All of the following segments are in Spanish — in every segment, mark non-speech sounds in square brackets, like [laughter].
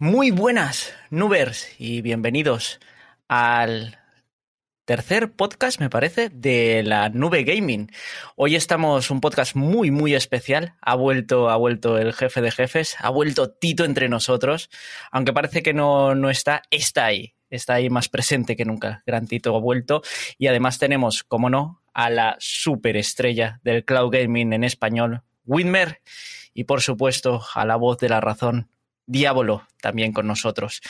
Muy buenas, Nubers, y bienvenidos al tercer podcast, me parece, de la Nube Gaming. Hoy estamos un podcast muy, muy especial. Ha vuelto, ha vuelto el jefe de jefes, ha vuelto Tito entre nosotros, aunque parece que no, no está, está ahí. Está ahí más presente que nunca. Gran Tito ha vuelto. Y además tenemos, como no, a la superestrella del cloud gaming en español, Winmer. Y por supuesto, a la voz de la razón, Diablo también con nosotros.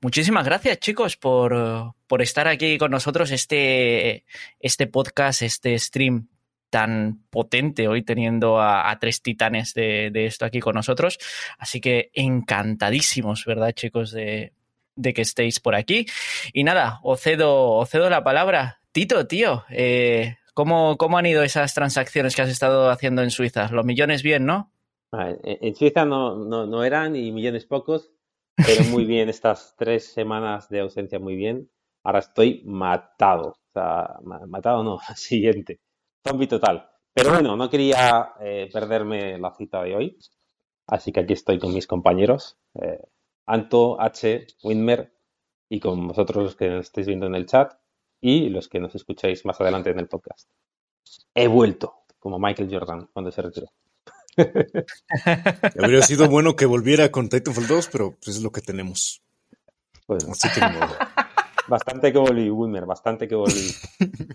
Muchísimas gracias, chicos, por, por estar aquí con nosotros este, este podcast, este stream tan potente hoy teniendo a, tres titanes de, de, esto aquí con nosotros. Así que encantadísimos, ¿verdad, chicos, de, de que estéis por aquí. Y nada, os cedo, cedo la palabra. Tito, tío, eh, ¿cómo, ¿cómo han ido esas transacciones que has estado haciendo en Suiza? Los millones bien, ¿no? En Suiza no, no, no, eran y millones pocos, pero muy [laughs] bien estas tres semanas de ausencia, muy bien. Ahora estoy matado. O sea, matado no, [laughs] siguiente. Zombie total. Pero bueno, no quería eh, perderme la cita de hoy. Así que aquí estoy con mis compañeros, eh, Anto, H, Winmer, y con vosotros los que nos estáis viendo en el chat y los que nos escucháis más adelante en el podcast. He vuelto, como Michael Jordan cuando se retiró. Habría sido bueno que volviera con Titanfall 2, pero pues es lo que tenemos. Pues, Así que no. [laughs] Bastante que volví, Wilmer, bastante que volví. [laughs]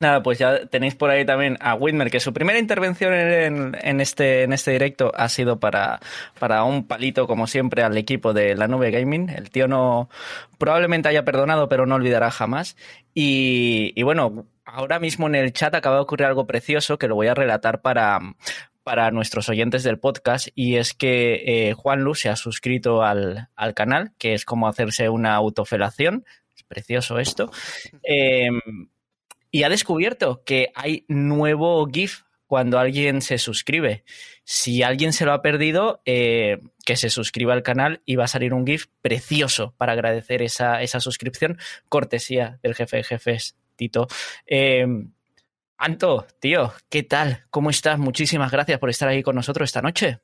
Nada, pues ya tenéis por ahí también a Whitmer, que su primera intervención en, en, este, en este directo ha sido para, para un palito, como siempre, al equipo de la nube gaming. El tío no probablemente haya perdonado, pero no olvidará jamás. Y, y bueno, ahora mismo en el chat acaba de ocurrir algo precioso que lo voy a relatar para, para nuestros oyentes del podcast y es que eh, Juan Lu se ha suscrito al, al, canal, que es como hacerse una autofelación. Es precioso esto. [laughs] Eh, y ha descubierto que hay nuevo GIF cuando alguien se suscribe. Si alguien se lo ha perdido, eh, que se suscriba al canal y va a salir un GIF precioso para agradecer esa, esa suscripción, cortesía del jefe de jefes, Tito. Eh, Anto, tío, ¿qué tal? ¿Cómo estás? Muchísimas gracias por estar aquí con nosotros esta noche.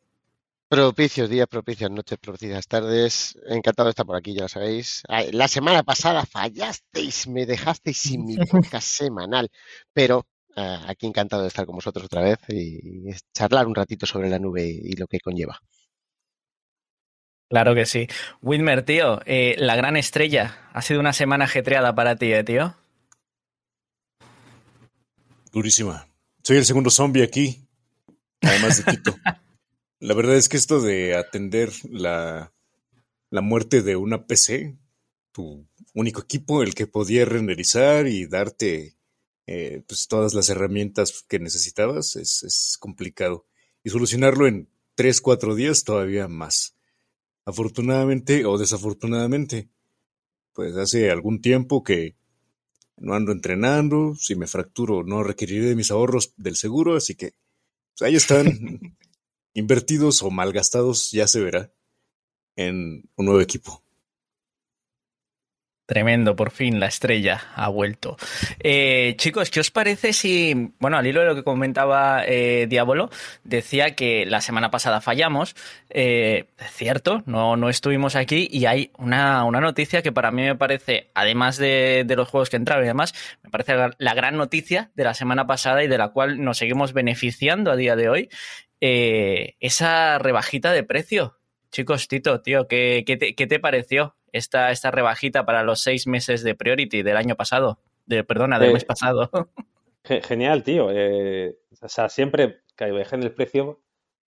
Propicios días, propicias noches, propicias tardes. Encantado de estar por aquí, ya lo sabéis. La semana pasada fallasteis, me dejasteis sin mi [laughs] podcast semanal, pero uh, aquí encantado de estar con vosotros otra vez y, y, charlar un ratito sobre la nube y lo que conlleva. Claro que sí. Whitmer, tío, eh, la gran estrella. Ha sido una semana ajetreada para ti, ¿eh, tío? Durísima. Soy el segundo zombie aquí, además de Tito. [laughs] La verdad es que esto de atender la, la muerte de una PC, tu único equipo, el que podía renderizar y darte eh, pues todas las herramientas que necesitabas, es, complicado. Y solucionarlo en 3, 4 días todavía más. Afortunadamente o desafortunadamente, pues hace algún tiempo que no ando entrenando, si me fracturo no requeriré de mis ahorros del seguro, así que pues ahí están [laughs] invertidos o malgastados, ya se verá en un nuevo equipo. Tremendo, por fin la estrella ha vuelto. Eh, chicos, ¿qué os parece si, bueno, al hilo de lo que comentaba eh, Diablo, decía que la semana pasada fallamos, eh, cierto, no, no estuvimos aquí y hay una, una noticia que para mí me parece, además de, de los juegos que entraron y demás, me parece la, gran noticia de la semana pasada y de la cual nos seguimos beneficiando a día de hoy, eh, esa rebajita de precio. Chicos, Tito, tío, ¿qué, qué, te, qué te, pareció esta, esta rebajita para los seis meses de Priority del año pasado? De, perdona, del eh, mes pasado. [laughs] Genial, tío. Eh, o sea, siempre que bajen el precio,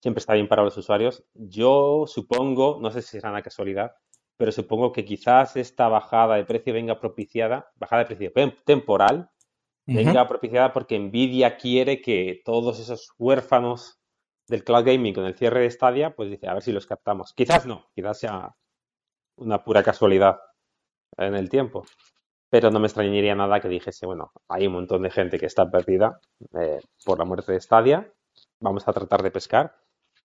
siempre está bien para los usuarios. Yo supongo, no sé si será una casualidad, pero supongo que quizás esta bajada de precio venga propiciada, bajada de precio temporal, uh -huh. venga propiciada porque Nvidia quiere que todos esos huérfanos del cloud gaming con el cierre de Stadia, pues dice, a ver si los captamos. Quizás no, quizás sea una pura casualidad en el tiempo. Pero no me extrañaría nada que dijese, bueno, hay un montón de gente que está perdida eh, por la muerte de Stadia, vamos a tratar de pescar.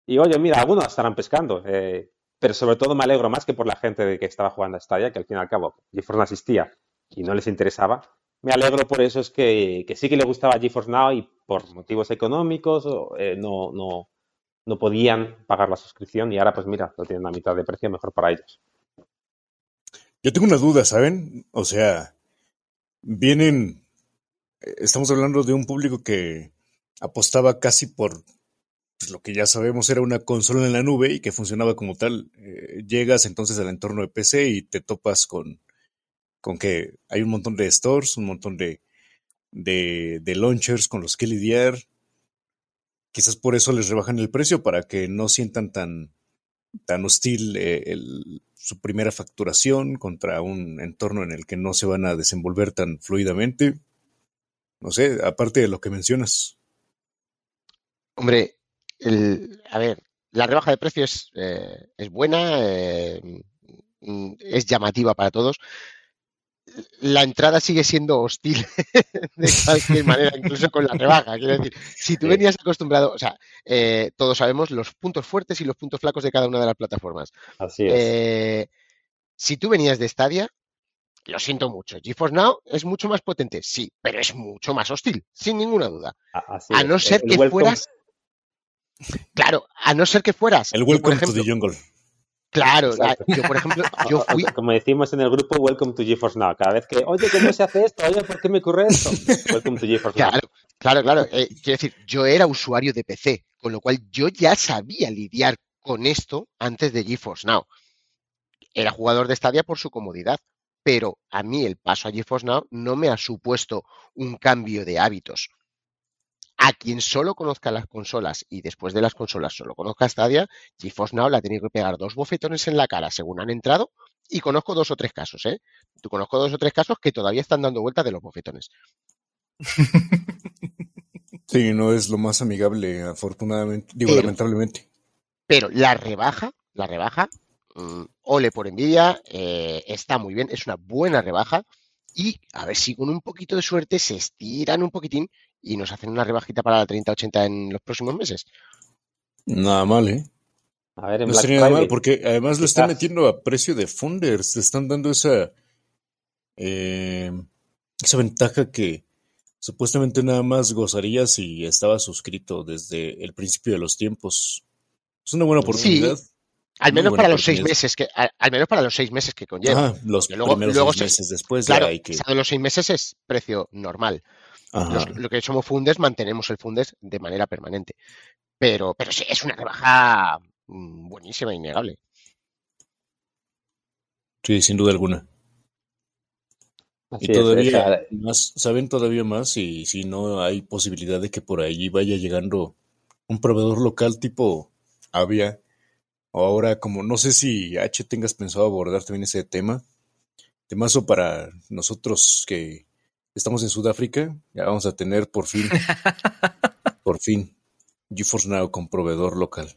Y oye, mira, algunos estarán pescando, eh, pero sobre todo me alegro más que por la gente de que estaba jugando a Stadia, que al fin y al cabo GeForce no asistía y no les interesaba. Me alegro por eso es que, que sí que le gustaba GeForce Now y por motivos económicos eh, no, no, no podían pagar la suscripción y ahora pues mira, lo tienen a mitad de precio, mejor para ellos. Yo tengo una duda, ¿saben? O sea, vienen, estamos hablando de un público que apostaba casi por pues, lo que ya sabemos era una consola en la nube y que funcionaba como tal. Eh, llegas entonces al entorno de PC y te topas con, con que hay un montón de stores, un montón de, de, launchers con los que lidiar. Quizás por eso les rebajan el precio para que no sientan tan, tan hostil eh, el, su primera facturación contra un entorno en el que no se van a desenvolver tan fluidamente. No sé, aparte de lo que mencionas. Hombre, a ver, la rebaja de precios eh, es buena, eh, mm, es llamativa para todos. La entrada sigue siendo hostil [laughs] de cualquier manera, incluso con la rebaja. Quiero decir, si tú venías acostumbrado, o sea, eh, todos sabemos los puntos fuertes y los puntos flacos de cada una de las plataformas. Así es. Eh, si tú venías de Stadia, lo siento mucho. GeForce Now es mucho más potente, sí, pero es mucho más hostil, sin ninguna duda. A- así A no ser que welcome- fueras. Claro, a no ser que fueras. El por Welcome ejemplo, to the Jungle. Claro, la- yo por ejemplo, [laughs] yo fui. Como decimos en el grupo, Welcome to GeForce Now. Cada vez que, oye, ¿cómo se hace esto? Oye, ¿por qué me ocurre esto? [laughs] Welcome to GeForce Now. Claro, claro, claro. eh, quiero decir, yo era usuario de PC, con lo cual yo ya sabía lidiar con esto antes de GeForce Now. Era jugador de Stadia por su comodidad, pero a mí el paso a GeForce Now no me ha supuesto un cambio de hábitos. A quien solo conozca las consolas y después de las consolas solo conozca Stadia, GeForce Now la tiene que pegar dos bofetones en la cara según han entrado y conozco dos o tres casos, ¿eh? Tú conozco dos o tres casos que todavía están dando vueltas de los bofetones. [laughs] Sí, no es lo más amigable, afortunadamente. Digo, Pero- lamentablemente. Pero la rebaja, la rebaja, mm, ole por envidia, eh, está muy bien, es una buena rebaja. Y a ver si con un poquito de suerte se estiran un poquitín y nos hacen una rebajita para la 3080 en los próximos meses. Nada mal, ¿eh? A ver, en No Black estaría nada mal, porque además lo están metiendo a precio de funders. Te están dando esa, eh, esa ventaja que supuestamente nada más gozarías si estabas suscrito desde el principio de los tiempos. Es una buena Sí, oportunidad. Al Muy menos para los seis meses que, al, al menos para los seis meses que conlleva. Ajá, los luego- primeros luego seis se- meses después Claro, ya hay que. pasado los seis meses es precio normal. Los- lo que somos fundes, mantenemos el fundes de manera permanente. Pero, pero sí, es una rebaja mm, buenísima, innegable. Sí, sin duda alguna. Así Y todavía más, saben todavía más y si no hay posibilidad de que por ahí vaya llegando un proveedor local tipo Avia. O ahora, como no sé si H tengas pensado abordar también ese tema. Temazo para nosotros que estamos en Sudáfrica. Ya vamos a tener por fin, [laughs] por fin, GeForce Now con proveedor local.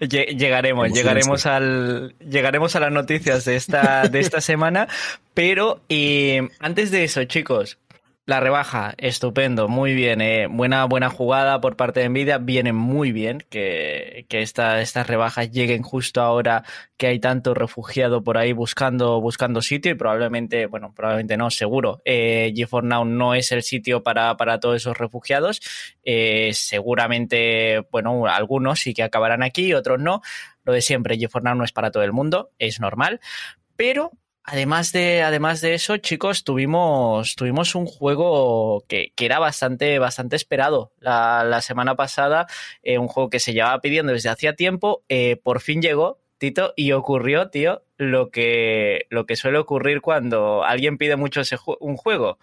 Lle- Llegaremos, llegaremos al, llegaremos a las noticias de esta, de esta [laughs] semana, pero eh, antes de eso, chicos, la rebaja, estupendo, muy bien, eh, buena, buena jugada por parte de Nvidia, viene muy bien que, que esta- estas rebajas lleguen justo ahora que hay tanto refugiado por ahí buscando, buscando sitio y probablemente, bueno, probablemente no, seguro, eh, GeForce Now no es el sitio para, para todos esos refugiados, eh, seguramente, bueno, algunos sí que acabarán aquí, otros no. Lo de siempre, GeForce Now no es para todo el mundo, es normal. Pero además de, además de eso, chicos, tuvimos, tuvimos un juego que, que era bastante, bastante esperado la, la semana pasada. eh, un juego que se llevaba pidiendo desde hacía tiempo. eh, por fin llegó, Tito, y ocurrió, tío, lo que, lo que suele ocurrir cuando alguien pide mucho ese ju- un juego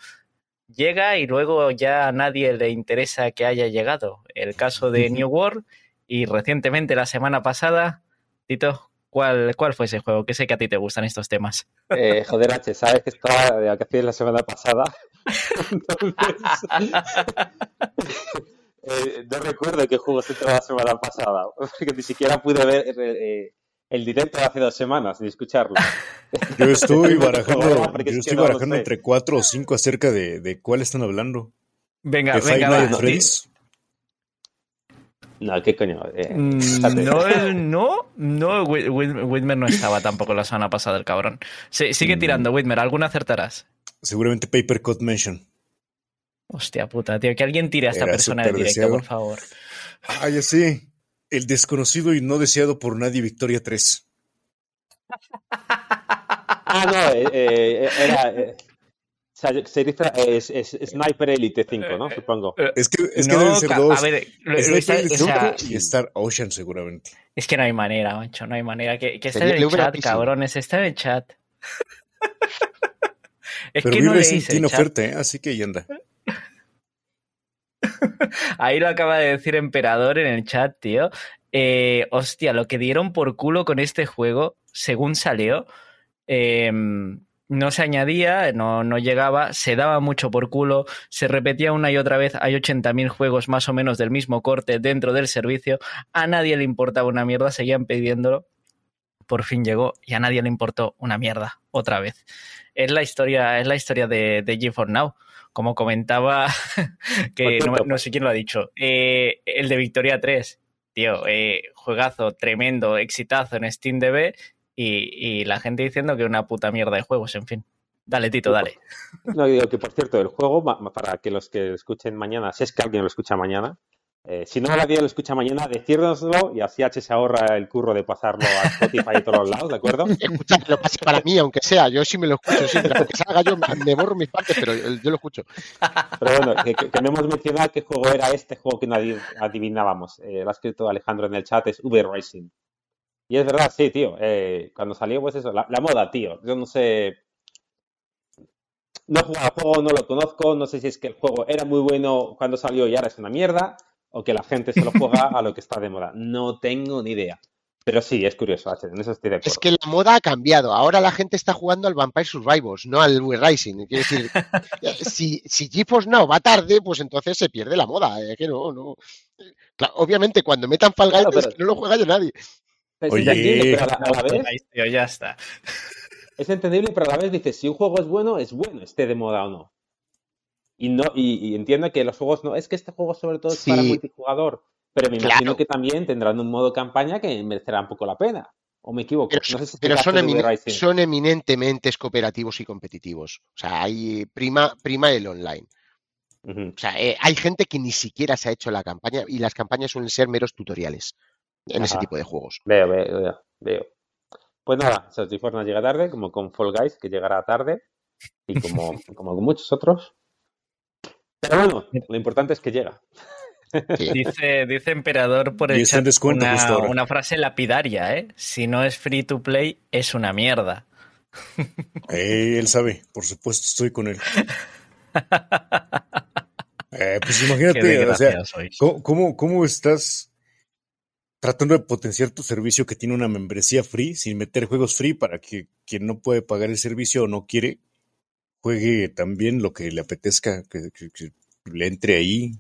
llega y luego ya a nadie le interesa que haya llegado. El caso de New World y recientemente la semana pasada, Tito, ¿cuál, cuál fue ese juego? Que sé que a ti te gustan estos temas. Eh, joder, H, sabes que estaba de vacaciones la semana pasada. [laughs] Entonces, [laughs] eh, no recuerdo qué juego se entró la semana pasada, porque ni siquiera pude ver eh, el directo de hace dos semanas ni escucharlo. Yo estoy [laughs] barajando, yo estoy barajando entre cuatro o cinco acerca de, de cuál están hablando. Venga, ¿De venga, va. Freddy's? No, qué coño. eh, Mm, fíjate. [laughs] No, no, no, Whit- Whit- Whitmer no estaba tampoco la semana pasada, el cabrón. Sí, sigue Mm. tirando, Whitmer, ¿alguna acertarás? Seguramente Paper Cut Mansion. Hostia puta, tío, que alguien tire a esta Era persona de directo, deseado. por favor. Ah, ya sé. El desconocido y no deseado por nadie Victoria 3. Ah, no, eh, eh, era. eh, sea, se dice es, es- Sniper Elite 5, ¿no? Supongo. Es que, es que No, deben ser dos. A ver, lo- lo Sniper Elite o sea, 5 y Star Ocean seguramente. es que no hay manera, macho, no hay manera. Que, que esté en el chat, cabrones, está en el chat. [laughs] es Pero que no el tiene oferta, ¿eh? así que ahí anda. [laughs] Ahí lo acaba de decir Emperador en el chat, tío. Eh, hostia, lo que dieron por culo con este juego, según salió, eh, no se añadía, no, no llegaba, se daba mucho por culo, se repetía una y otra vez, hay 80.000 juegos más o menos del mismo corte dentro del servicio, a nadie le importaba una mierda, seguían pidiéndolo, por fin llegó y a nadie le importó una mierda, otra vez. Es la historia, es la historia de, de GeForce Now. Como comentaba, [laughs] que no sé quién lo ha dicho, eh, el de Victoria 3, tío, eh, juegazo tremendo, exitazo en SteamDB y, y la gente diciendo que una puta mierda de juegos, en fin. Dale, Tito, dale. [laughs] No, digo que por cierto, el juego, para que los que escuchen mañana, si es que alguien lo escucha mañana, eh, si no nadie lo escucha mañana, decírnoslo y así H se ahorra el curro de pasarlo a Spotify y todos los lados, ¿de acuerdo? [laughs] Escucha, que lo pase para mí, aunque sea. Yo sí me lo escucho siempre. Aunque salga yo, me borro mis partes, pero yo lo escucho. Pero bueno, que, que- que no hemos mencionado qué juego era este juego que no adi- adivinábamos. Eh, lo ha escrito Alejandro en el chat, es Uber Racing. Y es verdad, sí, tío. eh, cuando salió, pues eso, la, la moda, tío. Yo no sé. No he jugado al juego, no lo conozco. No sé si es que el juego era muy bueno cuando salió y ahora es una mierda. O que la gente se lo juega a lo que está de moda. No tengo ni idea. Pero sí, es curioso, H, en eso estoy de acuerdo. Es que la moda ha cambiado. Ahora la gente está jugando al Vampire Survivors, no al Wii Rising. Quiero decir, [laughs] si, si GeForce Now va tarde, pues entonces se pierde la moda. eh, que no, no. Claro, obviamente, cuando metan Fall Guys, Claro, es pero- que no lo juega ya nadie. Es Oye. entendible, pero a la, vez, tío, ya está. [laughs] es entendible, pero a la vez dices, si un juego es bueno, es bueno, esté de moda o no. Y no, y, y entiendo que los juegos no, es que este juego sobre todo es para multijugador, pero me imagino Claro. que también tendrán un modo campaña que merecerá un poco la pena. ¿O me equivoco? Pero, no sé si pero son, son eminentemente cooperativos y competitivos. O sea, hay prima, prima el online. O sea, eh, hay gente que ni siquiera se ha hecho la campaña y las campañas suelen ser meros tutoriales en ese tipo de juegos. Veo, veo, veo, veo. Pues nada, [laughs] Saltiforna llega tarde, como con Fall Guys, que llegará tarde, y como, como con muchos otros. Pero bueno, lo importante es que llega. [laughs] Dice, dice Emperador por el chat descuento una, una frase lapidaria, ¿eh? Si no es free to play, es una mierda. [laughs] Eh, él sabe, por supuesto, estoy con él. Eh, pues imagínate, o sea. ¿cómo, cómo, cómo estás tratando de potenciar tu servicio que tiene una membresía free sin meter juegos free para que quien no puede pagar el servicio o no quiere juegue también lo que le apetezca, que, que- que le entre ahí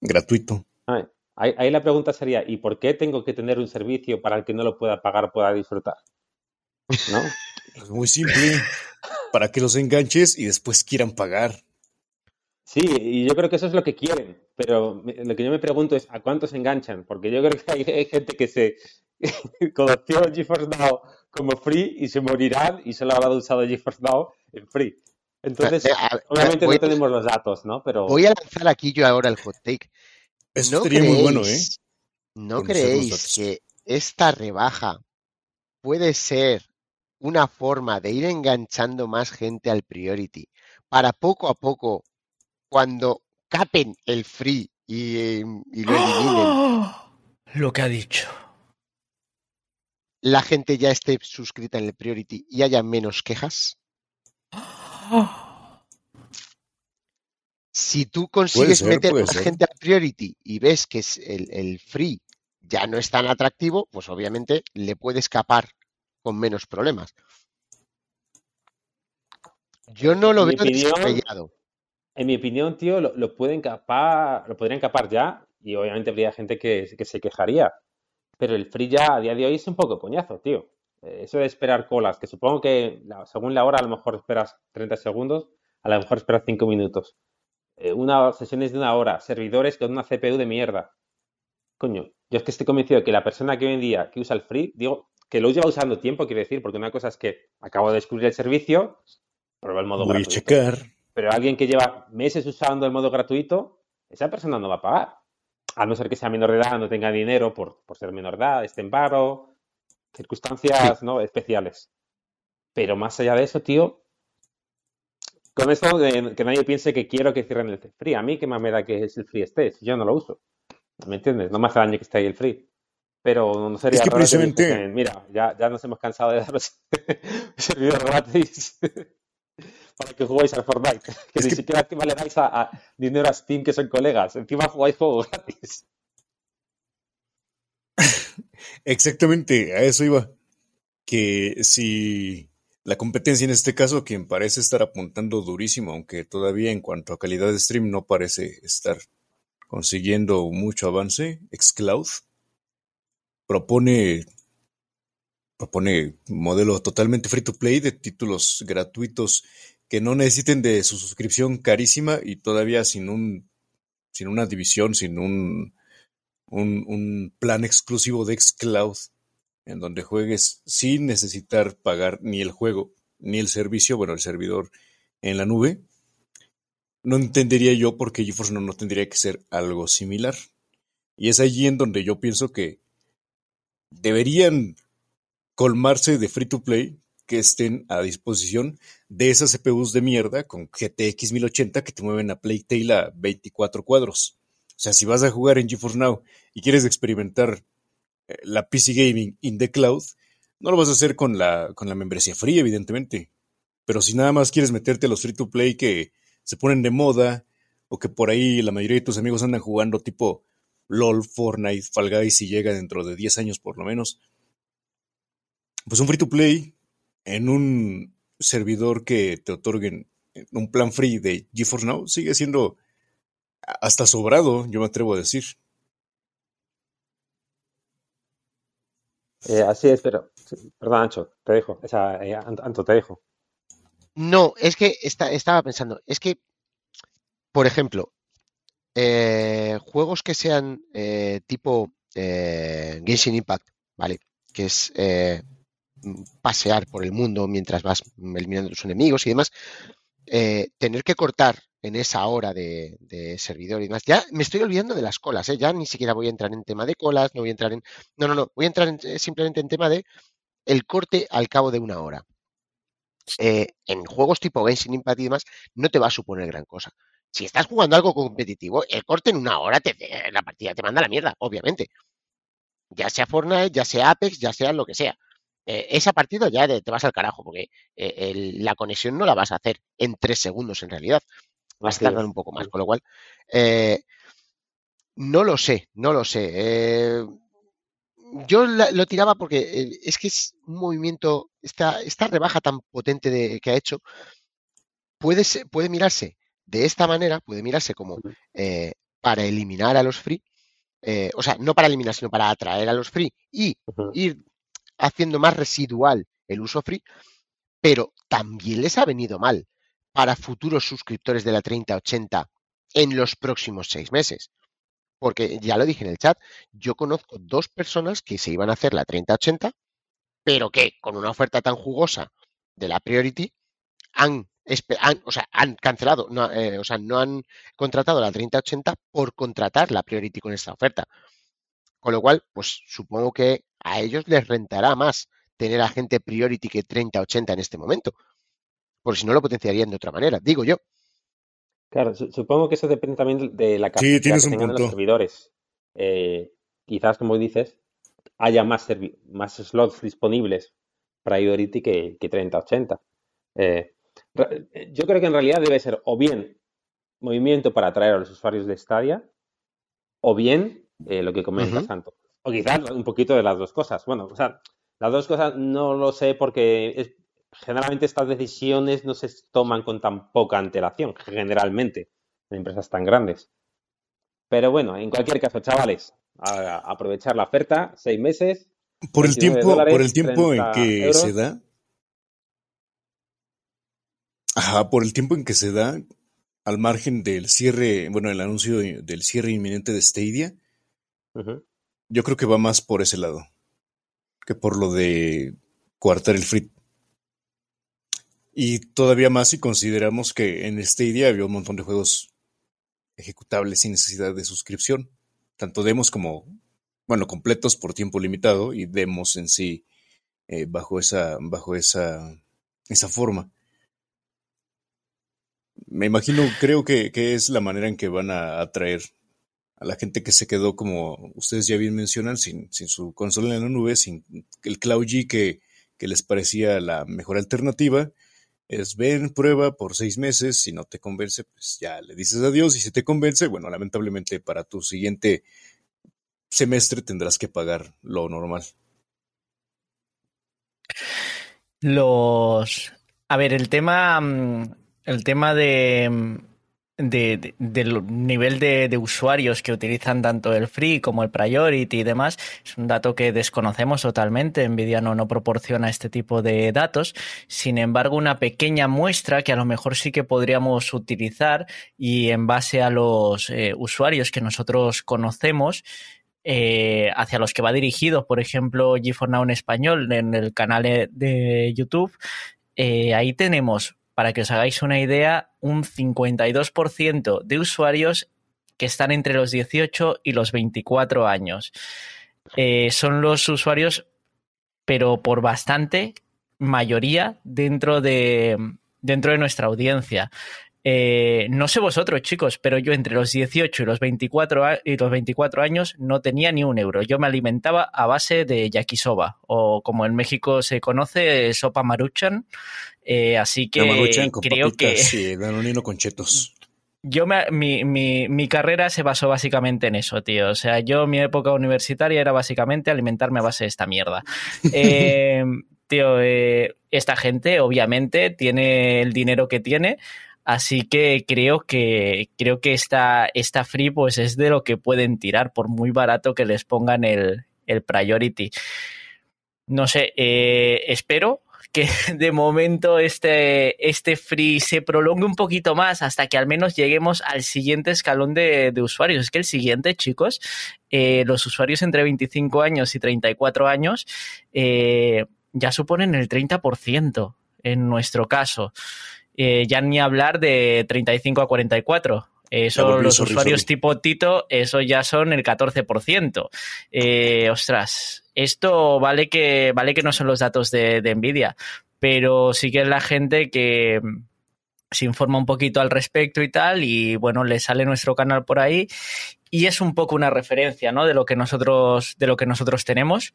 gratuito? Ay, Ahí, ahí la pregunta sería, ¿y por qué tengo que tener un servicio para el que no lo pueda pagar pueda disfrutar? ¿No? [laughs] Es muy simple, para que los enganches y después quieran pagar. Sí, y yo creo que eso es lo que quieren, pero lo que yo me pregunto es, ¿a cuántos se enganchan? Porque yo creo que hay, hay gente que se [laughs] conoció GeForce Now como free y se morirán y solo habrá usado GeForce Now en free. Entonces, [laughs] a- obviamente voy, no tenemos los datos, ¿no? Pero voy a lanzar aquí yo ahora el hot take. Eso ¿No sería muy bueno, ¿eh? creéis- ¿No Conocer creéis que esta rebaja puede ser una forma de ir enganchando más gente al priority para poco a poco, cuando capen el free y, eh, y lo eliminen, ¡Oh! Lo que ha dicho. la gente ya esté suscrita en el priority y haya menos quejas? Si tú consigues ser, meter puede más ser. gente al priority y ves que es el, el free ya no es tan atractivo, pues obviamente le puede escapar con menos problemas. Yo no lo veo opinión, descabellado. En mi opinión, tío, lo, lo pueden capar, lo podrían capar ya y obviamente habría gente que, que se quejaría. Pero el free ya a día de hoy es un poco coñazo, tío. Eh, Eso de esperar colas, que supongo que según la hora a lo mejor esperas 30 segundos, a lo mejor esperas 5 minutos. Eh, una sesiones de una hora, servidores con una CPU de mierda. Coño, yo es que estoy convencido de que la persona que hoy en día que usa el free, digo, que lo lleva usando tiempo, quiero decir, porque una cosa es que acabo de descubrir el servicio, prueba el modo Voy a gratuito. checar. Pero alguien que lleva meses usando el modo gratuito, esa persona no va a pagar. A no ser que sea menor de edad, no tenga dinero por, ser menor de edad, esté en paro, circunstancias ¿no? especiales. Pero más allá de eso, tío, con esto que nadie piense que quiero que cierren el free. A mí, ¿qué más me da que es el free esté? Si yo no lo uso. ¿Me entiendes? No me hace daño que esté ahí el free. Pero no sería es que precisamente... mira, ya, ya, nos hemos cansado de daros [laughs] servidores gratis para que juguéis al Fortnite. [laughs] Que ni siquiera encima le dais a, dinero a Steam, que son colegas. Encima jugáis juegos gratis. [laughs] Exactamente, a eso iba. Que si la competencia en este caso, quien parece estar apuntando durísimo, aunque todavía en cuanto a calidad de stream no parece estar consiguiendo mucho avance, Xcloud propone propone modelo totalmente free to play de títulos gratuitos que no necesiten de su suscripción carísima y todavía sin un sin una división, sin un, un, plan exclusivo de xCloud en donde juegues sin necesitar pagar ni el juego ni el servicio, bueno, el servidor en la nube, no entendería yo por qué GeForce no, no tendría que ser algo similar. Y es allí en donde yo pienso que deberían colmarse de free to play que estén a disposición de esas CPUs de mierda con GTX 1080 que te mueven a Playtale a 24 cuadros. O sea, si vas a jugar en GeForce Now y quieres experimentar eh, la PC Gaming in the Cloud, no lo vas a hacer con la, con la membresía free, evidentemente. Pero si nada más quieres meterte a los free to play que se ponen de moda o que por ahí la mayoría de tus amigos andan jugando tipo LOL, Fortnite, Fall Guys y llega dentro de 10 años por lo menos, pues un free to play en un servidor que te otorguen un plan free de GeForce Now sigue siendo hasta sobrado, yo me atrevo a decir. Eh, así es, pero perdón, Ancho, te dejo. Eh, Anto, te dejo. No, es que estaba pensando, es que, por ejemplo, eh, juegos que sean tipo Genshin Impact, ¿vale? Que es pasear por el mundo mientras vas eliminando tus enemigos y demás, eh, tener que cortar en esa hora de, servidor y demás. Ya me estoy olvidando de las colas, ¿eh? ya ni siquiera voy a entrar en tema de colas, no voy a entrar en... No, no, no, voy a entrar eh, simplemente en tema de el corte al cabo de una hora. en juegos tipo Genshin Impact y demás, no te va a suponer gran cosa. Si estás jugando algo competitivo, el corte en una hora, te, la partida te manda la mierda, obviamente. Ya sea Fortnite, ya sea Apex, ya sea lo que sea. Eh, esa partida ya te, vas al carajo, porque eh, la conexión no la vas a hacer en tres segundos en realidad. Vas a tardar un poco más, con lo cual eh, no lo sé, no lo sé. yo lo tiraba porque es que es un movimiento, esta, esta rebaja tan potente de, que ha hecho, puede, puede mirarse de esta manera, puede mirarse como para eliminar a los free, o sea, no para eliminar, sino para atraer a los free y ir haciendo más residual el uso free, pero también les ha venido mal para futuros suscriptores de la 3080 en los próximos seis meses. Porque ya lo dije en el chat, yo conozco dos personas que se iban a hacer la 3080, pero que con una oferta tan jugosa de la Priority han, o sea, han cancelado, no, eh, o sea, no han contratado la 3080 por contratar la Priority con esta oferta. Con lo cual, pues supongo que a ellos les rentará más tener a gente priority que 30-80 en este momento. Porque si no lo potenciarían de otra manera, digo yo. Claro, supongo que eso depende también de la capacidad que tengan los servidores. Eh, quizás, como dices, haya más, más slots disponibles priority que, que 30-80. Eh, yo creo que en realidad debe ser o bien movimiento para atraer a los usuarios de Stadia, o bien eh, lo que comentas, tanto o quizás un poquito de las dos cosas. Bueno, o sea, las dos cosas no lo sé porque generalmente estas decisiones no se toman con tan poca antelación, generalmente, en empresas tan grandes. Pero bueno, en cualquier caso, chavales, aprovechar la oferta, seis meses. Por el tiempo, por el tiempo en que se da. Ajá, por el tiempo en que se da, al margen del cierre, bueno, el anuncio del cierre inminente de Stadia, yo creo que va más por ese lado que por lo de coartar el free. Y todavía más si consideramos que en Stadia había un montón de juegos ejecutables sin necesidad de suscripción, tanto demos como, bueno, completos por tiempo limitado y demos en sí eh, bajo esa, bajo esa, esa forma. Me imagino, creo que, que, es la manera en que van a atraer la gente que se quedó, como ustedes ya bien mencionan, sin, sin su consola en la nube, sin el Cloud G que, que les parecía la mejor alternativa. Es ven, prueba por seis meses, si no te convence, pues ya le dices adiós, y si te convence, bueno, lamentablemente para tu siguiente semestre tendrás que pagar lo normal. Los. A ver, el tema. Mm, el tema de. Mm, de, del nivel de, de, usuarios que utilizan tanto el free como el priority y demás es un dato que desconocemos totalmente. Nvidia no, no proporciona este tipo de datos. Sin embargo, una pequeña muestra que a lo mejor sí que podríamos utilizar y en base a los eh, usuarios que nosotros conocemos eh, hacia los que va dirigido, por ejemplo, G4Now en español, en el canal de YouTube, eh, ahí tenemos, para que os hagáis una idea, un 52% de usuarios que están entre los 18 y los 24 años. Eh, son los usuarios, pero por bastante mayoría dentro de, dentro de nuestra audiencia. Eh, no sé vosotros, chicos, pero yo entre los 18 y los, 24 y los 24 años no tenía ni un euro. Yo me alimentaba a base de yakisoba, o como en México se conoce, sopa maruchan. Eh, así que maruchan con creo papitas que. Y danonino con chetos. Yo me, mi, mi, mi, carrera se basó básicamente en eso, tío. O sea, yo mi época universitaria era básicamente alimentarme a base de esta mierda. [laughs] Eh, tío, esta gente obviamente tiene el dinero que tiene, Así que creo que creo que esta, esta free pues es de lo que pueden tirar, por muy barato que les pongan el, el priority. No sé, eh, espero que [laughs] de momento este, este free se prolongue un poquito más hasta que al menos lleguemos al siguiente escalón de, de usuarios. Es que el siguiente, chicos, eh, los usuarios entre 25 años y 34 años eh, ya suponen el 30% en nuestro caso. Eh, ya ni hablar de 35 a 44. Eso, los sorry, usuarios sorry. tipo Tito, eso ya son el 14%. Eh, ostras, esto vale que, vale que no son los datos de, de Nvidia, pero sí que es la gente que se informa un poquito al respecto y tal, y bueno, le sale nuestro canal por ahí, y es un poco una referencia, ¿no? De lo que nosotros, de lo que nosotros tenemos.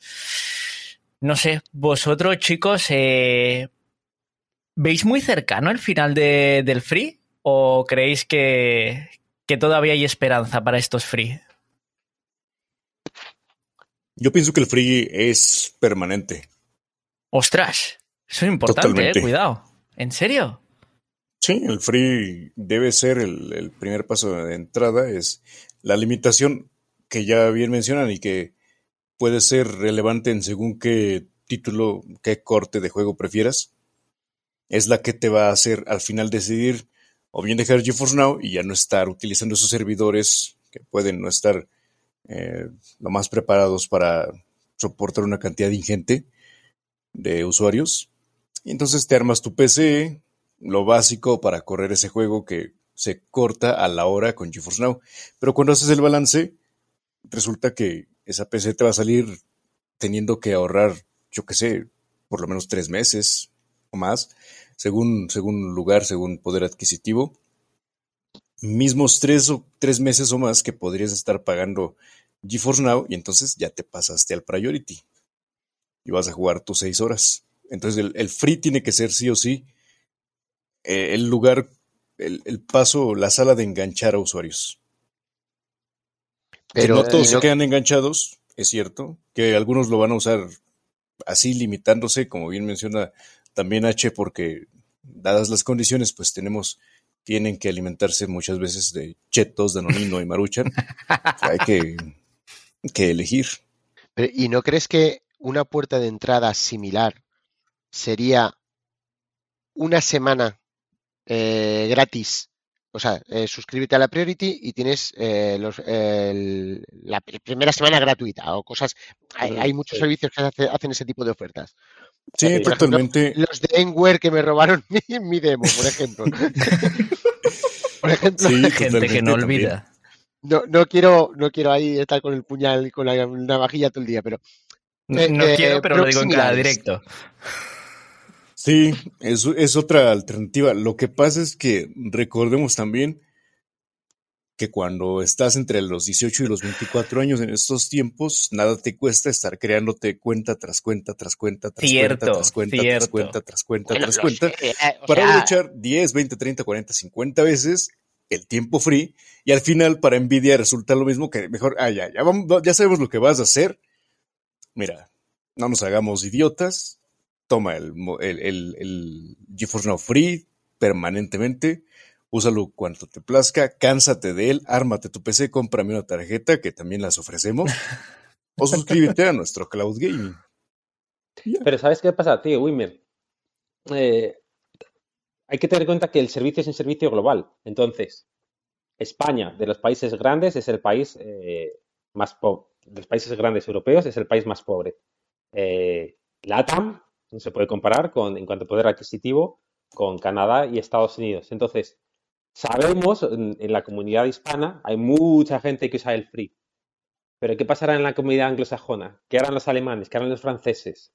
No sé, vosotros, chicos, eh, ¿Veis muy cercano el final de, del free? ¿O creéis que, que, todavía hay esperanza para estos free? Yo pienso que el free es permanente. ¡Ostras! Eso es importante, eh, cuidado. ¿En serio? Sí, el free debe ser el, el, primer paso de entrada. Es la limitación que ya bien mencionan y que puede ser relevante en según qué título, qué corte de juego prefieras es la que te va a hacer al final decidir o bien dejar GeForce Now y ya no estar utilizando esos servidores que pueden no estar eh, lo más preparados para soportar una cantidad ingente de usuarios. Y entonces te armas tu PC, lo básico para correr ese juego que se corta a la hora con GeForce Now. Pero cuando haces el balance, resulta que esa PC te va a salir teniendo que ahorrar, yo qué sé, por lo menos tres meses o más, según, según lugar, según poder adquisitivo. Mismos tres, o, tres meses o más que podrías estar pagando GeForce Now y entonces ya te pasaste al Priority y vas a jugar tus seis horas. Entonces el, el free tiene que ser sí o sí eh, el lugar, el, el, paso, la sala de enganchar a usuarios. Pero que no todos no... se quedan enganchados, es cierto, que algunos lo van a usar así limitándose, como bien menciona también H, porque dadas las condiciones, pues tenemos, tienen que alimentarse muchas veces de chetos, de nonino y maruchan. hay que, que elegir. Pero, ¿Y no crees que una puerta de entrada similar sería una semana eh, gratis? O sea, eh, suscríbete a la Priority y tienes eh, los, el, la primera semana gratuita o cosas. Hay, hay muchos sí. servicios que hace, hacen ese tipo de ofertas. Sí, totalmente. los de Enware que me robaron [laughs] mi, mi demo, por ejemplo. [laughs] por ejemplo, Sí, Gente que no también. olvida. no, no quiero, no quiero ahí estar con el puñal y con la navajilla todo el día, pero No, Eh, no eh, quiero, pero lo digo en cada directo. Sí, es, es otra alternativa. Lo que pasa es que recordemos también que cuando estás entre los 18 y los 24 años en estos tiempos, nada te cuesta estar creándote cuenta tras cuenta, tras cuenta, tras Cierto, cuenta, tras cuenta, tras cierto. cuenta, tras cuenta, bueno, tras cuenta, eh, para sea, aprovechar 10, 20, 30, 40, 50 veces el tiempo free y al final para Nvidia resulta lo mismo que mejor, ah, ya, ya, vamos, ya sabemos lo que vas a hacer. Mira, no nos hagamos idiotas, toma el, el, el, el GeForce Now Free permanentemente, úsalo cuanto te plazca, cánsate de él, ármate tu PC, cómprame una tarjeta que también las ofrecemos, o suscríbete a nuestro Cloud Gaming. Pero ¿sabes qué pasa, tío, Wimmer? Eh, hay que tener en cuenta que el servicio es un servicio global. Entonces, España, de los países grandes, es el país eh, más pobre. De los países grandes europeos, es el país más pobre. Eh, LATAM no se puede comparar con, en cuanto a poder adquisitivo con Canadá y Estados Unidos. Entonces, sabemos, en, en la comunidad hispana hay mucha gente que usa el free. Pero ¿qué pasará en la comunidad anglosajona? ¿Qué harán los alemanes? ¿Qué harán los franceses?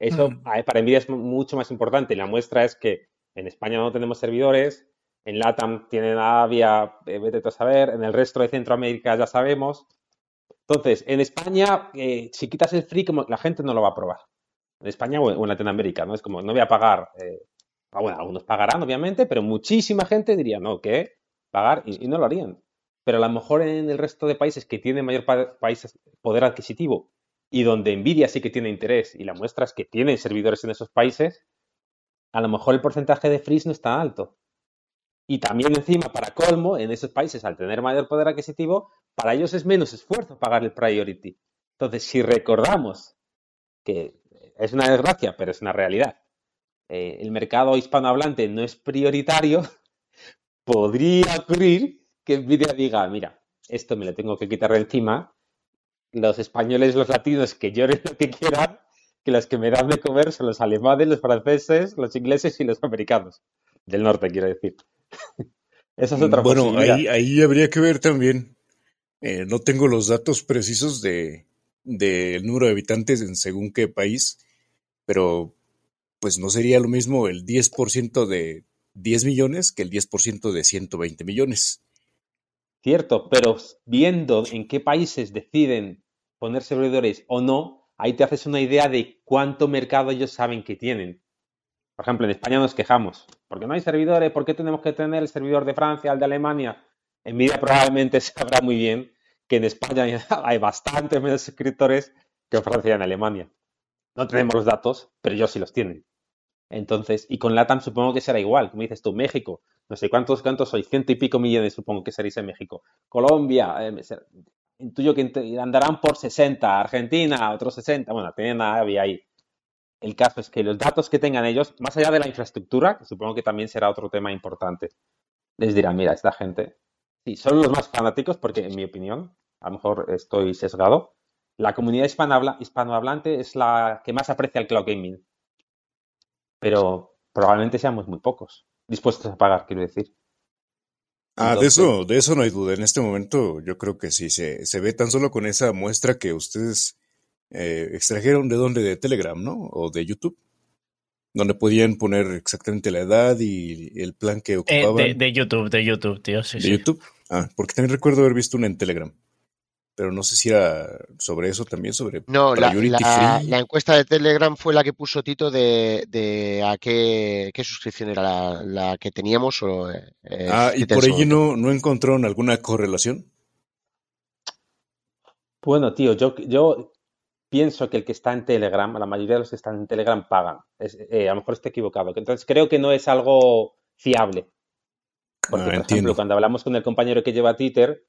Eso Mm. para Nvidia es mu- mucho más importante. La muestra es que en España no tenemos servidores, en LATAM tienen Avia, eh, vete a saber, en el resto de Centroamérica ya sabemos. Entonces, en España, eh, si quitas el free, como la gente no lo va a probar. En España o en, o en Latinoamérica, ¿no? Es como, no voy a pagar. eh, ah, bueno, algunos pagarán, obviamente, pero muchísima gente diría, no, ¿qué? Pagar, y, no lo harían. Pero a lo mejor en el resto de países que tienen mayor pa- poder adquisitivo y donde Nvidia sí que tiene interés, y la muestra es que tienen servidores en esos países, a lo mejor el porcentaje de freeze no está alto. Y también encima, para colmo, en esos países, al tener mayor poder adquisitivo, para ellos es menos esfuerzo pagar el priority. Entonces, si recordamos que es una desgracia, pero es una realidad, eh, el mercado hispanohablante no es prioritario, [laughs] podría ocurrir que Nvidia diga, mira, esto me lo tengo que quitar de encima, los españoles, los latinos, que lloren lo que quieran, que los que me dan de comer son los alemanes, los franceses, los ingleses y los americanos. Del norte, quiero decir. [laughs] Esa es otra Bueno, ahí, ahí habría que ver también. eh, no tengo los datos precisos de del número de habitantes en según qué país, pero pues no sería lo mismo el 10% de 10 millones que el 10% de 120 millones. Cierto, pero viendo en qué países deciden poner servidores o no, ahí te haces una idea de cuánto mercado ellos saben que tienen. Por ejemplo, en España nos quejamos, porque no hay servidores, ¿por qué tenemos que tener el servidor de Francia, el de Alemania? En Nvidia probablemente [laughs] sabrá muy bien que en España [laughs] hay bastante menos suscriptores que en Francia y en Alemania. No tenemos los datos, pero ellos sí los tienen. Entonces, y con LATAM supongo que será igual, como dices tú, México, no sé cuántos, cuántos soy, ciento y pico millones supongo que seréis en México. Colombia, eh, intuyo que andarán por 60, Argentina, otros 60, bueno, tienen a Avi ahí. El caso es que los datos que tengan ellos, más allá de la infraestructura, que supongo que también será otro tema importante, les dirán, mira, esta gente, sí, son los más fanáticos, porque en mi opinión, a lo mejor estoy sesgado, la comunidad hispanohabla- hispanohablante es la que más aprecia el cloud gaming pero probablemente seamos muy pocos dispuestos a pagar, quiero decir. Ah, de eso, de eso no hay duda. En este momento yo creo que sí, se, se ve tan solo con esa muestra que ustedes eh, extrajeron de dónde, de Telegram, ¿no? O de YouTube, donde podían poner exactamente la edad y el plan que Eh, ocupaban de, de YouTube, de YouTube, tío, sí, de sí. YouTube. Ah, porque también recuerdo haber visto una en Telegram, pero no sé si era sobre eso también, sobre No, la, Priority la- Free. la encuesta de Telegram fue la que puso Tito de, de a qué, qué suscripción era la, la que teníamos o eh, Ah, y por allí momento. no, no encontraron alguna correlación. Bueno, tío, yo, yo pienso que el que está en Telegram, la mayoría de los que están en Telegram pagan. Es- eh, a lo mejor estoy equivocado. Entonces creo que no es algo fiable. Porque, Ah, por entiendo. ejemplo, cuando hablamos con el compañero que lleva Twitter,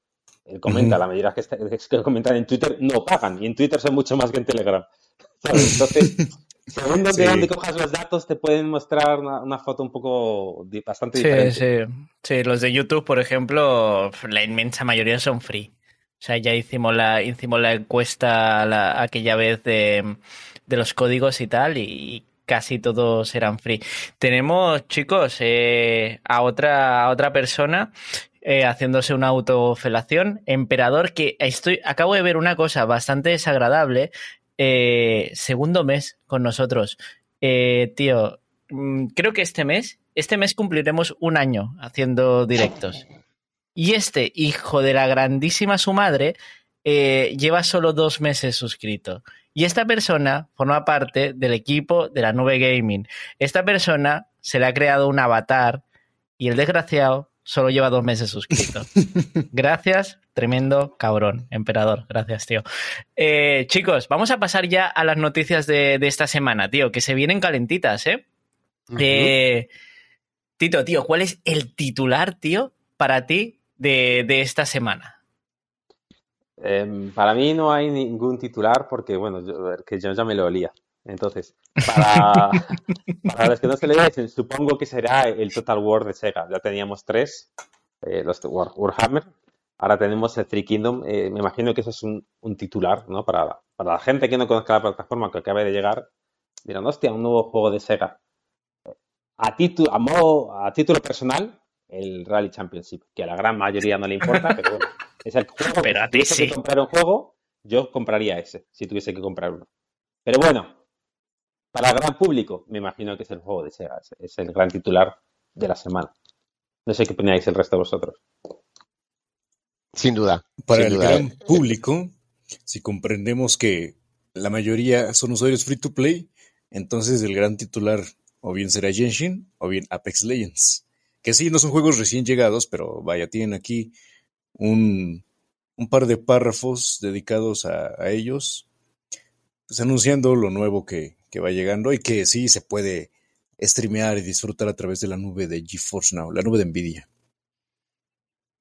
él comenta, Ujú. la mayoría que, está- que comentan en Twitter no pagan. Y en Twitter son mucho más que en Telegram. [laughs] ¿Sabes? Entonces, [laughs] según de Sí. dónde cojas los datos, te pueden mostrar una, una foto un poco bastante Sí, diferente. sí. Sí, los de YouTube, por ejemplo, la inmensa mayoría son free. O sea, ya hicimos la, hicimos la encuesta la- aquella vez de, de los códigos y tal, y casi todos eran free. Tenemos, chicos, eh, a, otra, a otra persona eh, haciéndose una autofelación. Emperador, que estoy, acabo de ver una cosa bastante desagradable. Eh, segundo mes con nosotros. Eh, tío, mm, creo que este mes, este mes cumpliremos un año haciendo directos. Y este hijo de la grandísima su madre lleva solo dos meses suscrito. Y esta persona forma parte del equipo de la nube gaming. Esta persona se le ha creado un avatar y el desgraciado solo lleva dos meses suscrito. [laughs] Gracias, tremendo cabrón, emperador. Gracias, tío. Eh, chicos, vamos a pasar ya a las noticias de, de esta semana, tío, que se vienen calentitas, ¿eh? Eh, Tito, tío, ¿cuál es el titular, tío, para ti de, de esta semana? Em, para mí no hay ningún titular porque, bueno, yo, que yo ya me lo olía. Entonces, para, [laughs] para los que no se le dicen, supongo que será el Total War de Sega. Ya teníamos tres, eh, los War, Warhammer. Ahora tenemos el Three Kingdom. Eh, me imagino que eso es un, un titular, ¿no? Para, para la gente que no conozca la plataforma que acabe de llegar, dirán, hostia, un nuevo juego de Sega. A, titu- a, modo, a título personal, el Rally Championship, que a la gran mayoría no le importa, pero bueno, es el juego. [laughs] Pero a si ti sí. comprar un juego, yo compraría ese, si tuviese que comprar uno. Pero bueno, para el gran público, me imagino que es el juego de Sega, es, es el gran titular de la semana. No sé qué opináis el resto de vosotros. Sin duda. Para sin el duda. gran público, si comprendemos que la mayoría son usuarios free to play, entonces el gran titular o bien será Genshin o bien Apex Legends. Que sí, no son juegos recién llegados, pero vaya, tienen aquí un, un par de párrafos dedicados a, a ellos, pues anunciando lo nuevo que, que va llegando y que sí se puede streamear y disfrutar a través de la nube de GeForce Now, la nube de Nvidia.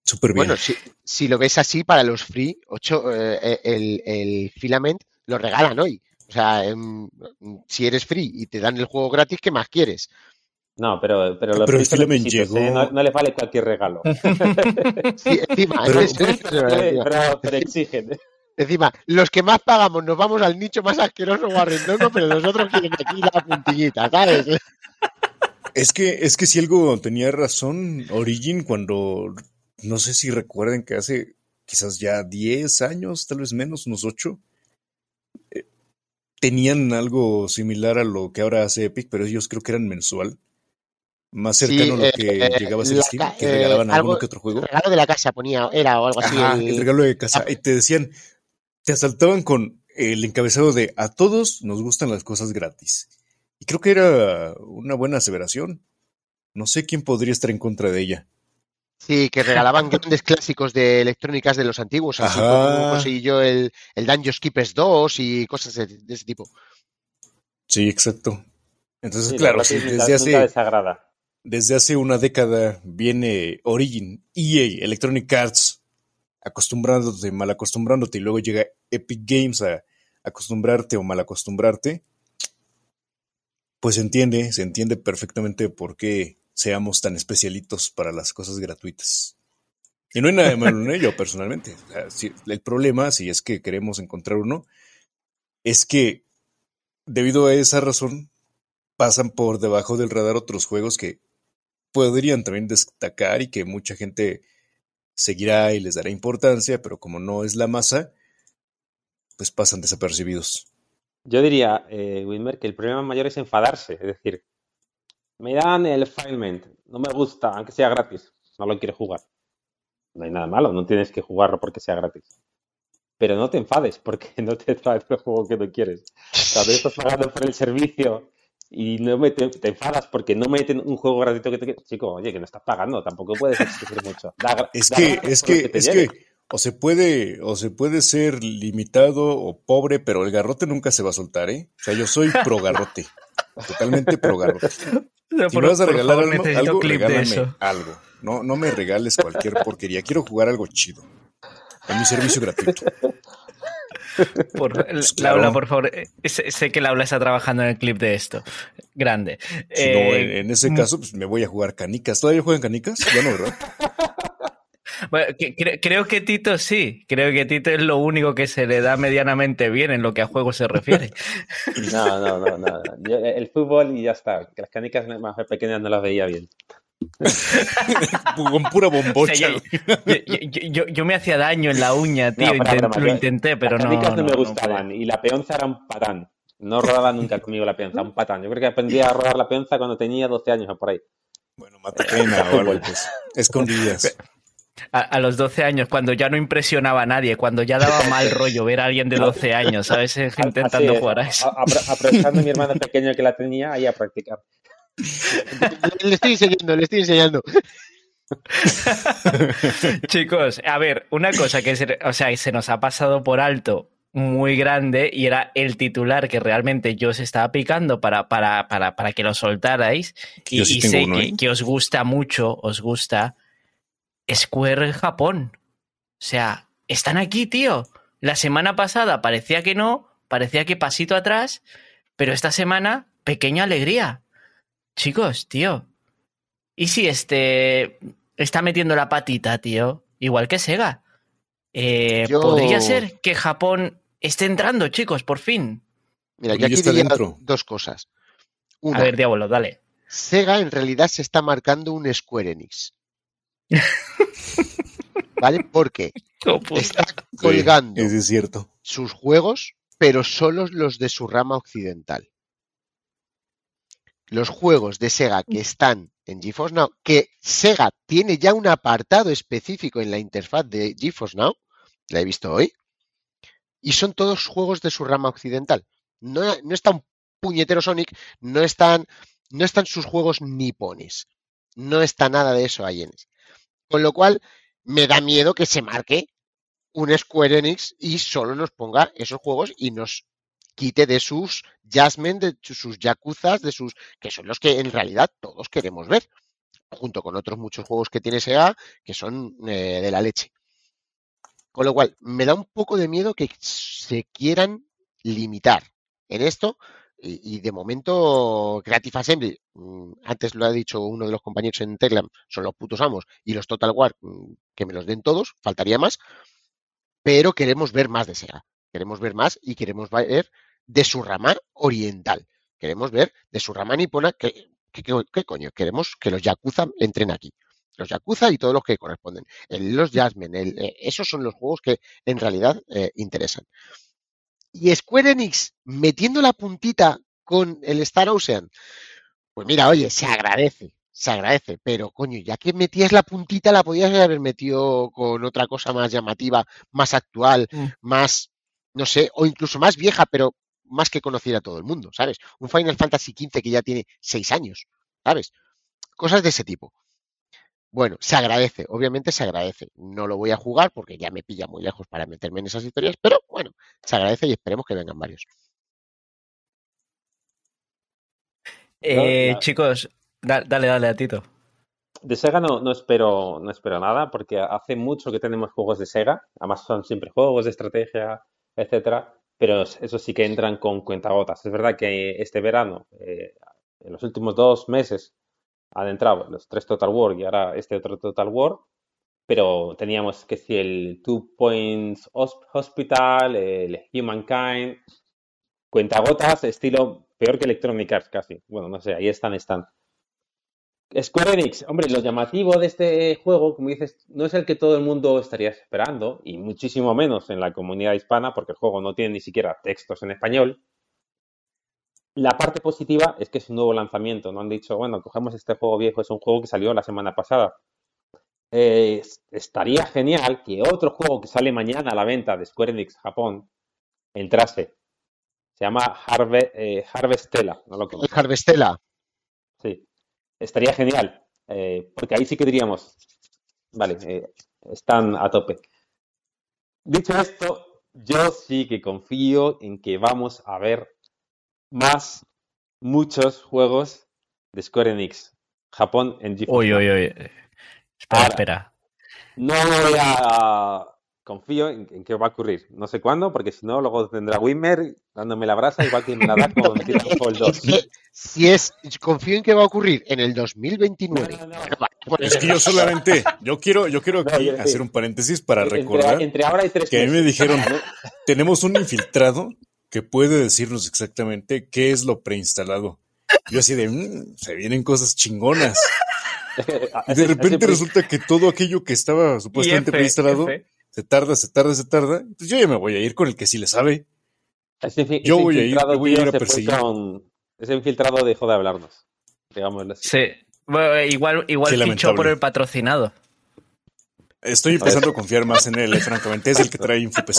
Súper bien. Bueno, si, si lo ves así, para los free, ocho, eh, el, el filament lo regalan hoy. O sea, em, si eres free y te dan el juego gratis, ¿qué más quieres? No, pero, pero, los Pero el Filament llegó- ¿eh? no, no les vale cualquier regalo. [laughs] Sí, encima, Pero- es- es- es- pero, pero- pero exigen. Encima, los que más pagamos nos vamos al nicho más asqueroso o arrendono, pero nosotros quieren aquí la puntillita, ¿sabes? Es que, es que si algo tenía razón, Origin, cuando no sé si recuerden que hace quizás ya 10 años, tal vez menos, unos 8, eh, tenían algo similar a lo que ahora hace Epic, pero ellos creo que eran mensual. Más cercano Sí, a lo eh, que eh, llegaba a ser Steam, que eh, regalaban algo- alguno que otro juego. Regalo de la casa ponía, era o algo así. Ajá, el- el regalo de casa. Y te decían, te asaltaban con el encabezado de a todos nos gustan las cosas gratis. Y creo que era una buena aseveración. No sé quién podría estar en contra de ella. Sí, que regalaban [laughs] grandes clásicos de electrónicas de los antiguos, así como conseguí yo el, el Dungeon Keepers 2 y cosas de, de ese tipo. Sí, exacto. Entonces, Sí, la claro, nunca- desde hace, desagrada. desde hace una década viene Origin, EA, Electronic Arts, acostumbrándote, mal acostumbrándote, y luego llega Epic Games a acostumbrarte o mal acostumbrarte, pues se entiende, se entiende perfectamente por qué seamos tan especialitos para las cosas gratuitas. Y no hay nada de malo en ello, personalmente. El problema, si es que queremos encontrar uno, es que debido a esa razón pasan por debajo del radar otros juegos que podrían también destacar y que mucha gente seguirá y les dará importancia, pero como no es la masa, pues pasan desapercibidos. Yo diría, eh, Wilmer, que el problema mayor es enfadarse. Es decir, me dan el Filement, no me gusta, aunque sea gratis, no lo quiero jugar. No hay nada malo, no tienes que jugarlo porque sea gratis. Pero no te enfades porque [laughs] no te trae el juego que no quieres. Vez estás pagando por el servicio y no me te, te enfadas porque no meten un juego gratuito que te quieres. Chico, oye, que no estás pagando, tampoco puedes exigir mucho. Da Es da que, es por lo que, es que o se puede, o se puede ser limitado o pobre, pero el garrote nunca se va a soltar, ¿eh? O sea, yo soy [laughs] pro garrote. Totalmente pro garrote. Si me Por- vas a regalar favor, algo, algo, regálame algo. No, no me regales cualquier porquería. Quiero jugar algo chido. En mi servicio gratuito. Por, Pues claro. Laura, por favor, eh, sé, sé que Laura está trabajando en el clip de esto. Grande. Si no, Eh, en, en ese caso, pues me voy a jugar canicas. ¿Todavía juegan canicas? Ya no, ¿verdad? Bueno, que- cre- creo que Tito sí. Creo que Tito es lo único que se le da medianamente bien en lo que a juegos se refiere. [laughs] No, no, no, no. Yo, eh, el fútbol y ya está. Las canicas más pequeñas no las veía bien. Con pura O sea, bombocha. yo, yo- yo- yo- yo me hacía daño en la uña, tío. No, para intent- broma, lo intenté, pero las no. canicas no, me no, no gustaban. y la peonza era un patán. No rodaba nunca conmigo la peonza, un patán. Yo creo que aprendí a rodar la peonza cuando tenía 12 años o por ahí. Bueno, Macarena o algo, pues. Escondidas. A, a los 12 años, cuando ya no impresionaba a nadie, cuando ya daba [laughs] mal rollo ver a alguien de 12 años, ¿sabes? Intentando es, jugar a eso. a- apro- aprovechando mi hermano pequeño que la tenía ahí a practicar. Le estoy enseñando, le estoy enseñando. [laughs] Chicos, a ver, una cosa que se, o sea, se nos ha pasado por alto muy grande y era el titular que realmente yo os estaba picando para, para, para, para que lo soltarais. Y, Yo sí y tengo sé uno, que, ¿eh? que os gusta mucho, os gusta Square Japón. O sea, están aquí, tío. La semana pasada parecía que no, parecía que pasito atrás, pero esta semana, pequeña alegría. Chicos, tío. ¿Y si este está metiendo la patita, tío? Igual que Sega. Eh, Yo- Podría ser que Japón esté entrando, chicos, por fin. Mira, yo ya aquí diría dentro. dos cosas. Una, A ver, Diablo, dale. Sega en realidad se está marcando un Square Enix. [laughs] ¿Vale? Porque está colgando Sí, es cierto. sus juegos, pero solo los de su rama occidental. Los juegos de Sega que están en GeForce Now, que Sega tiene ya un apartado específico en la interfaz de GeForce Now, la he visto hoy, y son todos juegos de su rama occidental. No, no está un puñetero Sonic, no están, no están sus juegos nipones. No está nada de eso ahí en ese. Con lo cual, me da miedo que se marque un Square Enix y solo nos ponga esos juegos y nos quite de sus Jasmine, de sus Yakuzas, de sus. que son los que en realidad todos queremos ver. Junto con otros muchos juegos que tiene Sega que son eh, de la leche. Con lo cual, me da un poco de miedo que se quieran limitar en esto. Y, de momento, Creative Assembly, mm, antes lo ha dicho uno de los compañeros en Telegram, son los putos amos. Y los Total War, mm, que me los den todos, faltaría más. Pero queremos ver más de Sega. Queremos ver más y queremos ver de su rama oriental. Queremos ver de su rama nipona que, que- que- ¿qué coño? Queremos que los Yakuza entren aquí. Los Yakuza y todos los que corresponden. El- los Jasmine, el- eh, esos son los juegos que en realidad eh, interesan. Y Square Enix metiendo la puntita con el Star Ocean, pues mira, oye, se agradece, se agradece, pero coño, ya que metías la puntita, la podías haber metido con otra cosa más llamativa, más actual, Mm. más, no sé, o incluso más vieja, pero más que conociera a todo el mundo, ¿sabes? Un Final Fantasy XV que ya tiene seis años, ¿sabes? Cosas de ese tipo. Bueno, se agradece, obviamente se agradece. No lo voy a jugar porque ya me pilla muy lejos para meterme en esas historias, pero bueno, se agradece y esperemos que vengan varios. Eh, Chicos, da- dale, dale a Tito. De Sega no, no espero, no espero nada, porque hace mucho que tenemos juegos de Sega. Además son siempre juegos de estrategia, etcétera. Pero eso sí que entran con cuentagotas. Es verdad que este verano, eh, en los últimos dos meses, han entrado los tres Total War y ahora este otro Total War. Pero teníamos que si el Two Points Hos- Hospital, el Humankind, cuentagotas, estilo peor que Electronic Arts casi. Bueno, no sé, ahí están, están. Square Enix, hombre, lo llamativo de este juego, como dices, no es el que todo el mundo estaría esperando, y muchísimo menos en la comunidad hispana, porque el juego no tiene ni siquiera textos en español. La parte positiva es que es un nuevo lanzamiento, no han dicho, bueno, cogemos este juego viejo, es un juego que salió la semana pasada. Eh, estaría genial que otro juego que sale mañana a la venta de Square Enix Japón entrase. Se llama Harve, eh, Harvestella, no lo El conozco. Harvestella, Sí, estaría genial, eh, porque ahí sí que diríamos, vale, eh, están a tope. Dicho esto, yo sí que confío en que vamos a ver más, muchos juegos de Square Enix Japón en GeForce Uy, uy, uy. Espera, Ahora. espera. No voy a confío en, en que va a ocurrir. No sé cuándo, porque si no, luego tendrá Wimmer dándome la brasa, igual que me la da como me tira el 2. Es que, si es, confío en que va a ocurrir en el 2029. No, no, no. Pues, Es que yo solamente, yo quiero, yo quiero aquí hacer un paréntesis para Entre- recordar Entre, ahora y tres que a mí me dijeron- [laughs] tenemos un infiltrado que puede decirnos exactamente qué es lo preinstalado. Yo así de, "Mm, se vienen cosas chingonas. Y de repente resulta que todo aquello que estaba supuestamente F, preinstalado F. se tarda, se tarda, se tarda. Pues yo ya me voy a ir con el que sí le sabe. Ese, Yo ese voy a ir, voy a ir a perseguir. con- Ese infiltrado dejó de hablarnos. Digámoslo así. Sí. Bueno, igual igual Qué fichó lamentable. por el patrocinado. Estoy empezando a confiar más en él, eh, francamente. Es el que trae info Por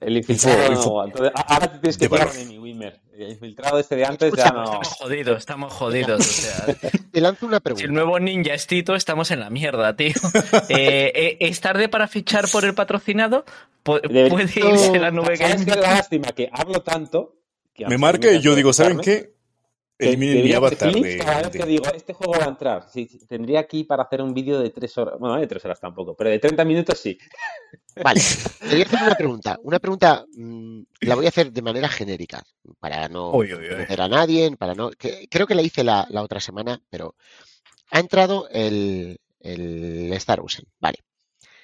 El infiltrado. No, entonces, ahora te tienes que valor. de mi Wimmer. El infiltrado este de antes Escucha, ya no. Estamos jodidos, estamos jodidos. O sea, [laughs] Te lanzo una si el pregunta. nuevo ninja es Tito, estamos en la mierda, tío. [laughs] Eh, eh, ¿Es tarde para fichar por el patrocinado? ¿Puede irse la nube ¿Sabes qué gaming? es la lástima? Que hablo tanto. Que Me marca y yo digo, ¿saben qué? Que Eliminen mi avatar de, Cada vez de- que digo, este juego va a entrar. Sí, sí, tendría aquí para hacer un vídeo de tres horas. Bueno, no de tres horas tampoco, pero de 30 minutos sí. Vale, [laughs] te voy a hacer una pregunta. Una pregunta mm, la voy a hacer de manera genérica, para no meter a nadie, para no. que- creo que la hice la, la otra semana, pero ha entrado el, el Star Ocean. Vale.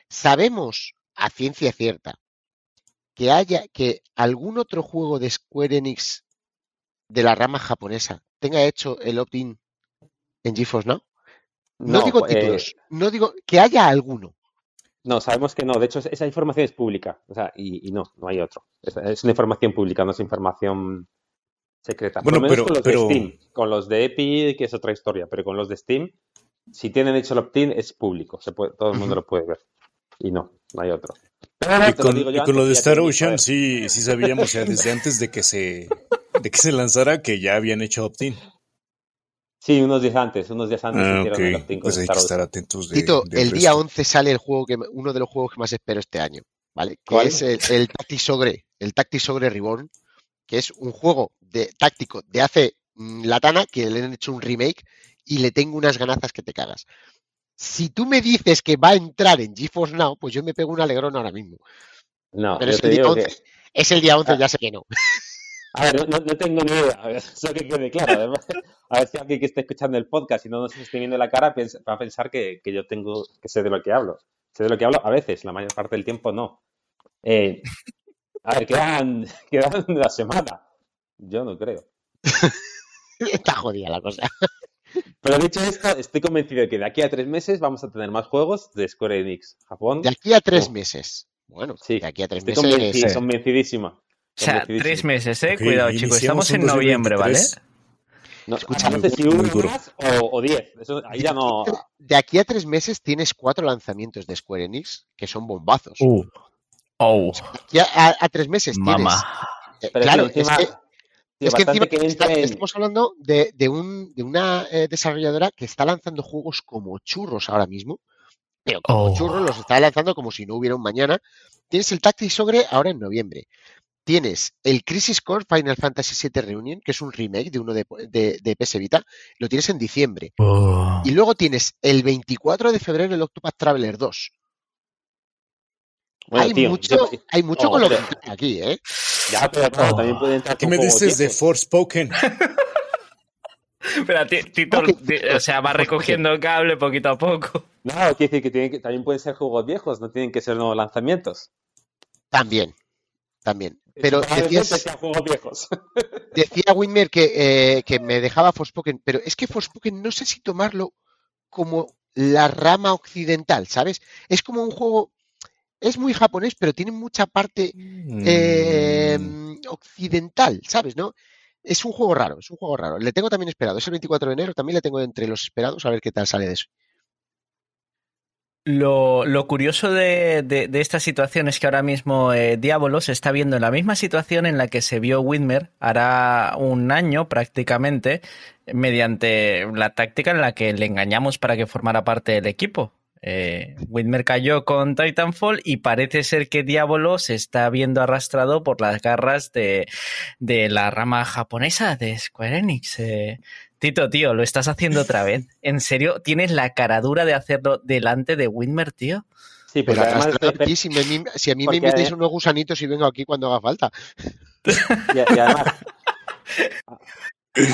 Sabemos a ciencia cierta que haya que algún otro juego de Square Enix de la rama japonesa tenga hecho el opt-in en GeForce Now. No, digo eh, títulos, no digo que haya alguno. no, sabemos que no. De hecho, esa información es pública. O sea, y, y no, no hay otro. Es, es una información pública, no es información secreta. Por Bueno, lo menos pero- con los pero- de Steam. Con los de Epic, que es otra historia. Pero con los de Steam, si tienen hecho el opt-in, es público. Se puede, todo el mundo lo puede ver. Y no, no hay otro. Y con, y lo de Star Ocean sí, sí sabíamos ya desde antes de que se de que se lanzara que ya habían hecho opt-in. Sí, unos días antes, unos días antes Ah, hicieron el ok. opt-in con Pues hay Star que estar atentos de, Tito, el día resto. 11 sale el juego que uno de los juegos que más espero este año, ¿vale? Que ¿Cuál? es el, el Tactics Ogre, el Tactics Ogre Reborn, que es un juego de táctico de hace mm, latana que le han hecho un remake y le tengo unas ganazas que te cagas. Si tú me dices que va a entrar en GeForce Now, pues yo me pego un alegrón ahora mismo. No, Pero yo es te el, día digo 11, que... es el día 11, Ah. ya sé que no. A ver, no, no tengo ni idea, a ver, [laughs] eso que quede claro. Además, a ver si alguien que esté escuchando el podcast y no nos esté viendo la cara piensa- va a pensar que, que yo tengo, que sé de lo que hablo. Sé de lo que hablo a veces, la mayor parte del tiempo no. Eh, a ver, quedan, [laughs] quedan una semana. Yo no creo. [laughs] Está jodida la cosa. Pero dicho esto, estoy convencido de que de aquí a tres meses vamos a tener más juegos de Square Enix Japón. De aquí a tres Oh. meses. Bueno, Sí, de aquí a tres Estoy meses. sí. convencidísima. O sea, tres meses, ¿eh? Cuidado, chicos. Estamos en noviembre, ¿vale? 2023. No, Escucha, no sé si uno más o, o diez. Eso, ahí ya no. De aquí a tres meses tienes cuatro lanzamientos de Square Enix que son bombazos. Uh. Oh, Y a, a- a tres meses tienes. eh, Pero claro, es que encima, es que, tío, es que bastante encima que está- entre en- estamos hablando de, de un, de una eh, desarrolladora que está lanzando juegos como churros ahora mismo, pero como Oh. churros los está lanzando como si no hubiera un mañana. Tienes el Tactics Ogre ahora en noviembre. Tienes el Crisis Core Final Fantasy VII Reunion, que es un remake de uno de, de, de PS Vita, lo tienes en diciembre. Oh. Y luego tienes el 24 de febrero el Octopath Traveler 2. Bueno, hay, tío, mucho, yo- hay mucho Oh, con lo que pero- aquí, ¿eh? Ya, pero claro, Oh. también puede entrar ¿Qué me dices de. Forspoken? [laughs] Espera, Ti- Tito, o sea, va recogiendo cable poquito a poco. No, quiere decir que, tienen que también pueden ser juegos viejos, no tienen que ser nuevos lanzamientos. También, también. Pero decías, [laughs] decía Winmer que, eh, que me dejaba Forspoken, pero es que Forspoken no sé si tomarlo como la rama occidental, ¿sabes? Es como un juego, es muy japonés, pero tiene mucha parte eh, Mm, occidental, ¿sabes? ¿No? Es un juego raro, es un juego raro. Le tengo también esperado, es el 24 de enero, también le tengo entre los esperados, a ver qué tal sale de eso. Lo, curioso de, esta situación es que ahora mismo eh, Diablo se está viendo en la misma situación en la que se vio Whitmer hará un año prácticamente mediante la táctica en la que le engañamos para que formara parte del equipo. Eh, Whitmer cayó con Titanfall y parece ser que Diablo se está viendo arrastrado por las garras de, de la rama japonesa de Square Enix. Eh, Tito, tío, lo estás haciendo otra vez. ¿En serio? ¿Tienes la caradura de hacerlo delante de Whitmer, tío? Sí, Pero porque además además, aquí, si, me- si a mí me invitáis unos gusanitos y vengo aquí cuando haga falta. y, y además,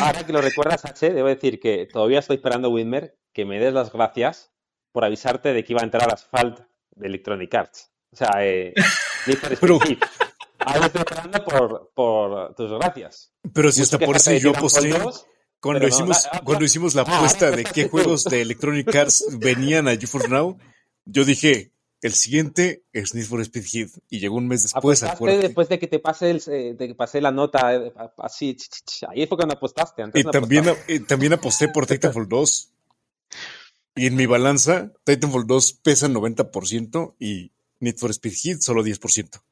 ahora que lo recuerdas, H, debo decir que todavía estoy esperando, Winmer, que me des las gracias por avisarte de que iba a entrar Asphalt de Electronic Arts. O sea, eh. [laughs] Ahora estoy esperando por, por tus gracias. Pero si hasta por de yo posté, 2, cuando pero no, hicimos, cuando hicimos la apuesta de qué juegos de Electronic Arts venían a GeForce Now, yo dije, el siguiente es Need for Speed Heat. Y llegó un mes después, acuérdate. después de que te pase el, eh, de que pasé la nota eh, así. ch, ch, ch. Ahí fue cuando apostaste. Antes Y también, y también aposté por Titanfall 2. Y en mi balanza, Titanfall 2 pesa 90% y Need for Speed Heat solo 10%.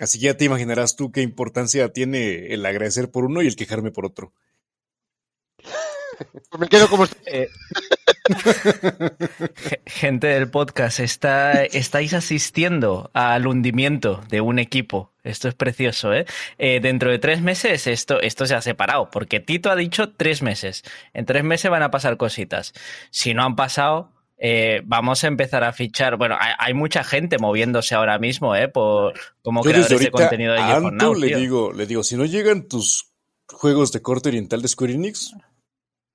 Así que ya te imaginarás tú qué importancia tiene el agradecer por uno y el quejarme por otro. Pues me quedo como. Eh, [laughs] ge- Gente del podcast, está, estáis asistiendo al hundimiento de un equipo. Esto es precioso, ¿eh? Eh, dentro de tres meses esto, esto se ha separado, porque Tito ha dicho tres meses. En tres meses van a pasar cositas. Si no han pasado, eh, vamos a empezar a fichar. Bueno, hay, hay mucha gente moviéndose ahora mismo, ¿eh? Por, como Yo creadores de contenido de a Anto Now, le tío. digo, le digo, si no llegan tus juegos de corte oriental de Square Enix,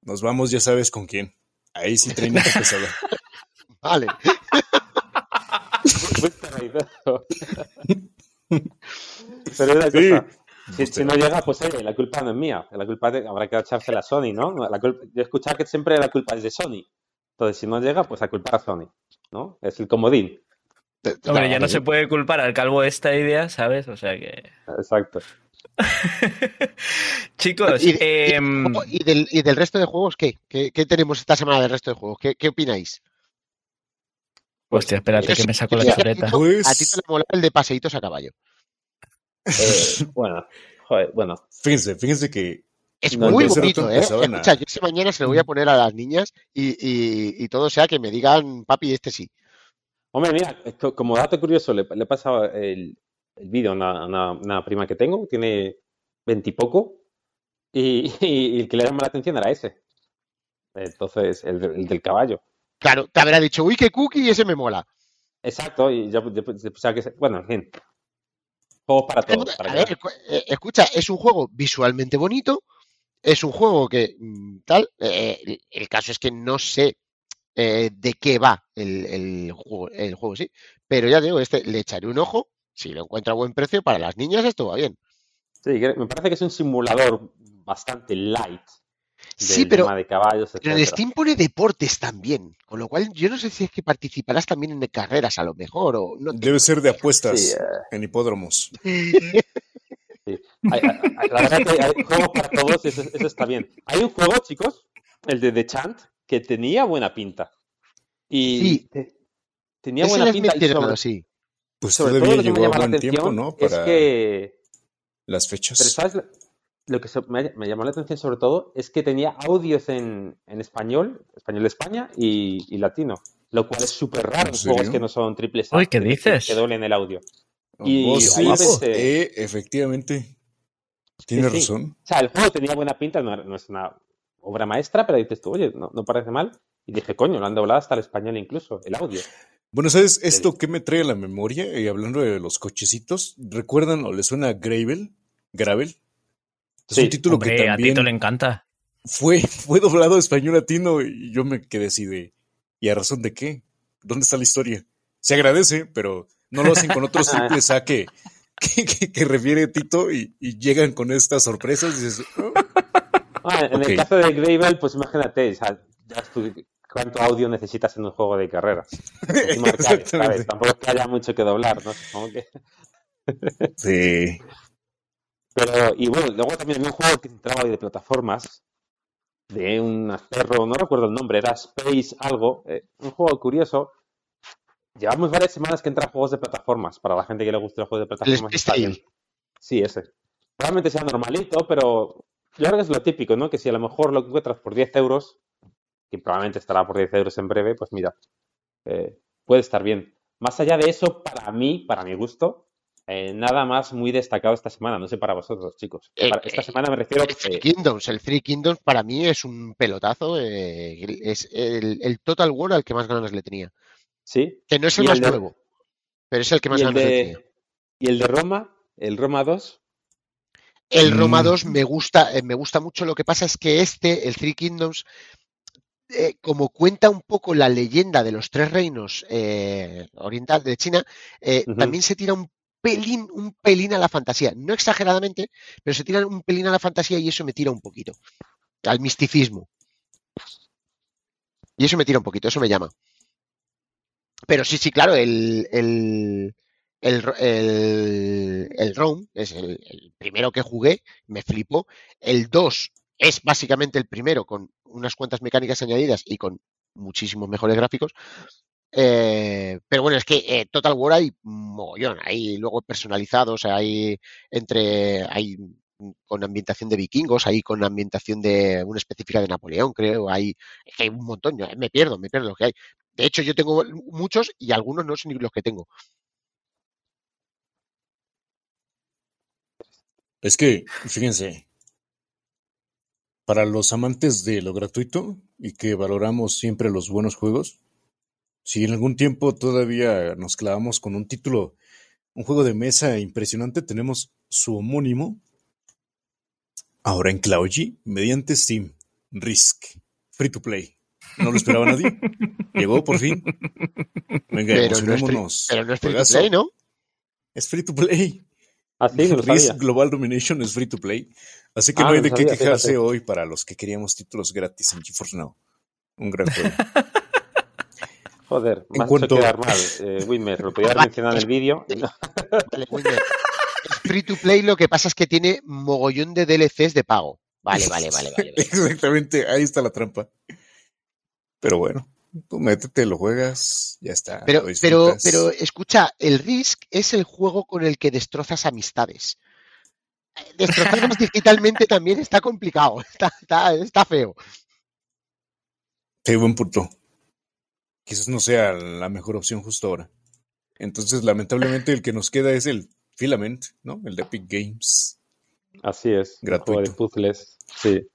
nos vamos, ya sabes con quién. Ahí sí trainita pesada. [laughs] Vale. [laughs] [laughs] Pero una Sí. si, si no llega, pues oye, la culpa no es mía. La culpa de- habrá que echársela a Sony, ¿no? La culpa, yo he escuchado que siempre la culpa es de Sony. Entonces, si no llega, pues a culpar a Sony, ¿no? Es el comodín. Hombre, ya no se puede culpar al calvo de esta idea, ¿sabes? O sea que. Exacto. [laughs] Chicos, Y, y- em, y del, y del resto de juegos qué? ¿Qué, qué tenemos esta semana del resto de juegos? ¿Qué, qué opináis? hostia, espérate Yo que sí- me saco la que a chuleta. Tito- Pues- A ti te molaba el de paseitos a caballo. Eh, [laughs] bueno, joder, bueno. Fíjense, fíjense que Es No, muy bonito, ¿eh? Escucha, yo ese mañana se lo voy a poner a las niñas y, y- y todo sea que me digan, papi, este sí. Hombre, mira, esto- como dato curioso, le, le he pasado el, el vídeo una, una- una prima que tengo, tiene veintipoco, y, [laughs] y, y el que le llama la atención era ese. Entonces, el, de- el del caballo. Claro, te habrá dicho, uy, qué cookie, ese me mola. Exacto, y yo, yo pensaba que... Bueno, en fin. Juegos para todos. para A ver, eh, escucha, es un juego visualmente bonito, es un juego que mm, tal, eh, el, el caso es que no sé eh, de qué va el, el juego, el juego, sí, pero ya digo, este le echaré un ojo, si lo encuentra a buen precio, para las niñas esto va bien. Sí, me parece que es un simulador bastante light. Sí, pero- de caballos, Pero el etcétera. Steam pone deportes también, con lo cual yo no sé si es que participarás también en carreras a lo mejor o no. debe ser de apuestas Sí, eh, en hipódromos. Sí. Hay- hay- hay- la verdad que hay juegos para todos, eso, eso está bien. Hay un juego, chicos, el de The Chant, que tenía buena pinta. Y Sí. te- tenía Ese buena pinta. Y sobre, sí. Pues sobre todavía todo lo que me llegó a llama la buen atención tiempo, ¿no? es Para que. las Pero fechas. ¿sabes? lo- Lo que so- me, me llamó la atención sobre todo es que tenía audios en, en español, español de España y, y latino. Lo cual es súper raro ¿En juegos que no son triples A. Uy, ¿qué que- dices? Que doblen el audio. y Voces, ahí pensé- eh, efectivamente. Tiene sí. razón. O sea, el juego tenía buena pinta, no, no es una obra maestra, pero dices tú, oye, no, no parece mal. Y dije, coño, lo han doblado hasta el español incluso, el audio. Bueno, ¿sabes esto qué me trae a la memoria? Y hablando de los cochecitos, ¿recuerdan o le suena a Gravel? Gravel. Es Sí, un título Hombre, que a también Tito le encanta. fue, [laughs] fue doblado a español latino y yo me quedé así de, ¿y a razón de qué? ¿Dónde está la historia? Se agradece, pero no lo hacen con otros [laughs] triples A que, [laughs] que, que- que refiere Tito y, y llegan con estas sorpresas y dices, "Oh". Ah, en el caso de Gravel, pues imagínate, o sea, cuánto audio necesitas en un juego de carreras. [laughs] Tampoco es que haya mucho que doblar, ¿no? Supongo que... Sí. Pero, y bueno, luego también había un juego que entraba ahí de plataformas, de un perro, no recuerdo el nombre, era Space algo, eh, un juego curioso. Llevamos varias semanas que entran juegos de plataformas, para la gente que le guste los juegos de plataformas. Está bien. Sí, ese. Probablemente sea normalito, pero yo creo que es lo típico, ¿no? Que si a lo mejor lo encuentras por 10 euros, que probablemente estará por 10 euros en breve, pues mira, eh, puede estar bien. Más allá de eso, para mí, para mi gusto, eh, nada más muy destacado esta semana. No sé para vosotros, chicos. Eh, Para- esta semana me refiero El Three Kingdoms, el Three Kingdoms para mí es un pelotazo, es el, el Total War al que más ganas le tenía. Sí. Que no es el más el de- nuevo, pero es el que más ganas tenido. de, y el de Roma, el Roma 2, El Roma Mm. 2 me gusta, me gusta mucho. Lo que pasa es que este, el Three Kingdoms, eh, como cuenta un poco la leyenda de los tres reinos eh, oriental de China, eh, también se tira un pelín, un pelín a la fantasía. No exageradamente, pero se tira un pelín a la fantasía y eso me tira un poquito. Al misticismo. Y eso me tira un poquito, eso me llama. Pero sí, sí, claro, el, el, el, el, el Rome es el, el primero que jugué, me flipó. El 2 es básicamente el primero con unas cuantas mecánicas añadidas y con muchísimos mejores gráficos. Eh, pero bueno, es que eh, Total War hay mogollón, hay luego personalizados, hay entre, hay con ambientación de vikingos, hay con ambientación de una específica de Napoleón, creo, hay, es que hay un montón, yo me pierdo, me pierdo lo que hay. De hecho, yo tengo muchos y algunos no sé ni los que tengo. Es que, fíjense, para los amantes de lo gratuito y que valoramos siempre los buenos juegos, si en algún tiempo todavía nos clavamos con un título, un juego de mesa impresionante, tenemos su homónimo, ahora en Cloudy, mediante Steam, Risk, Free to Play. No lo esperaba nadie. [laughs] Llegó por fin. Venga, Pero no es free, emocionémonos. pero no es free to play, ¿no? Es Free to Play. Así no lo Risk sabía. Global Domination es free to play. Así que Ah, no hay de qué sabía, quejarse fíjate. hoy para los que queríamos títulos gratis en GeForce Now. Un gran juego. [laughs] Joder, En me has cuanto- hecho quedar mal, eh, Wimmer. Lo podía haber mencionado en el vídeo. [laughs] Vale. [laughs] Es free to play, lo que pasa es que tiene mogollón de DLCs de pago. Vale, vale, vale, vale. vale. Exactamente, ahí está la trampa. Pero bueno, tú métete, lo juegas, ya está. Pero, pero, pero escucha, el Risk es el juego con el que destrozas amistades. Destrozarlas [laughs] digitalmente también está complicado, está, está, está feo. Sí, buen punto. Quizás no sea la mejor opción justo ahora. Entonces, lamentablemente, el que nos queda es el Filament, ¿no? El de Epic Games. Así es, un juego de Gratuito. puzzles. Sí.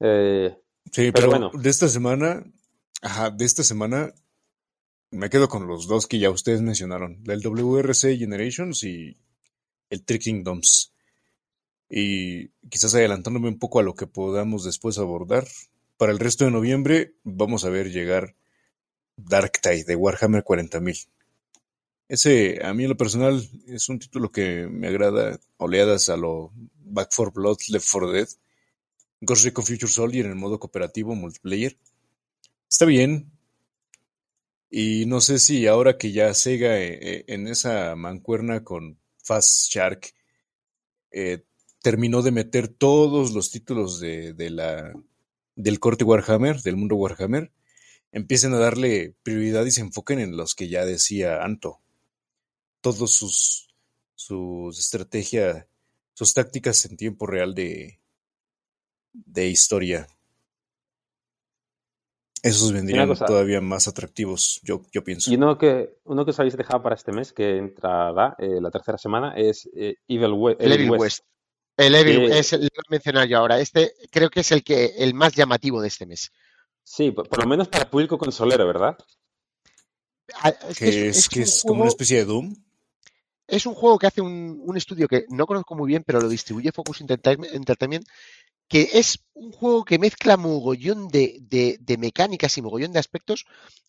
Eh, Sí, Pero pero, bueno. de esta semana, ajá, de esta semana me quedo con los dos que ya ustedes mencionaron, el WRC Generations y el Three Kingdoms. Y quizás adelantándome un poco a lo que podamos después abordar, para el resto de noviembre vamos a ver llegar Darktide de Warhammer 40.000. Ese, a mí en lo personal, es un título que me agrada, oleadas a lo Back 4 Blood, Left 4 Dead. Ghost Recon Future Soldier en modo cooperativo multiplayer. Está bien. Y no sé si ahora que ya Sega eh, eh, en esa mancuerna con Fast Shark eh, terminó de meter todos los títulos de, de la, del corte Warhammer, del mundo Warhammer, empiecen a darle prioridad y se enfoquen en los que ya decía Anto. Todos sus, sus estrategias, sus tácticas en tiempo real de, de historia. Esos vendrían cosa- todavía más atractivos, yo, yo pienso. y uno que, uno que os habéis dejado para este mes, que entrará eh, la tercera semana, es eh, Evil, We- El Evil West. El Evil Sí. es el, lo voy a mencionar yo ahora. Este creo que es el que el más llamativo de este mes. Sí, por, por lo menos para público consolero, ¿verdad? Ah, Es que es, que un es como una juego- especie de Doom. es un juego que hace un, un estudio que no conozco muy bien, pero lo distribuye Focus Entertainment, que es un juego que mezcla mogollón de, de- de mecánicas y mogollón de aspectos.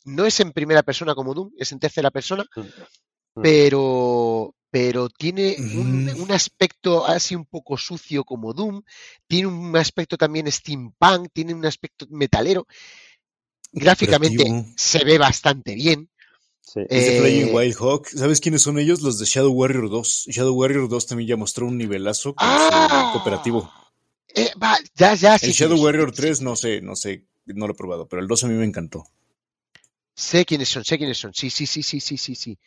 No es en primera persona como Doom, es en tercera persona, Mm. pero, pero tiene un, Mm. un aspecto así un poco sucio como Doom, tiene un aspecto también steampunk, tiene un aspecto metalero. Gráficamente se ve bastante bien. Sí. Es de Eh, Flying Wild Hawk. ¿Sabes quiénes son ellos? Los de Shadow Warrior 2. Shadow Warrior 2 también ya mostró un nivelazo con ¡Ah! su cooperativo. Eh, va, ya, ya, sí, El Shadow Warrior sí, 3 no sé, no sé, no lo he probado, pero el 2 a mí me encantó. Sé quiénes son, sé quiénes son. Sí, sí, sí, sí, sí, sí, sí.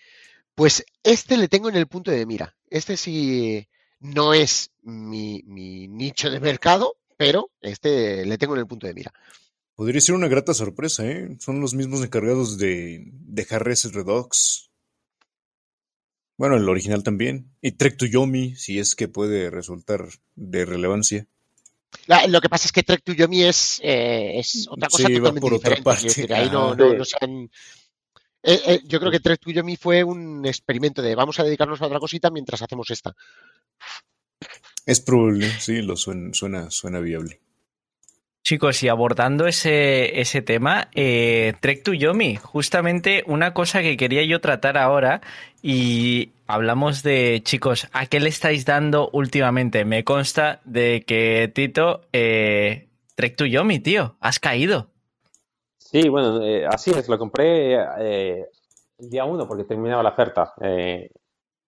Pues este le tengo en el punto de mira. Este sí no es mi, mi nicho de mercado, pero este le tengo en el punto de mira. Podría ser una grata sorpresa, ¿eh? Son los mismos encargados de, de Harris Redux. Bueno, el original también. Y Trek to Yomi, si es que puede resultar de relevancia. La- lo que pasa es que Trek to Yomi es, eh, es otra cosa Sí, totalmente por diferente. quiero parte. decir, ahí no, no, no se han- Eh, eh, yo creo que Trek to Yomi fue un experimento de vamos a dedicarnos a otra cosita mientras hacemos esta. Es probable, sí, lo suena, suena, suena viable. Chicos, y abordando ese, ese tema, eh, Trek to Yomi, justamente una cosa que quería yo tratar ahora y hablamos de, chicos, ¿a qué le estáis dando últimamente? Me consta de que, Tito, eh, Trek to Yomi, tío, has caído. Sí, bueno, eh, así es, lo compré el día uno porque terminaba la oferta.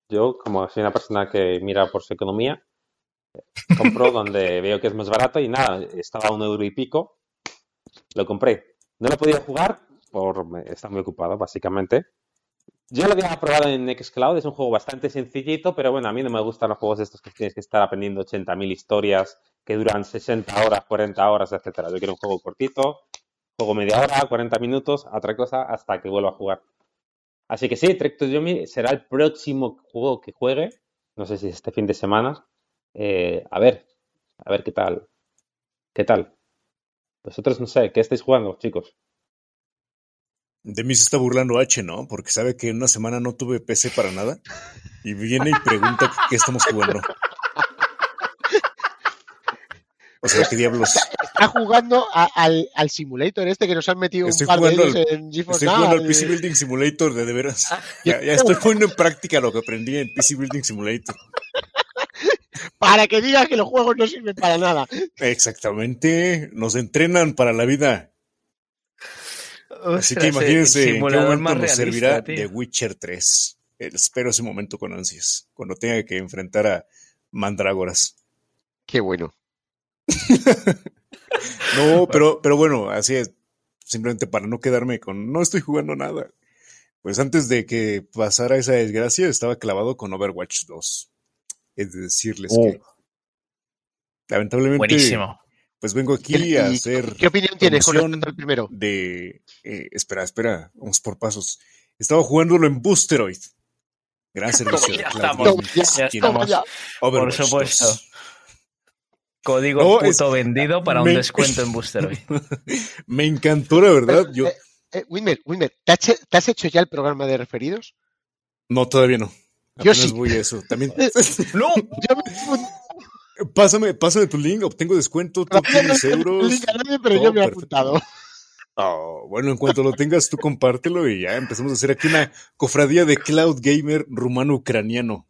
Yo, como soy una persona que mira por su economía, compro donde veo que es más barato y nada, estaba a un euro y pico, lo compré. No lo podía jugar por estar muy ocupado, básicamente. Yo lo había probado en Nextcloud, es un juego bastante sencillito, pero bueno, a mí no me gustan los juegos estos que tienes que estar aprendiendo 80.000 historias que duran 60 horas, 40 horas, etcétera. Yo quiero un juego cortito, juego media hora, 40 minutos, otra cosa, hasta que vuelva a jugar. Así que sí, Trek to Yomi será el próximo juego que juegue, no sé si este fin de semana, eh, a ver, a ver qué tal. ¿Qué tal? Vosotros no sé, ¿qué estáis jugando, chicos? De mí se está burlando H, ¿no? Porque sabe que en una semana no tuve PC para nada. Y viene y pregunta [laughs] qué estamos jugando. O sea, qué diablos. Está jugando a- al, al simulator este que nos han metido Estoy un par de jugando ellos al- en GeForce Estoy jugando al PC Building Simulator de de veras. Ya, ya estoy poniendo en práctica lo que aprendí en PC Building Simulator. Para que digas que los juegos no sirven para nada. Exactamente. Nos entrenan para la vida. Así que imagínense en qué momento más nos realista, servirá tío. The Witcher 3. Espero ese momento con ansias. Cuando tenga que enfrentar a mandrágoras. Qué bueno. [laughs] No, pero, pero bueno, así es. Simplemente para no quedarme con no estoy jugando nada. Pues antes de que pasara esa desgracia, estaba clavado con Overwatch 2. Es decirles Oh. que lamentablemente Buenísimo. pues vengo aquí ¿Y- a hacer ¿Qué opinión tienes con al primero? de eh, espera, espera, vamos por pasos. Estaba jugándolo en Boosteroid. Gran [laughs] servicio. Ya de estamos, ya estamos. ya. Por supuesto. 2. Código No, puto es- vendido para un descuento en [laughs] Boosteroid. Me encantó, la verdad. Yo Eh, eh, Wilmer, Wilmer, ¿te has, hecho- te has hecho ya el programa de referidos? no todavía no. Yo Apenas sí. voy a eso. También [laughs] ¡No! Yo me Pásame, pásame tu link, obtengo descuento, tú tienes euros. link a nadie, pero No, yo me he perfecto. apuntado. Oh, bueno, en cuanto lo tengas, tú compártelo y ya empezamos a hacer aquí una cofradía de cloud gamer rumano-ucraniano.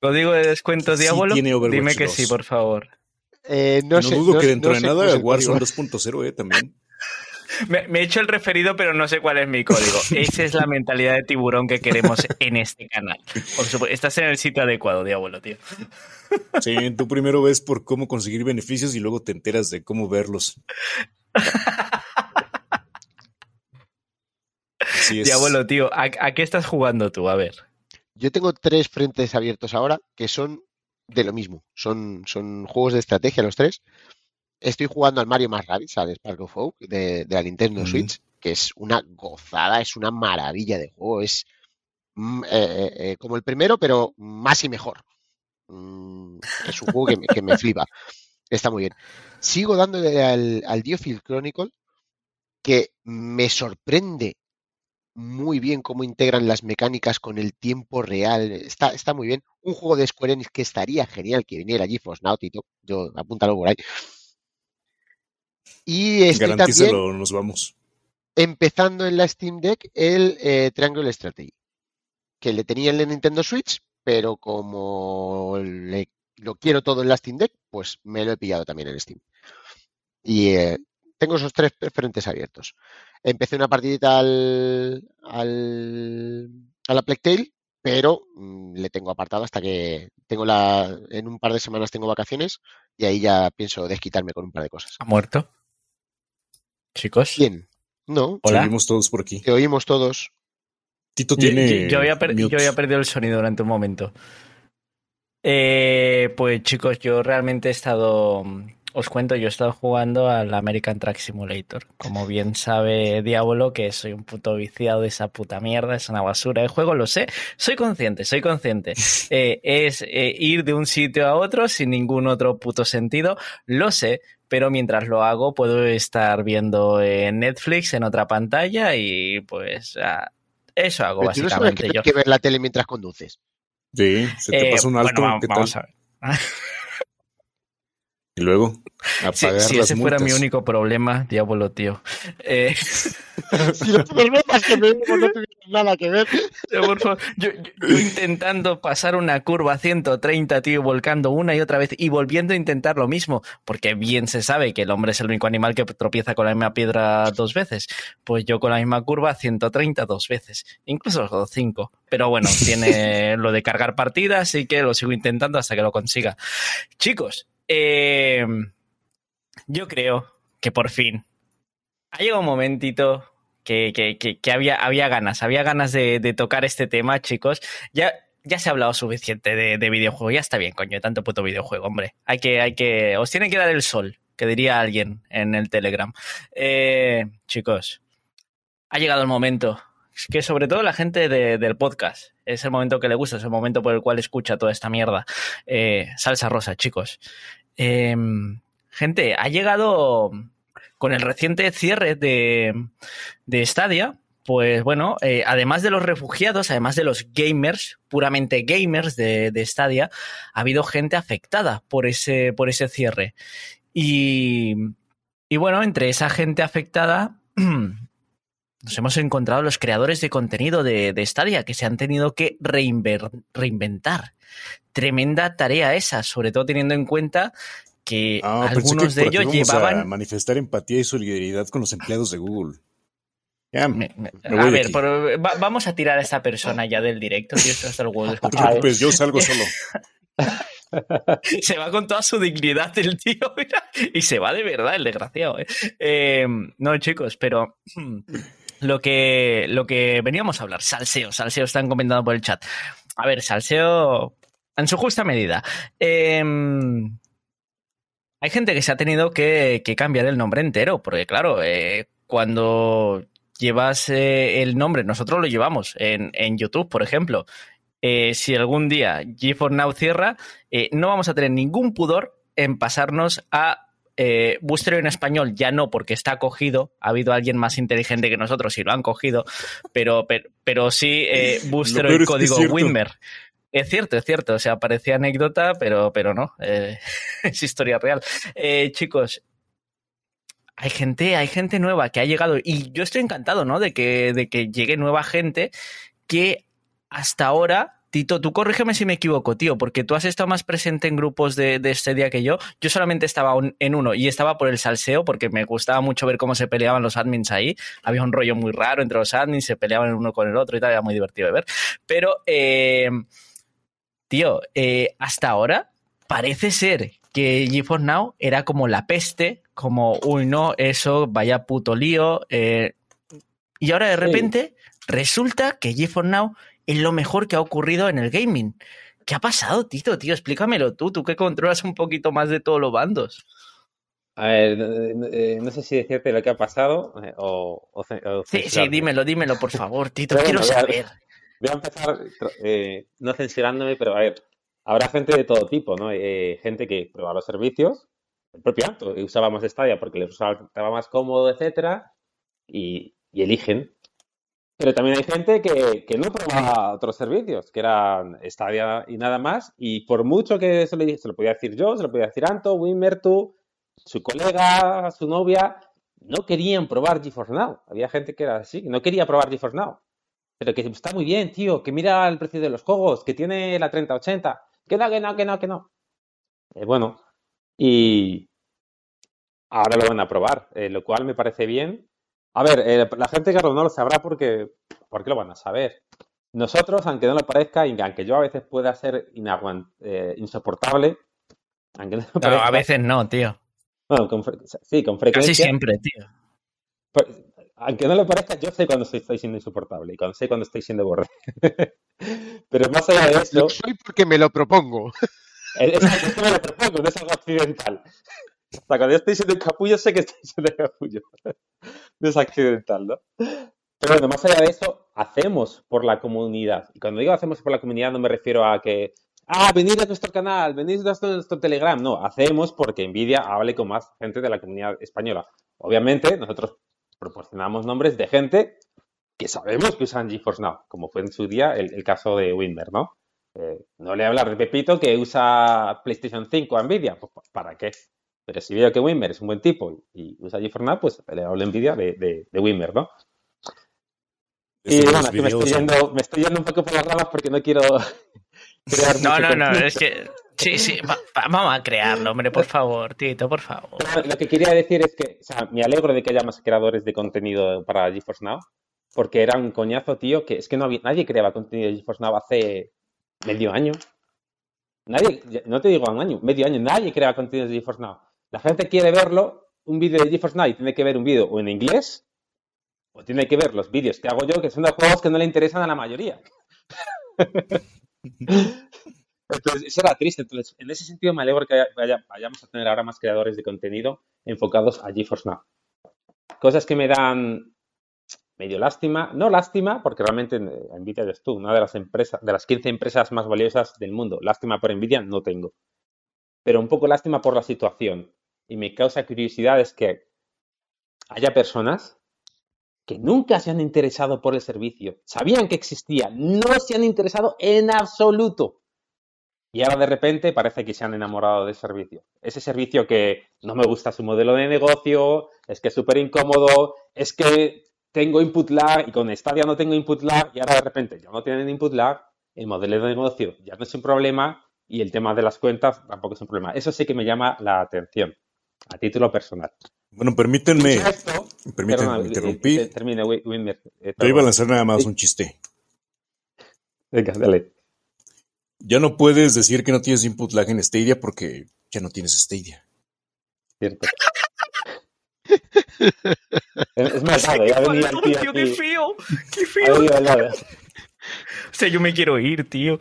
Código de descuento Diablo. Dime que 2. sí, por favor. Eh, no, No, sé, dudo no que dentro no de nada Warzone código. 2.0, eh, también. Me, me he hecho el referido, pero no sé cuál es mi código. [laughs] Esa es la mentalidad de tiburón que queremos en este canal. Por supuesto, estás en el sitio adecuado, Diablo, tío. Sí, tú primero ves por cómo conseguir beneficios y luego te enteras de cómo verlos. Diablo, tío, ¿a, a qué estás jugando tú? A ver. Yo tengo tres frentes abiertos ahora que son de lo mismo. Son, son juegos de estrategia los tres. Estoy jugando al Mario más Rabbids, al Spark of Hope de, de la Nintendo Ujú. Switch, que es una gozada, es una maravilla de juego. Es mm, eh, eh, eh, como el primero, pero más y mejor. Mm, es un juego que me, que me flipa. Está muy bien. Sigo dándole al, al Diofield Chronicle, que me sorprende muy bien cómo integran las mecánicas con el tiempo real. Está, está muy bien. Un juego de Square Enix que estaría genial que viniera GeForce Now, Tito. Yo apúntalo por ahí. Y estoy también nos vamos. empezando en la Steam Deck el eh, Triangle Strategy, que le tenía en la Nintendo Switch, pero como le- lo quiero todo en la Steam Deck, pues me lo he pillado también en Steam. Y eh, tengo esos tres frentes abiertos. Empecé una partidita al, al, a la Plague Tale, pero mm, le tengo apartado hasta que tengo la, en un par de semanas tengo vacaciones y ahí ya pienso desquitarme con un par de cosas. ¿Ha muerto? Chicos. Bien, no, Hola. Seguimos todos por aquí. te oímos todos. Tito tiene. Yo, yo había per- yo había perdido el sonido durante un momento. Eh, pues chicos, yo realmente he estado. Os cuento, yo he estado jugando al American Track Simulator. Como bien sabe Diablo, que soy un puto viciado de esa puta mierda, es una basura de juego, lo sé. Soy consciente, soy consciente. [laughs] Eh, es eh, ir de un sitio a otro sin ningún otro puto sentido, lo sé. pero mientras lo hago puedo estar viendo en Netflix en otra pantalla y pues ah, eso hago Pero tú no sabes básicamente que yo. tienes que ver la tele mientras conduces. Sí, se te Eh, pasa un alto. bueno, va- ¿qué tal? vamos a ver. [laughs] Y luego, a Si, pagar si las ese fuera mi único problema, diablo, tío. Eh, [laughs] Si los problemas que vemos no tuvieran nada que ver. Yo, [laughs] por favor, yo- yo- yo intentando pasar una curva a 130, tío, volcando una y otra vez y volviendo a intentar lo mismo, porque bien se sabe que el hombre es el único animal que tropieza con la misma piedra dos veces. Pues yo con la misma curva 130 dos veces, incluso cinco. Pero bueno, [laughs] tiene lo de cargar partidas, así que lo sigo intentando hasta que lo consiga. Chicos, eh, yo creo que por fin ha llegado un momentito que, que- que- había, había ganas, había ganas de, de tocar este tema, chicos. Ya, ya se ha hablado suficiente de, de videojuego, ya está bien, coño, tanto puto videojuego, hombre. Hay que, hay que, os tiene que dar el sol, que diría alguien en el Telegram. Eh, chicos, ha llegado el momento. Que sobre todo la gente de- del podcast, es el momento que le gusta, es el momento por el cual escucha toda esta mierda. Eh, salsa rosa, chicos. Eh, gente, ha llegado con el reciente cierre de, de Stadia, pues bueno, eh, además de los refugiados, además de los gamers, puramente gamers de, de Stadia, ha habido gente afectada por ese, por ese cierre. Y, y bueno, entre esa gente afectada, [clears throat] nos hemos encontrado los creadores de contenido de, de Stadia que se han tenido que reinver- reinventar. Tremenda tarea esa, sobre todo teniendo en cuenta que Ah, que algunos de ellos llevaban a manifestar empatía y solidaridad con los empleados de Google. Ya, no Me- me- Me voy a ver, aquí. pero va- vamos a tirar a esta persona ya del directo, tío, esto hasta el de te preocupes, yo salgo [laughs] solo. [laughs] Se va con toda su dignidad el tío, [laughs] mira, y se va de verdad el desgraciado. ¿eh? Eh, no, chicos, pero [clears throat] lo que, lo que veníamos a hablar, salseo, salseo, están comentando por el chat. A ver, salseo en su justa medida. Eh, hay gente que se ha tenido que, que cambiar el nombre entero, porque claro, eh, cuando llevas eh, el nombre, nosotros lo llevamos en, en YouTube, por ejemplo. Eh, si algún día GeForce Now cierra, no vamos a tener ningún pudor en pasarnos a eh, Booster en español, ya no porque está cogido, ha habido alguien más inteligente que nosotros y lo han cogido, pero, pero, pero sí eh, [laughs] en es código. Winmer. Es cierto, es cierto. O sea, parecía anécdota, pero, pero no. eh, [laughs] es historia real. Eh, chicos, hay gente, hay gente nueva que ha llegado. Y yo estoy encantado, ¿no? De que, de que llegue nueva gente que hasta ahora. Tito, tú corrígeme si me equivoco, tío, porque tú has estado más presente en grupos de, de este día que yo. Yo solamente estaba en uno y estaba por el salseo porque me gustaba mucho ver cómo se peleaban los admins ahí. Había un rollo muy raro entre los admins, se peleaban el uno con el otro y tal, era muy divertido de ver. Pero, eh, tío, eh, hasta ahora parece ser que GeForce Now era como la peste, como, uy, no, eso, vaya puto lío. eh, y ahora de Sí. repente resulta que GeForce Now es lo mejor que ha ocurrido en el gaming. ¿Qué ha pasado, Tito? Tío, explícamelo tú, tú que controlas un poquito más de todos los bandos. A ver, eh, no sé si decirte lo que ha pasado eh, o, o ce- o Sí, sí, dímelo, dímelo, por favor, Tito, [laughs] quiero saber. Voy a empezar, eh, no censurándome, pero a ver, habrá gente de todo tipo, ¿no? Eh, gente que prueba los servicios, el propio Anto, y usaba más Stadia porque les resultaba más cómodo, etcétera, y, y eligen. Pero también hay gente que, que no probaba otros servicios, que eran Stadia y nada más, y por mucho que se, le, se lo podía decir yo, se lo podía decir Anto, Wimmer, tú, su colega, su novia, no querían probar GeForce Now. Había gente que era así, no quería probar GeForce Now. Pero que está muy bien, tío, que mira el precio de los juegos, que tiene la 3080. Que no, que no, que no, que no. Eh, bueno, y ahora lo van a probar, eh, lo cual me parece bien. A ver, eh, la gente que no lo sabrá porque, porque lo van a saber. Nosotros, aunque no lo parezca, y aunque yo a veces pueda ser insoportable, aunque no lo No, parezca, a veces no, tío. bueno, con fre- sí, con Casi frecuencia, siempre, tío. Aunque no lo parezca, yo sé cuando estoy, estoy siendo insoportable y cuando sé cuando estoy siendo borde. [laughs] Pero más allá de eso, Lo soy porque me lo propongo. es, es que me lo propongo, no es algo accidental. Sea, cuando yo estoy siendo un capullo, sé que estoy siendo capullo. No es accidental, ¿no? Pero bueno, más allá de eso, hacemos por la comunidad. Y cuando digo hacemos por la comunidad, no me refiero a que ah, venid a nuestro canal, venid a nuestro Telegram. No, hacemos porque Nvidia hable con más gente de la comunidad española. Obviamente, nosotros proporcionamos nombres de gente que sabemos que usan GeForce Now, como fue en su día el, caso de Winmer, ¿no? Eh, no le hablar de Pepito que usa PlayStation 5 a Nvidia, pues ¿para qué? Pero si veo que Wimmer es un buen tipo y, usa GeForce Now, pues le hablo Nvidia de, de, de Wimmer, ¿no? Y bueno, me estoy, yendo, me estoy yendo un poco por las ramas porque no quiero [laughs] crear. No, no, no, es que. Sí, sí, vamos a crearlo, hombre, por favor, Tito, por favor. lo que quería decir es que, o sea, me alegro de que haya más creadores de contenido para GeForce Now, porque era un coñazo, tío, que es que no había, nadie creaba contenido de GeForce Now hace medio año. Nadie, no te digo un año, medio año, nadie crea contenido de GeForce Now. La gente quiere verlo, un vídeo de GeForce Now y tiene que ver un vídeo o en inglés o tiene que ver los vídeos que hago yo, que son de juegos que no le interesan a la mayoría. [laughs] Entonces, eso era triste. Entonces, en ese sentido, me alegro que vayamos a tener ahora más creadores de contenido enfocados a GeForce Now. Cosas que me dan medio lástima, no lástima, porque realmente eh, Nvidia es tú, una de las empresas, de las 15 empresas más valiosas del mundo. Lástima por Nvidia no tengo. Pero un poco lástima por la situación. Y me causa curiosidad es que haya personas que nunca se han interesado por el servicio, sabían que existía, no se han interesado en absoluto. Y ahora de repente parece que se han enamorado del servicio. Ese servicio que no me gusta su modelo de negocio, es que es súper incómodo, es que tengo input lag y con Stadia no tengo input lag y ahora de repente ya no tienen input lag, el modelo de negocio ya no es un problema y el tema de las cuentas tampoco es un problema. Eso sí que me llama la atención a título personal. Bueno, permítanme, permítanme interrumpir. Termina, Wimmer. Yo iba a lanzar nada más un chiste. Venga, dale. Ya no puedes decir que no tienes input lag en Stadia porque ya no tienes Stadia. Cierto. [laughs] es más, ya venía el tío, tío qué feo, qué feo. O sea, yo me quiero ir, tío.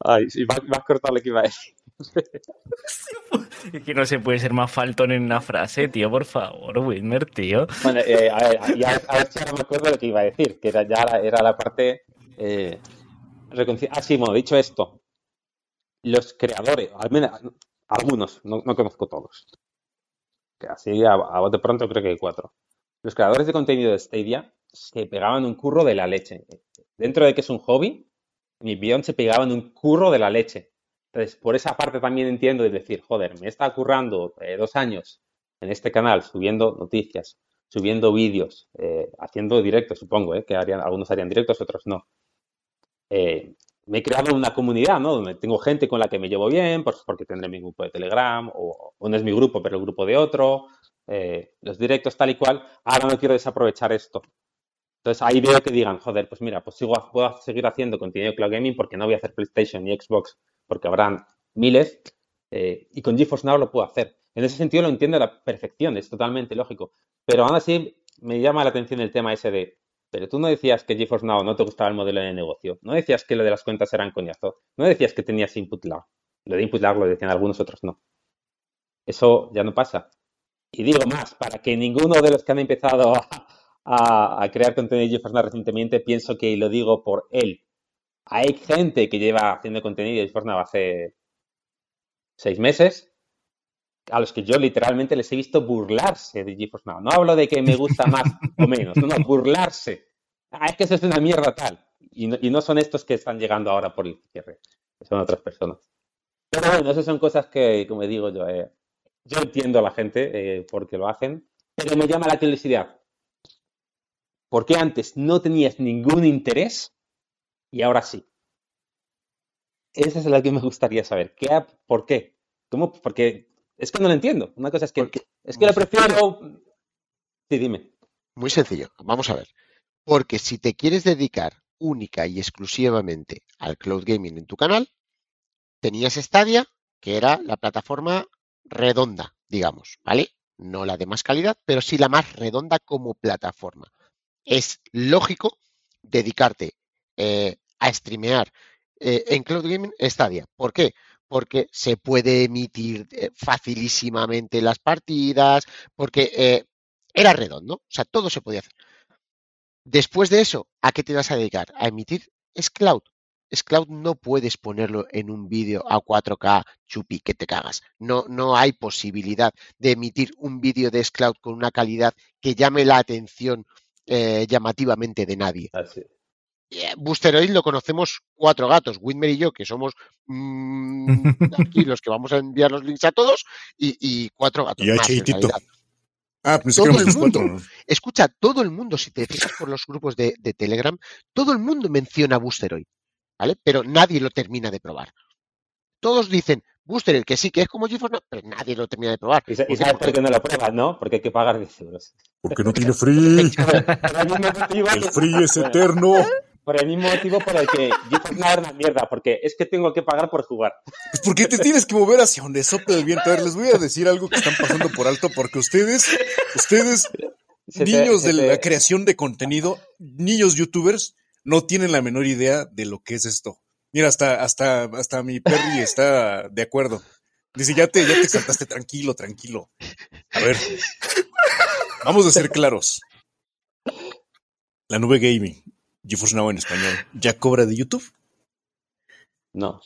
Ay, sí, vas a cortar lo que iba a decir. [laughs] Es que no se puede ser más faltón en una frase, tío, por favor, Wilmer, tío. Bueno, eh, a ver, ya, me acuerdo lo que iba a decir, que era, ya era la parte. Eh, ah, sí, bueno, dicho esto, los creadores, al menos algunos, no, conozco todos. Así a, a de pronto creo que hay cuatro. Los creadores de contenido de Stadia se pegaban un curro de la leche. Dentro de que es un hobby, mi guion se pegaba en un curro de la leche. Entonces, por esa parte también entiendo de decir, joder, me está currando eh, dos años en este canal subiendo noticias, subiendo vídeos, eh, haciendo directos, supongo, eh, que harían, algunos harían directos, otros no. me he creado una comunidad, ¿no? Donde tengo gente con la que me llevo bien, pues porque tendré mi grupo de Telegram, o, o no es mi grupo, pero el grupo de otro, los directos tal y cual. Ahora no quiero desaprovechar esto. Entonces ahí veo que digan, joder, pues mira, pues sigo, puedo seguir haciendo contenido de cloud gaming porque no voy a hacer PlayStation ni Xbox porque habrán miles eh, y con GeForce Now lo puedo hacer. En ese sentido lo entiendo a la perfección, es totalmente lógico. Pero aún así me llama la atención el tema ese de, pero tú no decías que GeForce Now no te gustaba el modelo de negocio, no decías que lo de las cuentas eran coñazo, no decías que tenías input lag. Lo de input lag lo decían algunos, otros no. Eso ya no pasa. Y digo más, para que ninguno de los que han empezado a, crear contenido de GeForce recientemente, pienso que lo digo por él. Hay gente que lleva haciendo contenido de GeForce hace seis meses, a los que yo literalmente les he visto burlarse de GeForce Now. No hablo de que me gusta más o menos, no, burlarse. Ah, es que eso es una mierda tal. Y no, son estos que están llegando ahora por el cierre, son otras personas. Pero bueno, esas son cosas que, como digo yo, eh, yo entiendo a la gente eh, porque lo hacen, pero me llama la curiosidad. ¿Por qué antes no tenías ningún interés y ahora sí? Esa es la que me gustaría saber. ¿Qué, ¿Por qué? ¿Cómo? Porque es que no lo entiendo. Una cosa es que es que lo prefiero. Sí, dime. Muy sencillo. Vamos a ver. Porque si te quieres dedicar única y exclusivamente al cloud gaming en tu canal, tenías Stadia, que era la plataforma redonda, digamos, ¿vale? No la de más calidad, pero sí la más redonda como plataforma es lógico dedicarte eh, a streamear eh, en Cloud Gaming Stadia. ¿Por qué? Porque se puede emitir eh, facilísimamente las partidas, porque era redondo, o sea, todo se podía hacer. Después de eso, ¿a qué te vas a dedicar? A emitir es cloud. Es cloud no puedes ponerlo en un vídeo a 4K chupi que te cagas. No, no hay posibilidad de emitir un vídeo de Scloud con una calidad que llame la atención eh, llamativamente de nadie. Así. Boosteroid lo conocemos cuatro gatos, Whitmer y yo, que somos mm, aquí [laughs] los que vamos a enviar los links a todos, y, y cuatro gatos Y más, en. Ah, pensé que Todo el mundo. cuatro. Escucha, todo el mundo, si te fijas por los grupos de, de Telegram, todo el mundo menciona Boosteroid, ¿vale? Pero nadie lo termina de probar. Todos dicen Boosteroid, que sí, que es como GeForce pero nadie lo termina de probar. ¿Y, y sabes por qué no lo pruebas, no? Porque hay que pagar 10 euros. Porque no tiene [laughs] free. [laughs] El free es eterno. Por el mismo motivo por el que Now era una mierda, porque es que tengo que pagar por jugar. Pues porque te tienes que mover hacia donde sopla el viento. A ver, les voy a decir algo que están pasando por alto porque ustedes, ustedes, Se niños de te- la creación de contenido, niños youtubers, no tienen la menor idea de lo que es esto. Mira, hasta, hasta, hasta mi Perry está de acuerdo. Dice, ya te, ya te exaltaste, tranquilo, tranquilo. A ver, vamos a ser claros. La nube gaming, GeForce Now en español, ¿ya cobra de YouTube? No.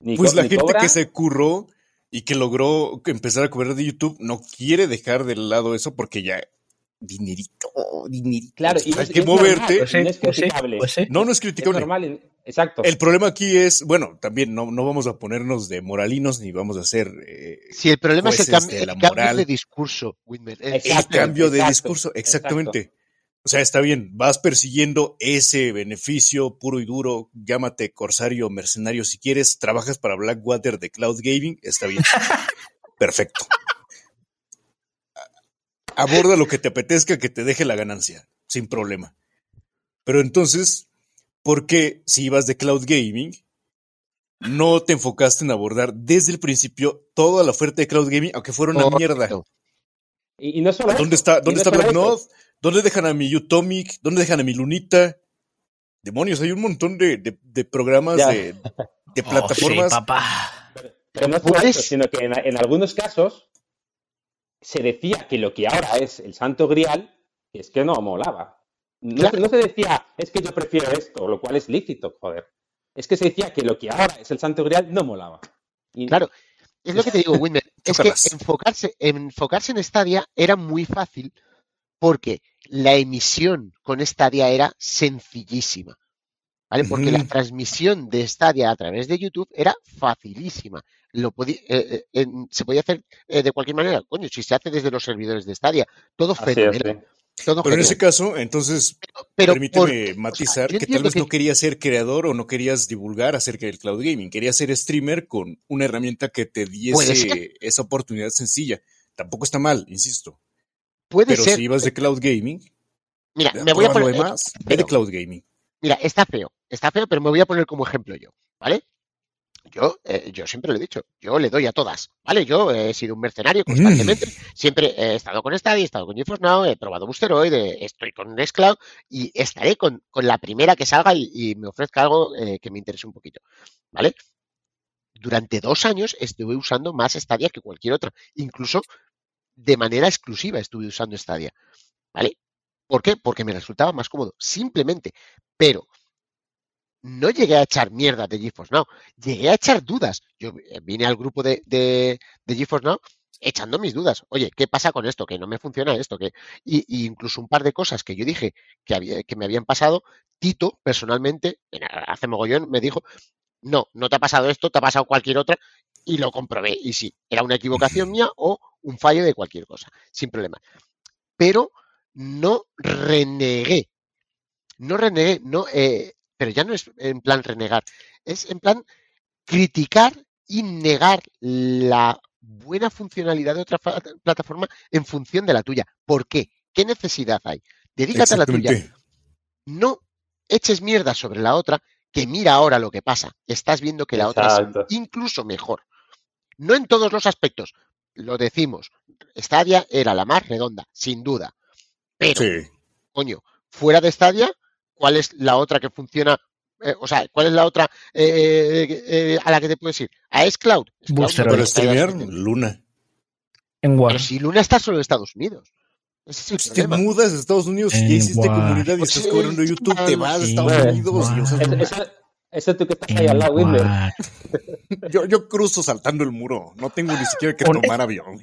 Ni Pues la gente cobra, que se curró y que logró empezar a cobrar de YouTube no quiere dejar de lado eso porque ya dinerito, dinerito. Claro, y hay es- que es normal, moverte. Pues sí, no es pues criticable. pues sí. No, no es Es criticable. normal, exacto. El problema aquí es, bueno, también no, no vamos a ponernos de moralinos ni vamos a hacer eh, Si el problema es el, cam- de el la cambio moral. de discurso. El- cambio de exacto, discurso. Exactamente. O sea, está bien, vas persiguiendo ese beneficio puro y duro, llámate corsario, mercenario si quieres, trabajas para Blackwater de Cloud Gaming, está bien. [laughs] Perfecto. Aborda lo que te apetezca que te deje la ganancia, sin problema. Pero entonces, ¿por qué si ibas de Cloud Gaming, no te enfocaste en abordar desde el principio toda la oferta de Cloud Gaming, aunque fuera una mierda? Y, y no solo ¿Dónde está, dónde no está Black. ¿Dónde dejan a mi Utomic? ¿Dónde dejan a mi Lunita? Demonios, hay un montón de, de- de programas Ya. de, de Oh, plataformas. sí, papá. Pero no solo Puedes- eso, sino que en, en algunos casos se decía que lo que ahora es el santo grial, es que no molaba. No, Claro. se- no se decía, es que yo prefiero esto, lo cual es lícito, joder. Es que se decía que lo que ahora es el santo grial no molaba. Y- Claro, es lo que te digo, Winner. [laughs] es que enfocarse, enfocarse en Stadia era muy fácil porque la emisión con Stadia era sencillísima. ¿Vale? Porque la transmisión de Stadia a través de YouTube era facilísima. Lo eh, eh, se podía hacer eh, de cualquier manera. Coño, si se hace desde los servidores de Stadia, todo fenomenal. todo Pero en ese caso, entonces, Pero permíteme ¿por qué? O sea, matizar que tal vez que- no querías ser creador o no querías divulgar acerca del cloud gaming. Querías ser streamer con una herramienta que te diese esa oportunidad sencilla. Tampoco está mal, insisto. Puede Pero ser. si ibas de cloud gaming, Mira, me voy a lo poner. de pero- cloud gaming. Mira, está feo, está feo, pero me voy a poner como ejemplo yo, ¿vale? Yo, eh, yo siempre lo he dicho, yo le doy a todas, ¿vale? Yo he sido un mercenario Mm. constantemente, siempre he estado con Stadia, he estado con GeForce Now, he probado Boosteroid, eh, estoy con Nextcloud y estaré con, con la primera que salga y, y me ofrezca algo eh, que me interese un poquito, ¿vale? Durante dos años estuve usando más Stadia que cualquier otra, incluso de manera exclusiva estuve usando Stadia, ¿vale? ¿Por qué? Porque me resultaba más cómodo, simplemente. Pero no llegué a echar mierda de GeForce Now, llegué a echar dudas. Yo eh, vine al grupo de, de, de GeForce Now echando mis dudas. Oye, ¿qué pasa con esto? Que no me funciona esto. Que... Y, y incluso un par de cosas que yo dije que, había, que me habían pasado, Tito, personalmente, en- hace mogollón, me dijo, no, no te ha pasado esto, te ha pasado cualquier otra. Y lo comprobé. Y sí, era una equivocación [laughs] mía o un fallo de cualquier cosa, sin problema. Pero no renegué. No renegué, no, eh, pero ya no es en plan renegar, es en plan criticar y negar la buena funcionalidad de otra plataforma en función de la tuya. ¿Por qué? ¿Qué necesidad hay? Dedícate a la tuya. No eches mierda sobre la otra, que mira ahora lo que pasa. Estás viendo que la otra es incluso mejor. No en todos los aspectos. Lo decimos. Stadia era la más redonda, sin duda. Pero, Sí. coño, fuera de Stadia, ¿cuál es la otra que funciona? Eh, o sea, ¿cuál es la otra eh, eh, a la que te puedes ir? ¿A Xcloud? No Pero streamear, suficiente. Luna. En War. Pero si Luna está solo en Estados Unidos. Ese es el te problema. mudas a Estados Unidos y ya hiciste comunidad y estás Sí, cobrando YouTube, te vas a Estados. Unidos y usas Eso, eso, eso tú que estás ahí al lado, Whitmer. [laughs] Yo, yo cruzo saltando el muro. No tengo ni siquiera que tomar avión.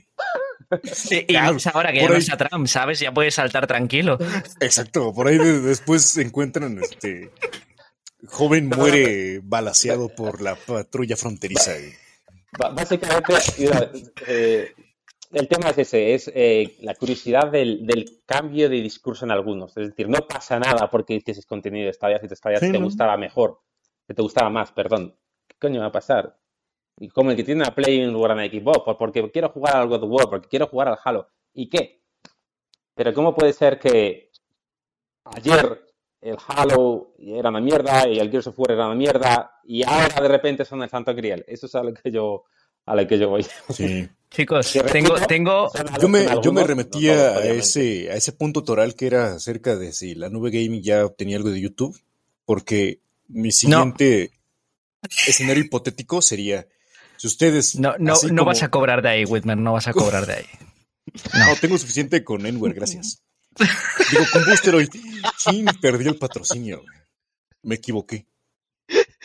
Y, y Claro, más ahora que ya no está Trump, ¿sabes? Ya puedes saltar tranquilo. Exacto. Por ahí de- después se encuentran este joven muere balaseado por la patrulla fronteriza. Básicamente, mira, eh, el tema es ese, es eh, la curiosidad del, del cambio de discurso en algunos. Es decir, no pasa nada porque hicieses contenido de Stadia si te Stadia Sí, te ¿no? gustaba mejor, que te gustaba más, perdón. ¿Qué coño va a pasar? Y como el que tiene una Play en lugar de una Xbox, pues porque quiero jugar al God of War, porque quiero jugar al Halo. ¿Y qué? Pero ¿cómo puede ser que ayer el Halo era una mierda y el Gears of War era una mierda y ahora de repente son el Santo Grial? Eso es a lo que yo, a lo que yo voy. Sí. [laughs] Chicos, tengo, tengo, Yo me, yo remetía no a ese, a ese punto toral que era acerca de si la nube gaming ya obtenía algo de YouTube, porque mi siguiente escenario hipotético sería si ustedes no, no, no como- vas a cobrar de ahí, Whitmer, no vas a cobrar de ahí. [laughs] No, tengo suficiente con Enware, gracias. Digo, con Boosteroid. Chin, perdí el patrocinio. Me equivoqué.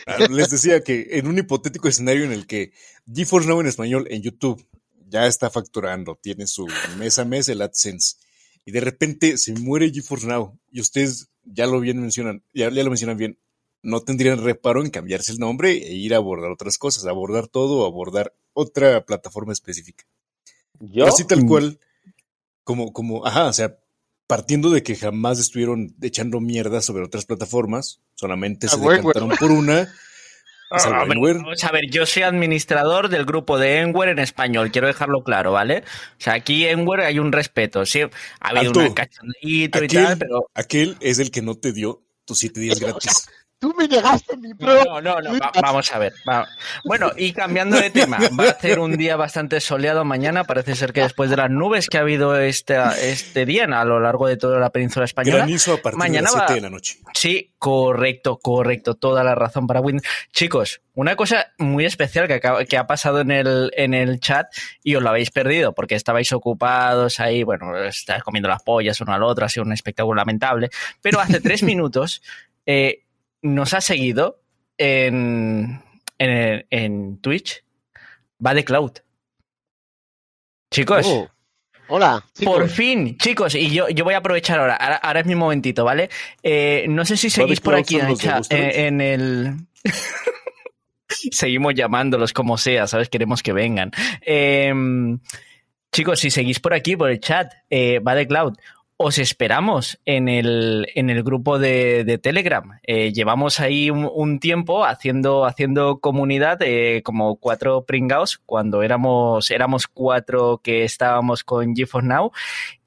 Ah, Les decía que en un hipotético escenario en el que GeForce Now en español en YouTube ya está facturando, tiene su mes a mes el AdSense, y de repente se muere GeForce Now, y ustedes ya lo bien mencionan, ya, ya lo mencionan bien, no tendrían reparo en cambiarse el nombre e ir a abordar otras cosas, abordar todo o abordar otra plataforma específica. Yo, Así tal cual, como, como, ajá, o sea, partiendo de que jamás estuvieron echando mierda sobre otras plataformas, solamente Ah, se decantaron por una. [laughs] Ah, a ver, Enware. Vamos a ver, yo soy administrador del grupo de Enware en español, quiero dejarlo claro, ¿vale? O sea, aquí Enware hay un respeto, sí, ha habido Alto. cachondito y tal, pero aquel es el que no te dio tus siete días [laughs] gratis. Tú me negaste mi pro. No, no, no, va- vamos a ver. va. Bueno, y cambiando de tema, va a ser un día bastante soleado mañana. Parece ser que después de las nubes que ha habido este, este día a lo largo de toda la península española. Granizo a partir Mañana de las va- 7 de la noche. Sí, correcto, correcto. Toda la razón para Win. Chicos, una cosa muy especial que, acaba- que ha pasado en el, en el chat y os lo habéis perdido porque estabais ocupados ahí, bueno, estáis comiendo las pollas uno al otro, ha sido un espectáculo lamentable. Pero hace tres [laughs] minutos eh, nos ha seguido en, en, en Twitch. Va de Cloud. Chicos. Oh. Hola, chicos. Por fin, chicos, y yo, yo voy a aprovechar ahora, ahora, ahora es mi momentito, ¿vale? Eh, no sé si seguís por aquí en Booster eh, en el... [laughs] Seguimos llamándolos como sea, ¿sabes? Queremos que vengan. Eh, chicos, si seguís por aquí, por el chat, eh, va de Cloud. Os esperamos en el, en el grupo de, Telegram. Eh, llevamos ahí un, tiempo haciendo, haciendo comunidad, eh, como cuatro pringaos, cuando éramos, éramos cuatro que estábamos con GeForce Now.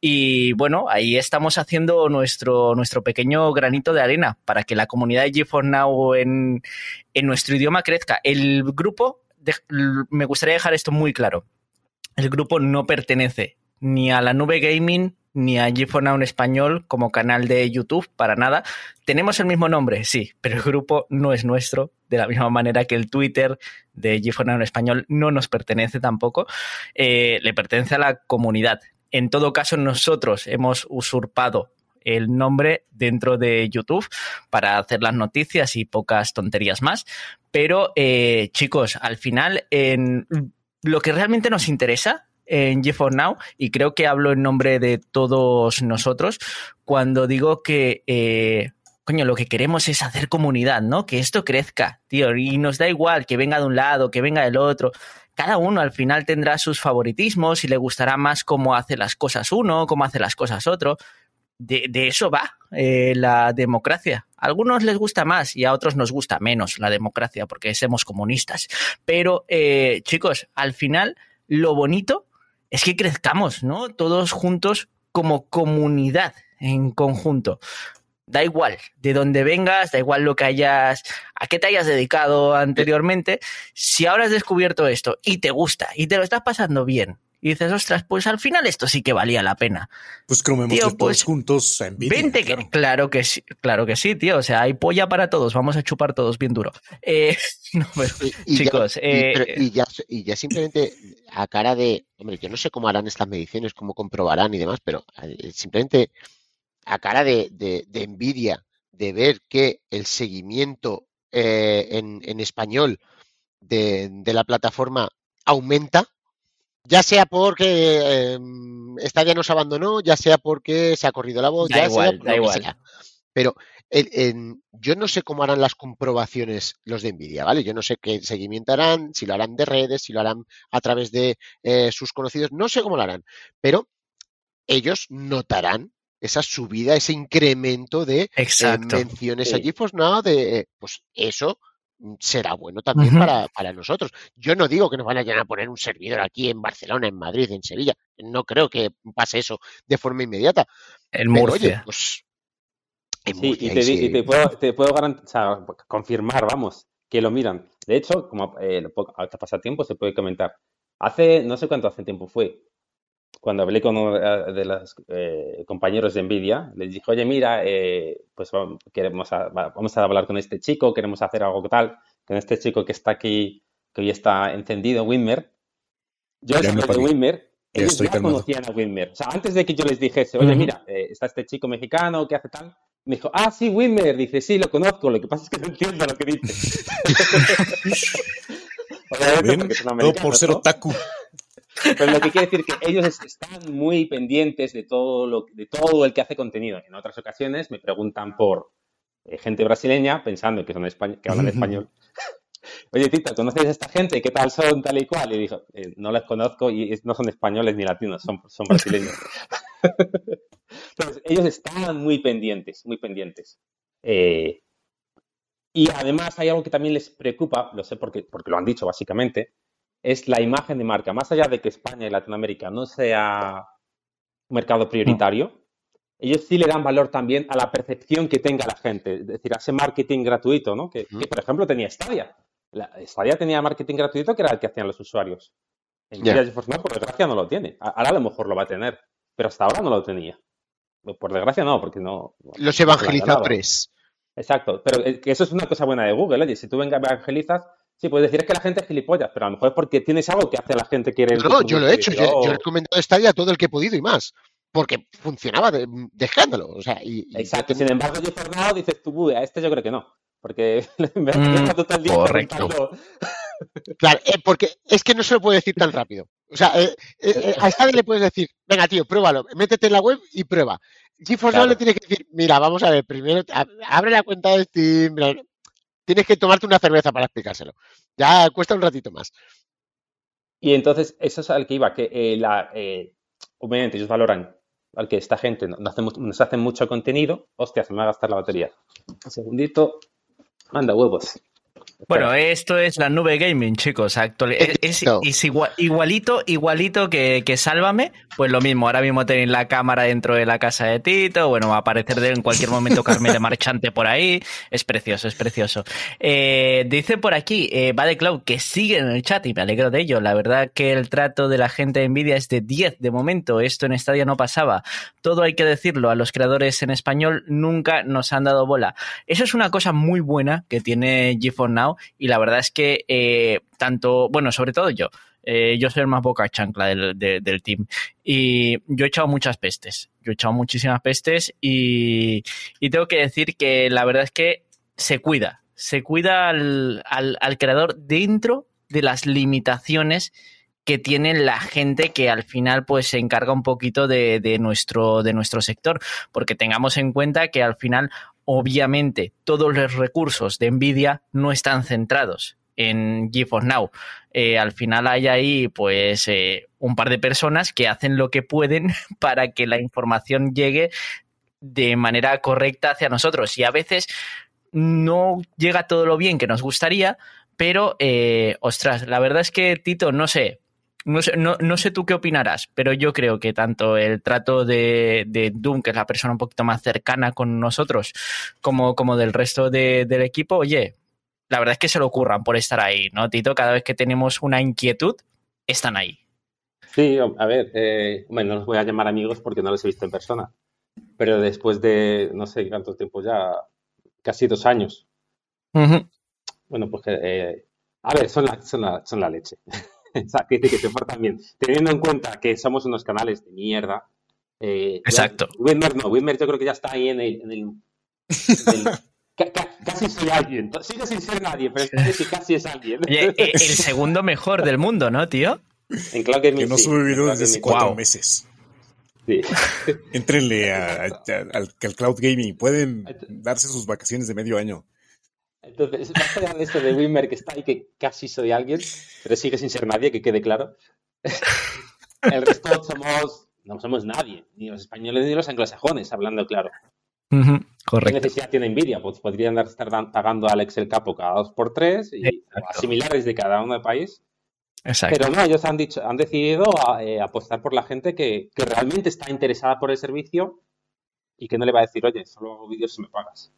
Y bueno, ahí estamos haciendo nuestro, nuestro pequeño granito de arena para que la comunidad de GeForce Now en, en nuestro idioma crezca. El grupo, me gustaría dejar esto muy claro. El grupo no pertenece ni a la nube gaming ni a GeForce Now en español como canal de YouTube, para nada. Tenemos el mismo nombre, sí, pero el grupo no es nuestro, de la misma manera que el Twitter de GeForce Now en español no nos pertenece tampoco, eh, le pertenece a la comunidad. En todo caso, nosotros hemos usurpado el nombre dentro de YouTube para hacer las noticias y pocas tonterías más. Pero, eh, chicos, al final, en lo que realmente nos interesa en GeForce Now, y creo que hablo en nombre de todos nosotros, cuando digo que, eh, coño, lo que queremos es hacer comunidad, ¿no? Que esto crezca, tío, y nos da igual que venga de un lado, que venga del otro. Cada uno al final tendrá sus favoritismos y le gustará más cómo hace las cosas uno, cómo hace las cosas otro. De, eso va eh, la democracia. A algunos les gusta más y a otros nos gusta menos la democracia porque somos comunistas. Pero, eh, chicos, al final lo bonito es que crezcamos, ¿no? Todos juntos como comunidad en conjunto. Da igual de dónde vengas, da igual lo que hayas, a qué te hayas dedicado anteriormente. Si ahora has descubierto esto y te gusta y te lo estás pasando bien y dices, ostras, pues al final esto sí que valía la pena. Pues comemos Tío, todos pues, juntos a Nvidia. Vente, que, claro. claro que sí, claro que sí, tío. O sea, hay polla para todos, vamos a chupar todos bien duro. Eh, [laughs] no, pero, Y, y ya- chicos, y- eh, pero- y ya, y ya simplemente a cara de, hombre, yo no sé cómo harán estas mediciones, cómo comprobarán y demás, pero eh, simplemente a cara de, de, de envidia de ver que el seguimiento eh, en, en español de, de la plataforma aumenta, ya sea porque eh, Stadia nos abandonó, ya sea porque se ha corrido la voz, Da ya igual, sea da igual. sea. Pero el- yo no sé cómo harán las comprobaciones los de Nvidia, ¿vale? Yo no sé qué seguimiento harán, si lo harán de redes, si lo harán a través de eh, sus conocidos, no sé cómo lo harán, pero ellos notarán esa subida, ese incremento de eh, menciones a Sí. GeForce Now, de, eh, pues eso será bueno también para, para nosotros. Yo no digo que nos vayan a poner un servidor aquí en Barcelona, en Madrid, en Sevilla. No creo que pase eso de forma inmediata. El Pero Murcia. oye, pues en Sí, Murcia, y te, sí. y te puedo, te puedo garan- o sea, confirmar, vamos, que lo miran. De hecho, como eh, lo po- hasta pasatiempo se puede comentar. Hace, no sé cuánto hace tiempo fue, cuando hablé con uno de de los eh, compañeros de Nvidia, les dije, oye, mira, eh, pues vamos, queremos a- va- vamos a hablar con este chico, queremos hacer algo tal, con este chico que está aquí, que hoy está encendido, Winmer. Yo Ya hablé de. Winmer, ellos ya calmado. conocían a Winmer. O sea, antes de que yo les dijese, oye, mira, eh, está este chico mexicano que hace tal, me dijo, ah, sí, Winmer. Dice, sí, lo conozco, lo que pasa es que no entiendo lo que dice. [laughs] [laughs] Son Todo por ser otaku. Pero lo que quiere decir que ellos es- están muy pendientes de todo, lo, de todo el que hace contenido. En otras ocasiones me preguntan por eh, gente brasileña, pensando que, son españ- que hablan español. [laughs] Oye, Tito, ¿conoces a esta gente? ¿Qué tal son tal y cual? Y dijo, "Eh, no les conozco y no son españoles ni latinos, son, son brasileños. [laughs] Entonces, ellos están muy pendientes, muy pendientes. Eh, y además hay algo que también les preocupa, lo sé porque, porque lo han dicho básicamente, es la imagen de marca. Más allá de que España y Latinoamérica no sea un mercado prioritario, ellos sí le dan valor también a la percepción que tenga la gente, es decir, a ese marketing gratuito, ¿no? Que, que, por ejemplo, tenía Stadia. La, Stadia tenía marketing gratuito que era el que hacían los usuarios. En. Nvidia GeForce Now, por desgracia, no lo tiene. Ahora a lo mejor lo va a tener, pero hasta ahora no lo tenía. Por desgracia no, porque no... Los evangelizadores. Exacto, pero eh, eso es una cosa buena de Google, oye, si tú evangelizas, sí, puedes decir es que la gente es gilipollas, pero a lo mejor es porque tienes algo que hace a la gente quiere No, yo lo he hecho, yo, yo he recomendado Stadia a todo el que he podido y más. Porque funcionaba de, de escándalo. O sea, y, y yo Exacto, tengo- sin embargo, yo Fernando dices tú, "Uy, a este yo creo que no, porque [laughs] me has Mm, dejado todo el día correcto. Claro, eh, porque es que no se lo puede decir tan rápido. O sea, eh, eh, eh, a Stadia le puedes decir, venga, tío, pruébalo, métete en la web y prueba. GeForce Now Claro. le tienes que decir, mira, vamos a ver, primero abre la cuenta de Steam. bla, bla". Tienes que tomarte una cerveza para explicárselo. Ya cuesta un ratito más. Y entonces, eso es al que iba, que eh, la, eh, obviamente ellos valoran al que esta gente no- no hace nos hace mucho contenido. Hostia, se me va a gastar la batería. Un segundito. Manda huevos. Bueno, esto es la nube gaming, chicos. Actual- es, es- Exacto. es igual- igualito, igualito que, que Sálvame. Pues lo mismo, ahora mismo tenéis la cámara dentro de la casa de Tito. Bueno, va a aparecer de- en cualquier momento Carmen de [laughs] Marchante por ahí. Es precioso, es precioso. Eh, dice por aquí, eh, va de Cloud, que sigue en el chat y me alegro de ello. La verdad que el trato de la gente de Nvidia es de 10 de momento. Esto en Stadia no pasaba. Todo hay que decirlo. A los creadores en español nunca nos han dado bola. Eso es una cosa muy buena que tiene GeForce Now y la verdad es que eh, tanto, bueno, sobre todo yo, eh, yo soy el más boca chancla del, de- del team. Y yo he echado muchas pestes, yo he echado muchísimas pestes y, y tengo que decir que la verdad es que se cuida, se cuida al, al- al creador dentro de las limitaciones que tiene la gente que al final pues se encarga un poquito de, de nuestro, de nuestro sector, porque tengamos en cuenta que al final obviamente todos los recursos de Nvidia no están centrados en GeForce Now. Eh, al final hay ahí pues eh, un par de personas que hacen lo que pueden [laughs] para que la información llegue de manera correcta hacia nosotros y a veces no llega todo lo bien que nos gustaría, pero eh, ostras, la verdad es que Tito, no sé, no sé, no, no sé tú qué opinarás, pero yo creo que tanto el trato de, de Doom, que es la persona un poquito más cercana con nosotros, como, como del resto de- del equipo, oye, la verdad es que se lo ocurran por estar ahí, ¿no, Tito? Cada vez que tenemos una inquietud, están ahí. Sí, a ver, eh, bueno, no los voy a llamar amigos porque no los he visto en persona, pero después de no sé cuánto tiempo ya, casi dos años. Bueno, pues eh, a ver, son la, son la, son la leche. [laughs] que, que se portan bien. Teniendo en cuenta que somos unos canales de mierda. Eh, Exacto. Wimmer no, Wimmer yo creo que ya está ahí en el. En el, en el [laughs] casi soy alguien. Sigue sin ser nadie, pero casi, casi es alguien. Oye, el [laughs] segundo mejor del mundo, ¿no, tío? En Cloud Gaming, que no sí, sube videos desde hace cuatro Wow. meses. Sí. Entrenle a- a- al, al Cloud Gaming. Pueden darse sus vacaciones de medio año. Entonces, [laughs] más allá de esto de Wimmer que está ahí, que casi soy alguien, pero sigue sin ser nadie, que quede claro. [laughs] El resto somos, no somos nadie, ni los españoles ni los anglosajones, hablando claro. Ujú, ¿Qué Correcto. necesidad tiene Nvidia? Pues podrían estar pagando al Excel Capo cada dos por tres y Exacto. a similares de cada uno de país. Exacto. Pero no, ellos han dicho, han decidido a- eh, apostar por la gente que, que realmente está interesada por el servicio y que no le va a decir, oye, solo hago vídeos si me pagas.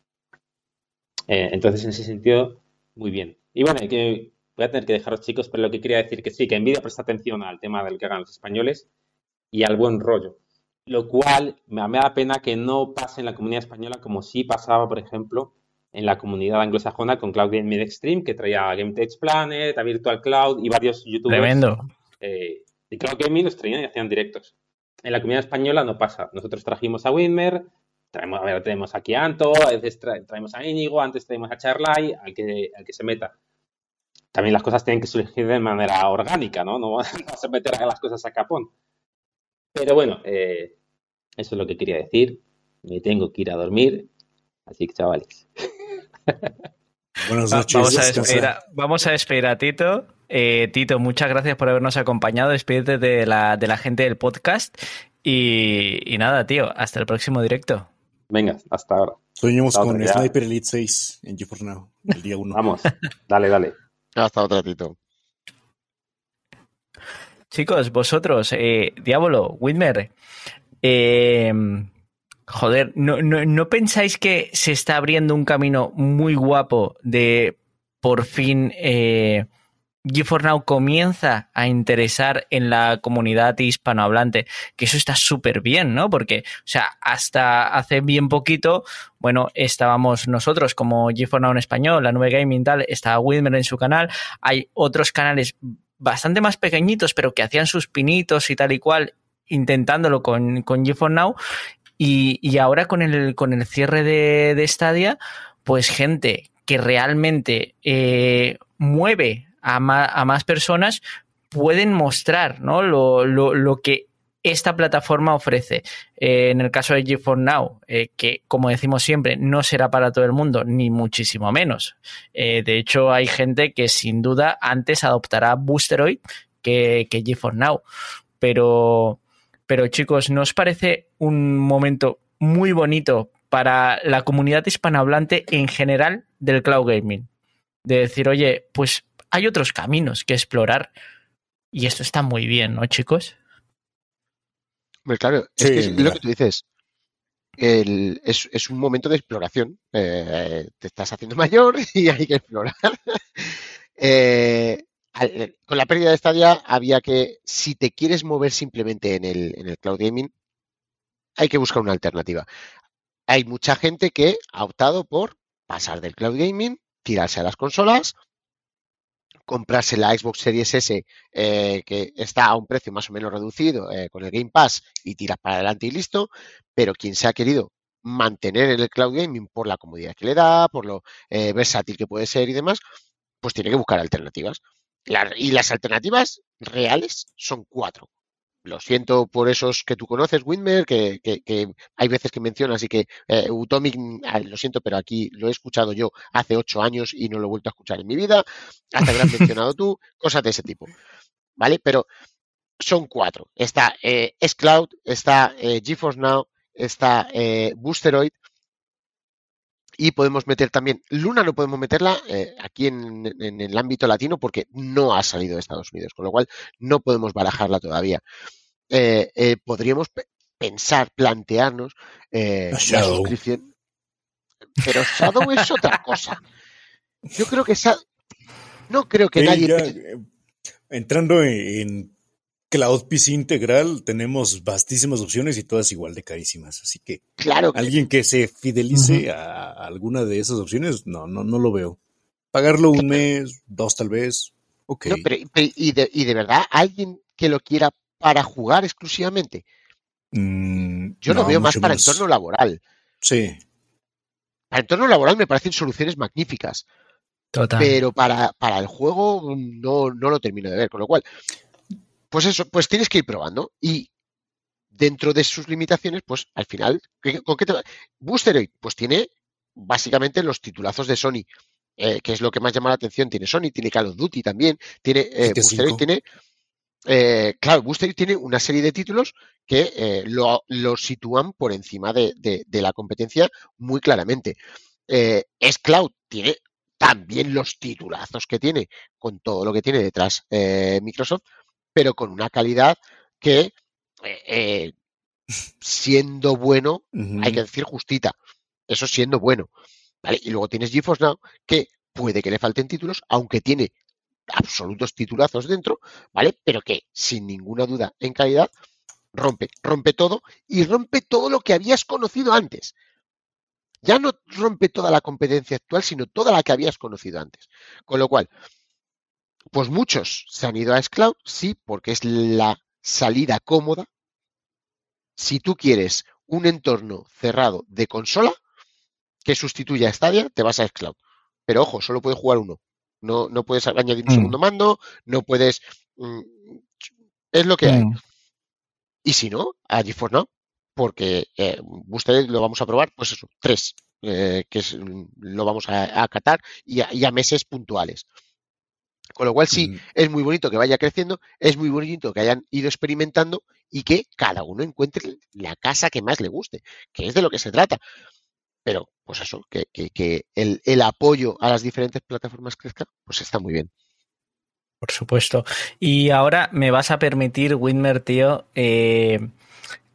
Eh, entonces, en ese sentido, muy bien. Y bueno, que voy a tener que dejaros chicos, pero lo que quería decir que sí, que Nvidia presta atención al tema del que hagan los españoles y al buen rollo. Lo cual me, me da pena que no pase en la comunidad española como sí pasaba, por ejemplo, en la comunidad anglosajona con Cloud Gaming Extreme, que traía a GameTech Planet, a Virtual Cloud y varios youtubers Tremendo. eh, de Cloud Gaming los traían y hacían directos. En la comunidad española no pasa. Nosotros trajimos a Winmer, traemos, a ver, tenemos aquí a Anto, a veces tra- traemos a Íñigo, antes traemos a Charlay, al que, al que se meta. También las cosas tienen que surgir de manera orgánica, ¿no? No vas a meter a las cosas a capón. Pero bueno, eh, eso es lo que quería decir. Me tengo que ir a dormir. Así que, chavales. [laughs] Buenas noches. vamos, a despedir a, vamos a despedir a Tito. Eh, Tito, muchas gracias por habernos acompañado. Despídete de la, de la gente del podcast. Y, y nada, tío, hasta el próximo directo. Venga, hasta ahora. Soñemos Hasta con otra, ya. Sniper Elite 6 en GeForce Now, el día 1. Vamos, dale, dale. Hasta otro ratito. Chicos, vosotros, eh, Diablo, Whitmer, eh, joder, ¿no, no, no pensáis que se está abriendo un camino muy guapo de por fin eh, GeForce Now comienza a interesar en la comunidad hispanohablante? Que eso está súper bien, ¿no? Porque, o sea, hasta hace bien poquito, bueno, estábamos nosotros como GeForce Now en español, la nube gaming tal, estaba Whitmer en su canal, hay otros canales bastante más pequeñitos, pero que hacían sus pinitos y tal y cual, intentándolo con, con GeForce Now. Y, y ahora con el, con el cierre de, de Stadia, pues gente que realmente eh, mueve a, más personas pueden mostrar lo, lo, lo que esta plataforma ofrece. Eh, en el caso de GeForce Now, eh, que como decimos siempre, no será para todo el mundo, ni muchísimo menos. Eh, de hecho, hay gente que sin duda antes adoptará Boosteroid que, que GeForce Now. Pero, pero chicos, ¿no os parece un momento muy bonito para la comunidad hispanohablante en general del cloud gaming? De decir, oye, pues hay otros caminos que explorar. Y esto está muy bien, ¿no, chicos? Pues claro, Sí, es que es lo que tú dices. El- es, es un momento de exploración. Eh, te estás haciendo [laughs] mayor y hay que explorar. [laughs] Eh, al- con la pérdida de Stadia había que, si te quieres mover simplemente en el, en el cloud gaming, hay que buscar una alternativa. Hay mucha gente que ha optado por pasar del cloud gaming, tirarse a las consolas, comprarse la Xbox Series S eh, que está a un precio más o menos reducido eh, con el Game Pass y tiras para adelante y listo, pero quien se ha querido mantener en el cloud gaming por la comodidad que le da, por lo eh, versátil que puede ser y demás, pues tiene que buscar alternativas. Y las alternativas reales son cuatro. Lo siento por esos que tú conoces, Windmer, que, que- que hay veces que mencionas y que eh, Utomic, mm, ah, lo siento, pero aquí lo he escuchado yo hace ocho años y no lo he vuelto a escuchar en mi vida. Hasta que lo has [laughs] mencionado tú, cosas de ese tipo. ¿Vale? Pero son cuatro. Está eh, S-Cloud, está eh, GeForce Now, está eh, Boosteroid y podemos meter también, Luna no podemos meterla eh, aquí en, en el ámbito latino porque no ha salido de Estados Unidos, con lo cual no podemos barajarla todavía. Eh, eh, podríamos pe- pensar, plantearnos la Shadow. suscripción. Pero Shadow es otra cosa. Yo creo que Sa- no creo que nadie ya, entrando en Cloud PC integral tenemos vastísimas opciones y todas igual de carísimas. Así que Claro que alguien que se fidelice a alguna de esas opciones, no, no, no lo veo. Pagarlo un mes, dos tal vez. Ok. no, pero, pero- y, de, y de verdad, alguien que lo quiera para jugar exclusivamente. Mm, Yo lo no, veo más para entorno laboral. Sí. Para entorno laboral me parecen soluciones magníficas, Total. pero para, para el juego no, no lo termino de ver. Con lo cual, pues eso, pues tienes que ir probando y dentro de sus limitaciones, pues al final, ¿qué- ¿con qué te va? Boosteroid, pues tiene básicamente los titulazos de Sony, eh, que es lo que más llama la atención. Tiene Sony, tiene Call of Duty también, tiene eh, Boosteroid tiene, eh, claro, Boosteroid tiene una serie de títulos que eh, lo, lo sitúan por encima de, de- de la competencia muy claramente. Eh, Cloud tiene también los titulazos que tiene con todo lo que tiene detrás Microsoft, pero con una calidad que, eh, eh, siendo bueno, hay que decir justita. Eso siendo bueno. ¿vale? Y luego tienes GeForce Now, que puede que le falten títulos, aunque tiene absolutos titulazos dentro, ¿vale? Pero que sin ninguna duda en calidad rompe, rompe todo y rompe todo lo que habías conocido antes. Ya no rompe toda la competencia actual, sino toda la que habías conocido antes. Con lo cual, pues muchos se han ido a Xcloud, sí, porque es la salida cómoda. Si tú quieres un entorno cerrado de consola que sustituya a Stadia, te vas a Xcloud. Pero ojo, solo puedes jugar uno. No, no puedes añadir un Mm. segundo mando, no puedes. mm, es lo que hay. Mm. Y si no, a GeForce Now, porque eh, ustedes lo vamos a probar, pues eso, tres, eh, que es, lo vamos a, a acatar y a, y a meses puntuales. Con lo cual sí, Ujú. es muy bonito que vaya creciendo, es muy bonito que hayan ido experimentando y que cada uno encuentre la casa que más le guste, que es de lo que se trata. Pero, pues eso, que, que- que el, el apoyo a las diferentes plataformas crezca, pues está muy bien. Por supuesto. Y ahora me vas a permitir, Winmer, tío, eh,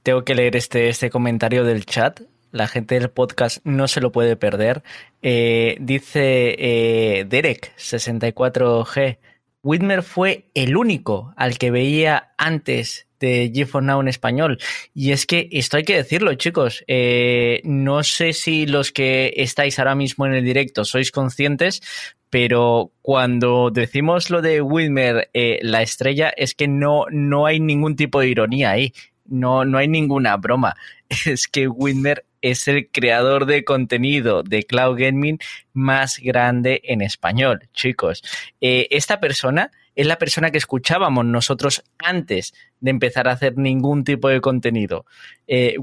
tengo que leer este, este comentario del chat. La gente del podcast no se lo puede perder. Eh, dice eh, Derek, 64G. Whitmer fue el único al que veía antes de GeForce Now en español. Y es que esto hay que decirlo, chicos. Eh, no sé si los que estáis ahora mismo en el directo sois conscientes, pero cuando decimos lo de Whitmer, la estrella, es que no, no hay ningún tipo de ironía ahí. No, no hay ninguna broma. [laughs] Es que Whitmer es el creador de contenido de Cloud Gaming más grande en español, chicos. Eh, esta persona es la persona que escuchábamos nosotros antes de empezar a hacer ningún tipo de contenido. Eh,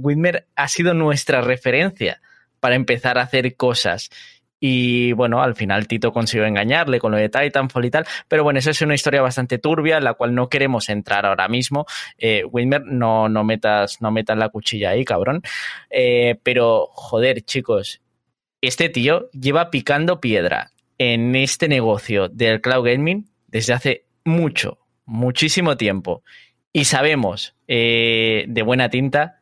ha sido nuestra referencia para empezar a hacer cosas. Y bueno, al final Tito consiguió engañarle con lo de Titanfall y tal. Pero bueno, eso es una historia bastante turbia en la cual no queremos entrar ahora mismo. Eh, no, no, metas, no metas la cuchilla ahí, cabrón. Eh, pero, joder, chicos, este tío lleva picando piedra en este negocio del cloud gaming desde hace mucho, muchísimo tiempo. Y sabemos eh, de buena tinta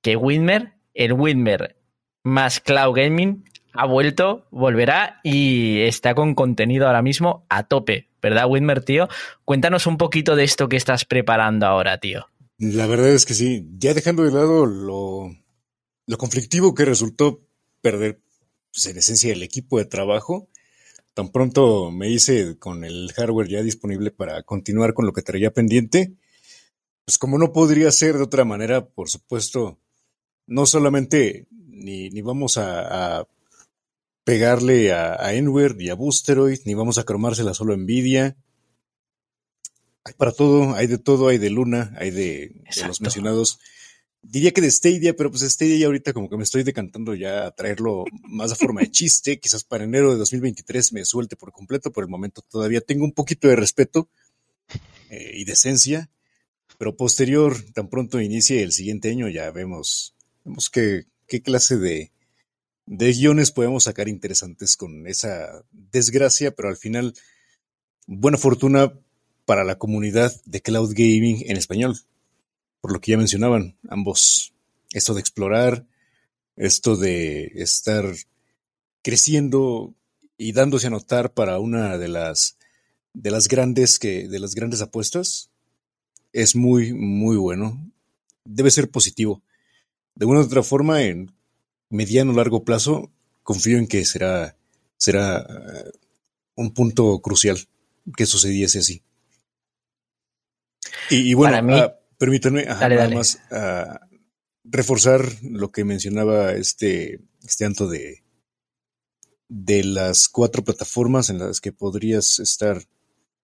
que Whitmer, el Whitmer más cloud gaming, ha vuelto, volverá y está con contenido ahora mismo a tope, ¿verdad, Whitmer, tío? Cuéntanos un poquito de esto que estás preparando ahora, tío. La verdad es que sí, ya dejando de lado lo, conflictivo que resultó perder, pues, en esencia, el equipo de trabajo, tan pronto me hice con el hardware ya disponible para continuar con lo que traía pendiente, pues como no podría ser de otra manera, por supuesto, no solamente ni, ni vamos a pegarle a, a Enware y a Boosteroid, ni vamos a cromársela solo a Nvidia. Hay para todo, hay de todo, hay de Luna, hay de, de los mencionados. Diría que de Stadia, pero pues Stadia ya ahorita como que me estoy decantando ya a traerlo más a forma de [laughs] chiste. Quizás para enero de 2023 me suelte por completo. Por el momento todavía tengo un poquito de respeto eh, y decencia. Pero posterior, tan pronto inicie el siguiente año, ya vemos, vemos qué, qué clase de, de guiones podemos sacar interesantes con esa desgracia, pero al final, buena fortuna para la comunidad de cloud gaming en español. Por lo que ya mencionaban ambos, esto de explorar, esto de estar creciendo y dándose a notar para una de las de las grandes que de las grandes apuestas es muy, muy bueno. Debe ser positivo. De una u otra forma, en mediano o largo plazo, confío en que será, será eh, un punto crucial que sucediese así. Y, y bueno, mí- ah, permítanme ajá, Dale, nada dale. más ah, reforzar lo que mencionaba este, este Anto de, de las cuatro plataformas en las que podrías estar,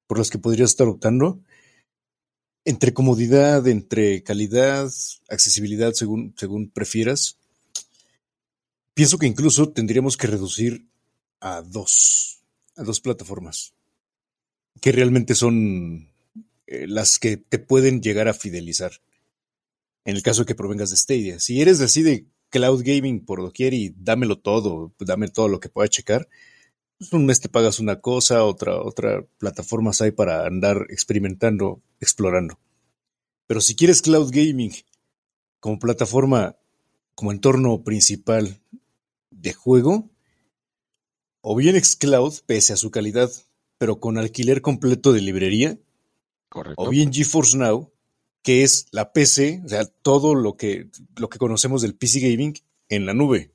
por las que podrías estar optando. Entre comodidad, entre calidad, accesibilidad, según, según prefieras. Pienso que incluso tendríamos que reducir a dos, a dos plataformas, que realmente son eh, las que te pueden llegar a fidelizar. En el caso de que provengas de Stadia. Si eres así de cloud gaming por doquier y dámelo todo, dame todo lo que pueda checar, pues un mes te pagas una cosa, otra, otra plataformas hay para andar experimentando, explorando. Pero si quieres cloud gaming como plataforma, como entorno principal de juego, o bien Xcloud, pese a su calidad, pero con alquiler completo de librería, Correcto. o bien GeForce Now, que es la PC, o sea, todo lo que, lo que conocemos del PC Gaming en la nube,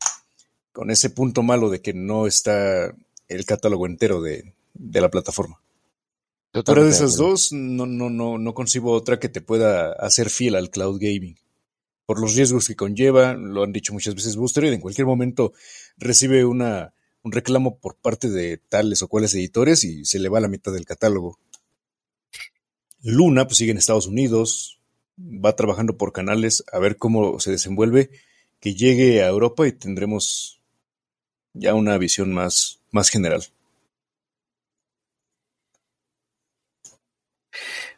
con ese punto malo de que no está el catálogo entero de, de la plataforma. Totalmente de esas dos, no, no, no, no concibo otra que te pueda hacer fiel al cloud gaming. Por los riesgos que conlleva, lo han dicho muchas veces Booster, en cualquier momento recibe una, un reclamo por parte de tales o cuales editores y se le va la mitad del catálogo. Luna, pues sigue en Estados Unidos, va trabajando por canales a ver cómo se desenvuelve, que llegue a Europa y tendremos ya una visión más, más general.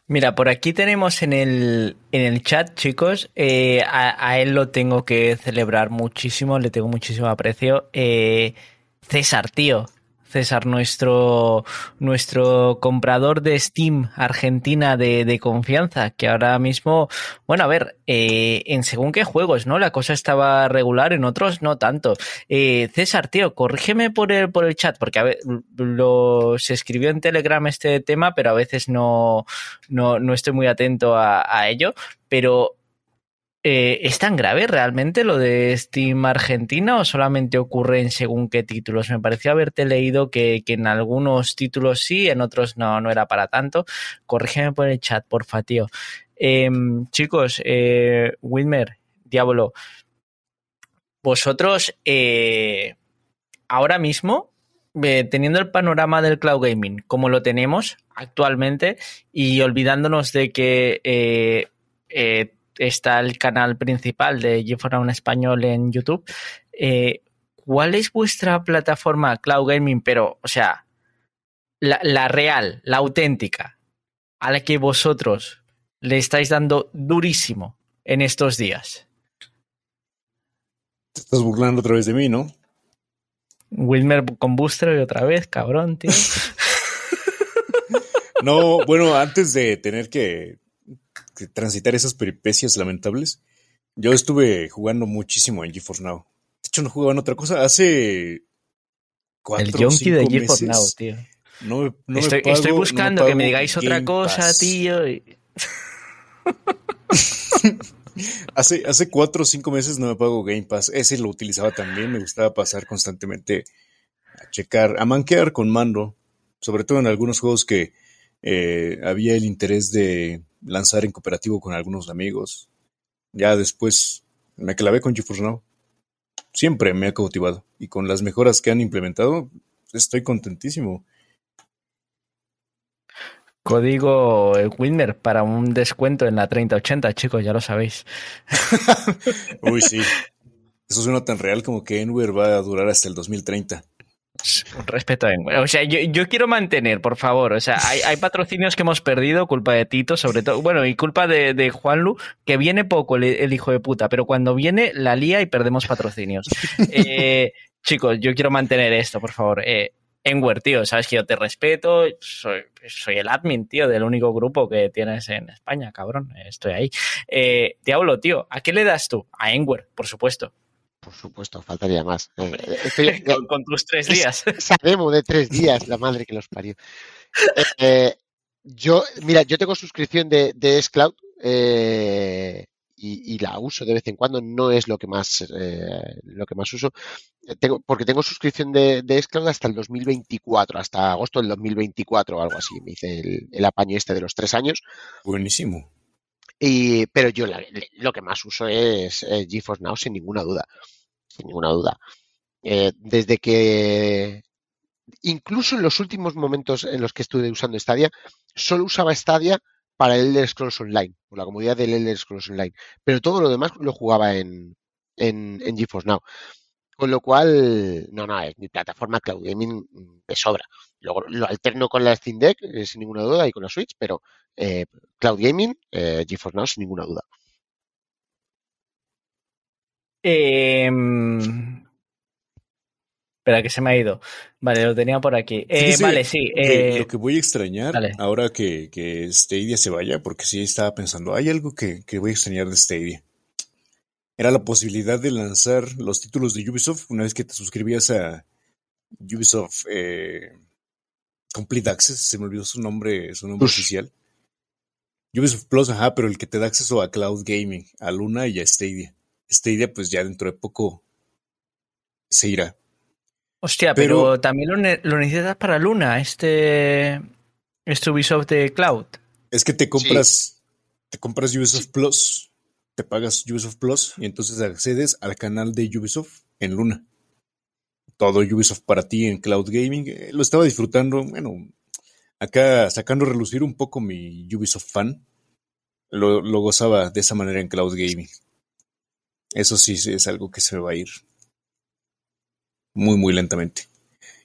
Mira, por aquí tenemos en el, en el chat, chicos, eh, a, él lo tengo que celebrar muchísimo, le tengo muchísimo aprecio. Eh, César, tío. César, nuestro, nuestro comprador de Steam Argentina de, de confianza, que ahora mismo, bueno, a ver, eh, en según qué juegos, ¿no? La cosa estaba regular, en otros no tanto. Eh, César, tío, corrígeme por el, por el chat, porque a ver, lo, se escribió en Telegram este tema, pero a veces no, no, no estoy muy atento a, a ello, pero eh, ¿es tan grave realmente lo de Steam Argentina o solamente ocurre en según qué títulos? Me pareció haberte leído que, que en algunos títulos sí, en otros no, no era para tanto. Corrígeme por el chat, porfa, tío. Eh, chicos, eh, Wilmer, Diablo, vosotros eh, ahora mismo teniendo el panorama del cloud gaming como lo tenemos actualmente y olvidándonos de que está el canal principal de GeForce español en YouTube, eh, ¿cuál es vuestra plataforma cloud gaming? Pero, o sea, la, la real, la auténtica, a la que vosotros le estáis dando durísimo en estos días. Te estás burlando otra vez de mí, ¿no? Wilmer con Booster y otra vez, cabrón, tío. [laughs] No, bueno, antes de tener que, que transitar esas peripecias lamentables, yo estuve jugando muchísimo en GeForce Now. De hecho, no jugaba en otra cosa. Hace cuatro El yonki de GeForce meses Now, tío. No no me estoy, pago- estoy no buscando que me digáis otra cosa, Pass. tío. y- [laughs] Hace, hace cuatro o cinco meses no me pago Game Pass. Ese lo utilizaba también. Me gustaba pasar constantemente a checar, a manquear con mando. Sobre todo en algunos juegos que eh, había el interés de lanzar en cooperativo con algunos amigos. Ya después me clavé con GeForce Now. Siempre me ha cautivado. Y con las mejoras que han implementado, estoy contentísimo. Código Wilmer para un descuento en la 3080, chicos, ya lo sabéis. [laughs] Uy, sí. Eso suena tan real como que Enware va a durar hasta el 2030. Un respeto en. O sea, yo, yo quiero mantener, por favor. O sea, hay, hay patrocinios que hemos perdido, culpa de Tito, sobre todo. Bueno, y culpa de, de Juanlu, que viene poco el, el hijo de puta, pero cuando viene la lía y perdemos patrocinios. [laughs] Eh, chicos, yo quiero mantener esto, por favor. Eh, tío, sabes que yo te respeto, soy, soy el admin, tío, del único grupo que tienes en España, cabrón, estoy ahí. Eh, Diablo, tío, ¿a qué le das tú? A Enwer, por supuesto. Por supuesto, faltaría más. Eh, [laughs] estoy- con, con tus tres días. esa demo de tres días, la madre que los parió. Eh, eh, yo, mira, yo tengo suscripción de, de Xcloud eh, y, y la uso de vez en cuando, no es lo que más, eh, lo que más uso, Eh, tengo, porque tengo suscripción de, de Xcloud hasta el 2024, hasta agosto del 2024 o algo así. Me hice el, el apaño este de los tres años. Buenísimo. Y, pero yo la- lo que más uso es eh, GeForce Now sin ninguna duda. Sin ninguna duda. Eh, desde que, incluso en los últimos momentos en los que estuve usando Stadia, solo usaba Stadia para el Elder Scrolls Online, por la comodidad del Elder Scrolls Online. Pero todo lo demás lo jugaba en, en, GeForce Now. Con lo cual, no, no, es mi plataforma Cloud Gaming de sobra. Luego lo alterno con la Steam Deck, eh, sin ninguna duda, y con la Switch, pero eh, Cloud Gaming, eh, GeForce Now, sin ninguna duda. Em, espera, que se me ha ido. Vale, lo tenía por aquí. Eh, vale, sí. eh, lo que voy a extrañar dale. ahora que, que Stadia se vaya, porque sí estaba pensando, hay algo que, que voy a extrañar de Stadia. Era la posibilidad de lanzar los títulos de Ubisoft una vez que te suscribías a Ubisoft eh, Complete Access, se me olvidó su nombre, su nombre oficial. Ubisoft Plus, ajá, pero el que te da acceso a Cloud Gaming, a Luna y a Stadia. Stadia, pues ya dentro de poco se irá. hostia, pero, pero- también lo, ne- lo necesitas para Luna, este, este Ubisoft de Cloud. Es que te compras, te compras Ubisoft Plus, te pagas Ubisoft Plus y entonces accedes al canal de Ubisoft en Luna. Todo Ubisoft para ti en Cloud Gaming. Eh, Lo estaba disfrutando, bueno, acá sacando a relucir un poco mi Ubisoft fan. Lo, lo gozaba de esa manera en Cloud Gaming. Eso sí es algo que se va a ir muy, muy lentamente.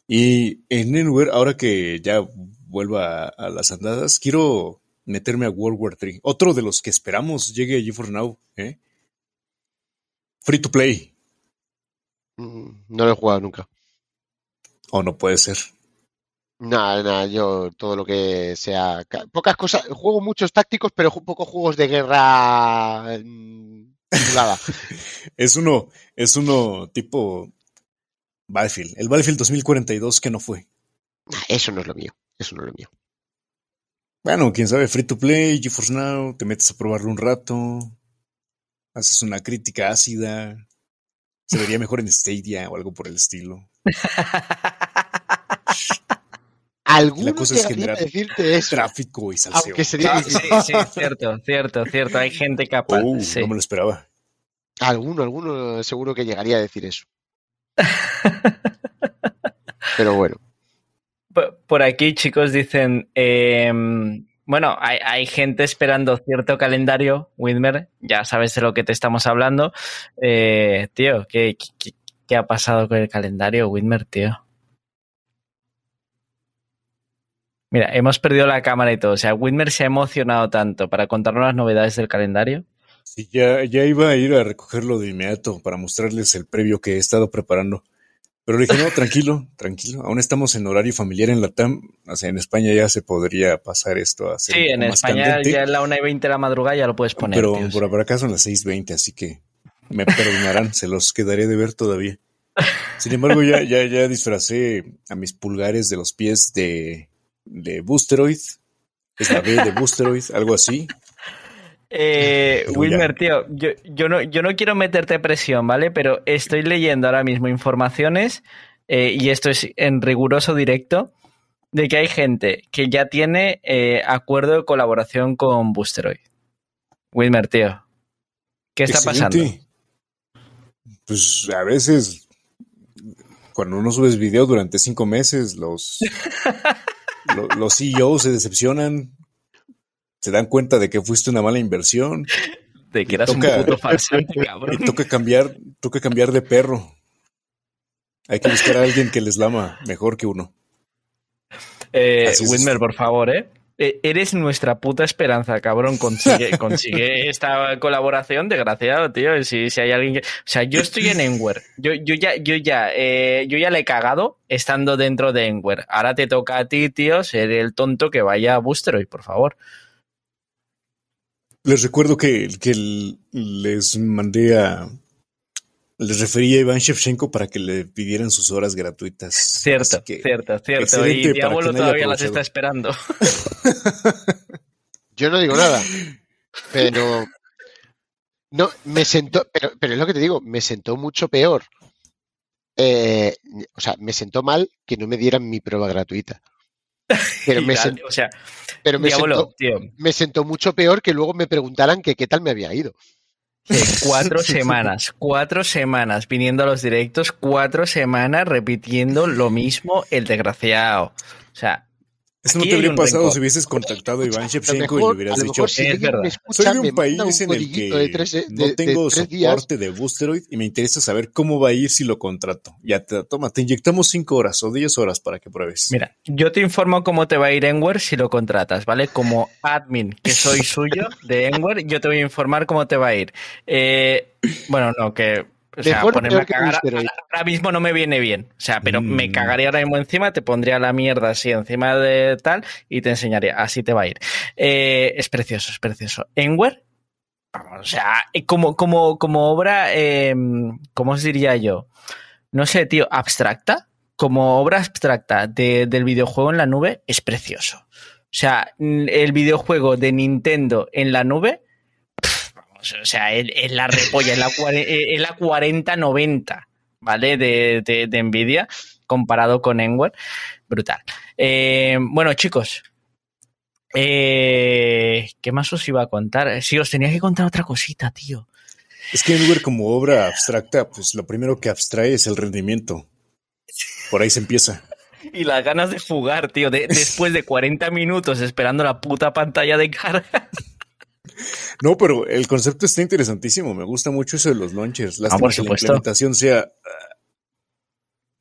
Y en Anywhere, ahora que ya vuelva a, a las andadas, quiero meterme a World War 3. Otro de los que esperamos llegue a GeForce Now. ¿eh? Free to play. Mm, No lo he jugado nunca. O no puede ser. Nada, nada, yo todo lo que sea. ca- Pocas cosas. Juego muchos tácticos, pero pocos juegos de guerra. Es uno, es uno tipo Battlefield. El Battlefield 2042 que no fue. Nah, Eso no es lo mío. Eso no es lo mío. Bueno, quién sabe, free to play, GeForce Now, te metes a probarlo un rato, haces una crítica ácida, se vería mejor en Stadia o algo por el estilo. [laughs] Alguno cosa es generar decirte eso. Tráfico y salseo. Aunque sería Ah, sí, sí, cierto, cierto, cierto. Hay gente capaz. Sí. no me lo esperaba. Alguno, alguno seguro que llegaría a decir eso. Pero bueno. [laughs] Por- aquí, chicos, dicen. em, bueno, hay, hay gente esperando cierto calendario, Widmer. Ya sabes de lo que te estamos hablando. Eh, tío, ¿qué, qué, qué ha pasado con el calendario, Widmer, tío? Mira, hemos perdido la cámara y todo. O sea, Widmer se ha emocionado tanto para contarnos las novedades del calendario. Sí, ya, ya iba a ir a recogerlo de inmediato para mostrarles el previo que he estado preparando. Pero le dije, no, tranquilo, [laughs] tranquilo. Aún estamos en horario familiar en la TAM. O sea, en España ya se podría pasar esto a ser Sí, en España candente. ya es la 1 y 20 de la madrugada ya lo puedes poner. pero tío, sí. por, por acá son las 6.20, así que me perdonarán, se los quedaré de ver todavía. Sin embargo, ya, ya, ya disfracé a mis pulgares de los pies de, de Boosteroid. Es la B de Boosteroid, algo así. Eh, Wilmer, tío, yo, yo, no, yo no quiero meterte presión, ¿vale? Pero estoy leyendo ahora mismo informaciones, eh, y esto es en riguroso directo, de que hay gente que ya tiene eh, acuerdo de colaboración con Boosteroid. Wilmer, tío, ¿qué está pasando? Pues a veces, cuando no subes video durante cinco meses, los, [laughs] lo- los CEOs se decepcionan, se dan cuenta de que fuiste una mala inversión De que eras toca- un puto farsante, cabrón. y toca cambiar, toca cambiar de perro. Hay que buscar a alguien que les lama mejor que uno. Eh, esto. por favor, ¿eh? Eh, Eres nuestra puta esperanza, cabrón. Consigue, [laughs] consigue esta colaboración, desgraciado, tío. Si, si hay alguien que. O sea, yo estoy en Enware. Yo, yo ya, yo ya, eh, yo ya le he cagado estando dentro de Enware. Ahora te toca a ti, tío, ser el tonto que vaya a Boosteroid, por favor. Les recuerdo que, que les mandé a. Les referí a Iván Shevchenko para que le pidieran sus horas gratuitas. Cierto, cierto, cierto. Y Diablo todavía las está esperando. [laughs] Yo no digo nada. pero no, me sentó, pero, pero es lo que te digo, me sentó mucho peor. Eh, o sea, me sentó mal que no me dieran mi prueba gratuita. Pero [laughs] me, sentó, o sea, pero me, Diablo, sentó, tío, me sentó mucho peor que luego me preguntaran que qué tal me había ido. [laughs] cuatro semanas, cuatro semanas viniendo a los directos, cuatro semanas repitiendo lo mismo el desgraciado. O sea, Eso no te habría pasado rencor. si hubieses contactado a Iván Shevchenko y le a hubieras dicho, si soy de un país un en el que de tres, de- no de tengo días. soporte de Boosteroid y me interesa saber cómo va a ir si lo contrato. Ya te, toma, te inyectamos 5 horas o 10 horas para que pruebes. mira, yo te informo cómo te va a ir Enware si lo contratas, ¿vale? Como admin que soy suyo de Enware, yo te voy a informar cómo te va a ir. Eh, bueno, no, que... O sea, Mejor ponerme a cagar ahora mismo no me viene bien. O sea, pero me Mm. cagaría ahora mismo encima, te pondría la mierda así encima de tal y te enseñaría. Así te va a ir. Eh, es precioso, es precioso. Enware, o sea, como, como, como obra, eh, ¿cómo os diría yo? No sé, tío, abstracta. Como obra abstracta de- del videojuego en la nube, es precioso. O sea, el videojuego de Nintendo en la nube, o sea, es, es la repolla, es la, eh, es la 4090, ¿vale? De, de, de Nvidia, comparado con Enware. Brutal. Eh, bueno, chicos. eh, ¿Qué más os iba a contar? Sí, os tenía que contar otra cosita, tío. Es que Enware como obra abstracta, pues lo primero que abstrae es el rendimiento. Por ahí se empieza. Y las ganas de jugar, tío, de- después de 40 minutos esperando la puta pantalla de carga. No, pero el concepto está interesantísimo. Me gusta mucho eso de los launchers. Lástima Ah, por que la implementación sea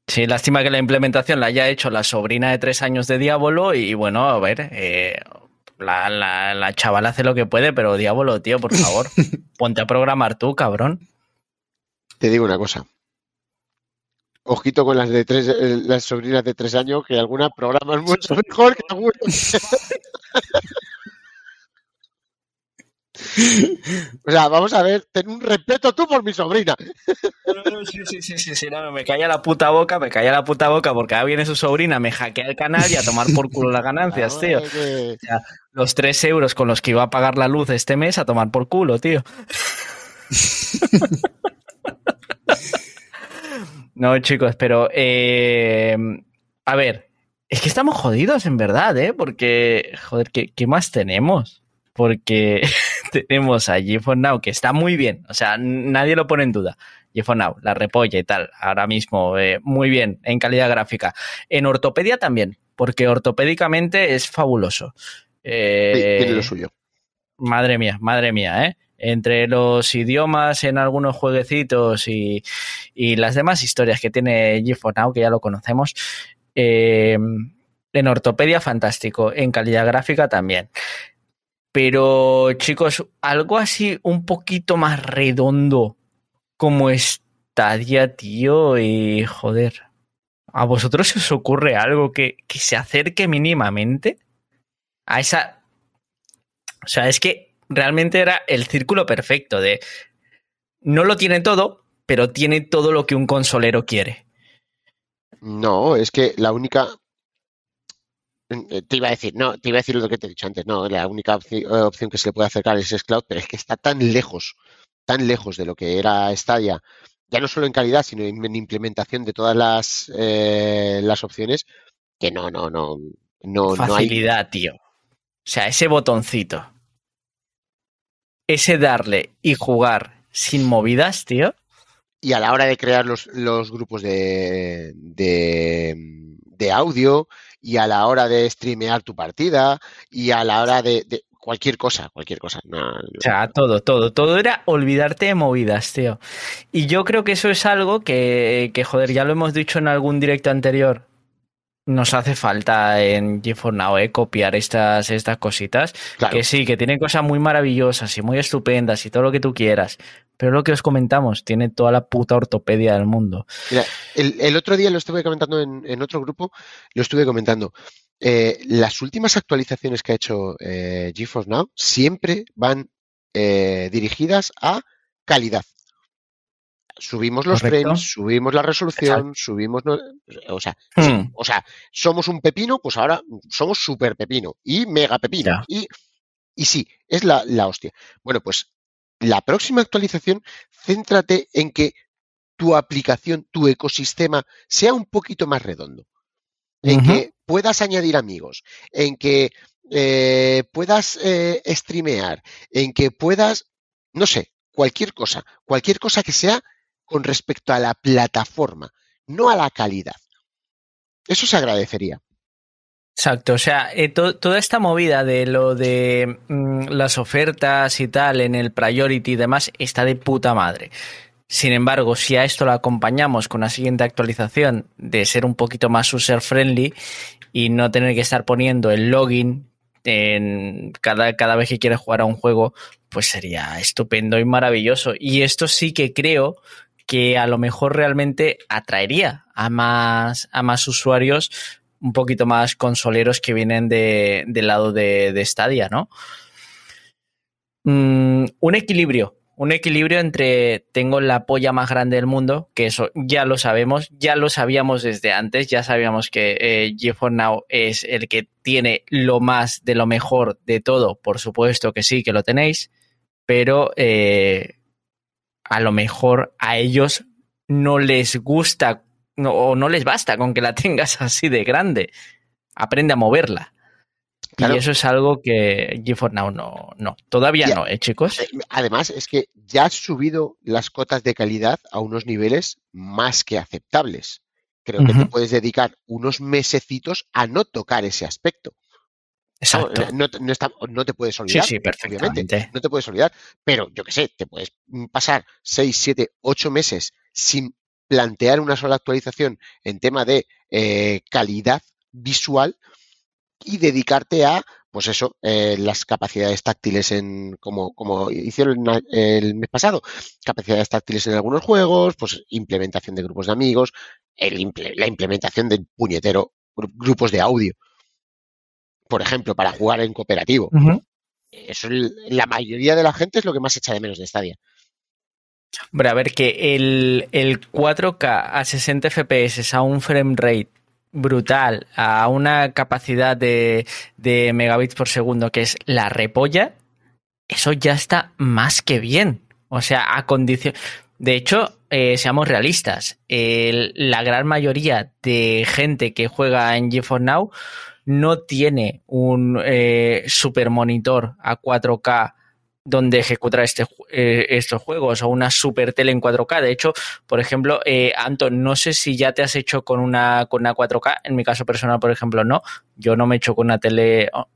Sí, lástima que la implementación la haya hecho la sobrina de tres años de Diablo y bueno, a ver, eh, la, la, la chavala hace lo que puede, pero Diablo, tío, por favor, [laughs] ponte a programar tú, cabrón. Te digo una cosa. Ojito con las de tres, eh, las sobrinas de tres años, que algunas programan mucho [laughs] mejor que algunas. [laughs] O sea, vamos a ver, ten un respeto tú por mi sobrina. Sí, sí, sí, sí, sí, no, me calla la puta boca, me calla la puta boca porque ahora viene su sobrina, me hackea el canal y a tomar por culo las ganancias, tío. que- Los tres euros con los que iba a pagar la luz este mes a tomar por culo, tío. [laughs] No, chicos, pero eh, a ver, es que estamos jodidos en verdad, ¿eh? Porque, joder, ¿qué, qué más tenemos? Porque [laughs] tenemos a GeForce Now, que está muy bien, o sea, nadie lo pone en duda. GeForce Now, la repolla y tal, ahora mismo, eh, muy bien, en calidad gráfica. En ortopedia también, porque ortopédicamente es fabuloso. Eh, tiene lo suyo. Madre mía, madre mía, ¿eh? Entre los idiomas en algunos jueguecitos y, y las demás historias que tiene GeForce Now, que ya lo conocemos, eh, en ortopedia fantástico, en calidad gráfica también. Pero chicos, algo así un poquito más redondo como Stadia, tío, y joder, ¿a vosotros se os ocurre algo que, que se acerque mínimamente a esa o sea, es que realmente era el círculo perfecto de no lo tiene todo, pero tiene todo lo que un consolero quiere. No, es que la única. Eh, Te iba a decir, no, te iba a decir lo que te he dicho antes, no, la única eh, opción que se le puede acercar es Xcloud, pero es que está tan lejos, tan lejos de lo que era Stadia, ya no solo en calidad, sino en, en implementación de todas las, eh, las opciones, que no, no, no, no, no hay. Facilidad, tío. O sea, ese botoncito. Ese darle y jugar sin movidas, tío. Y a la hora de crear los, los grupos de, de, de audio, y a la hora de streamear tu partida, y a la hora de, cualquier cosa, cualquier cosa. O sea, todo, todo, todo era olvidarte de movidas, tío. Y yo creo que eso es algo que, que, joder, ya lo hemos dicho en algún directo anterior. Nos hace falta en GeForce Now, ¿eh? Copiar estas, estas cositas. claro. Que sí, que tiene cosas muy maravillosas y muy estupendas y todo lo que tú quieras. Pero lo que os comentamos, tiene toda la puta ortopedia del mundo. Mira, el, el otro día lo estuve comentando en, en otro grupo, lo estuve comentando. Eh, las últimas actualizaciones que ha hecho eh, GeForce Now siempre van eh, dirigidas a calidad. Subimos los Correcto. frames, subimos la resolución, subimos... o, sea, Hmm. o sea, somos un pepino, pues ahora somos super pepino y mega pepino. Ya. Y, Y sí, es la, la hostia. Bueno, pues la próxima actualización, céntrate en que tu aplicación, tu ecosistema sea un poquito más redondo. En que puedas añadir amigos, en que eh, puedas eh, streamear, en que puedas, no sé, cualquier cosa, cualquier cosa que sea con respecto a la plataforma, no a la calidad. Eso se agradecería. Exacto, o sea, eh, toda esta movida de lo de mm, las ofertas y tal en el priority y demás está de puta madre. Sin embargo, si a esto lo acompañamos con la siguiente actualización de ser un poquito más user friendly y no tener que estar poniendo el login en cada, cada vez que quieres jugar a un juego, pues sería estupendo y maravilloso. Y esto sí que creo que a lo mejor realmente atraería a más, a más usuarios un poquito más consoleros que vienen de, del lado de, de Stadia, ¿no? Mm, un equilibrio, un equilibrio entre tengo la polla más grande del mundo, que eso ya lo sabemos, ya lo sabíamos desde antes, ya sabíamos que eh, GeForce Now es el que tiene lo más de lo mejor de todo, por supuesto que sí, que lo tenéis, pero eh, a lo mejor a ellos no les gusta no, o no les basta con que la [laughs] tengas así de grande. Aprende a moverla. Y eso es algo que GeForce Now no, no. Todavía no, ¿eh, chicos? Además, es que ya has subido las cotas de calidad a unos niveles más que aceptables. Creo que te puedes dedicar unos mesecitos a no tocar ese aspecto. Exacto. No, no, te puedes olvidar. Sí, sí, perfectamente. no te puedes olvidar. Pero yo qué sé, te puedes pasar 6, 7, 8 meses sin plantear una sola actualización en tema de eh, calidad visual y dedicarte a, pues eso, eh, las capacidades táctiles en, como, como hicieron el mes pasado, capacidades táctiles en algunos juegos, pues implementación de grupos de amigos, la implementación de puñetero grupos de audio, por ejemplo, para jugar en cooperativo. Eso la mayoría de la gente es lo que más echa de menos de Stadia. Hombre, a ver, que el, 4K a 60 FPS a un frame rate brutal, a una capacidad de, megabits por segundo que es la repolla, eso ya está más que bien. O sea, a condición. De hecho, eh, seamos realistas, la gran mayoría de gente que juega en GeForce Now no tiene un eh, super monitor a 4K donde ejecutar este, eh, estos juegos o una super tele en 4K. De hecho, por ejemplo, eh, Anton, no sé si ya te has hecho con una, con una 4K. En mi caso personal, por ejemplo, no. Yo no me he hecho con una tele. Oh,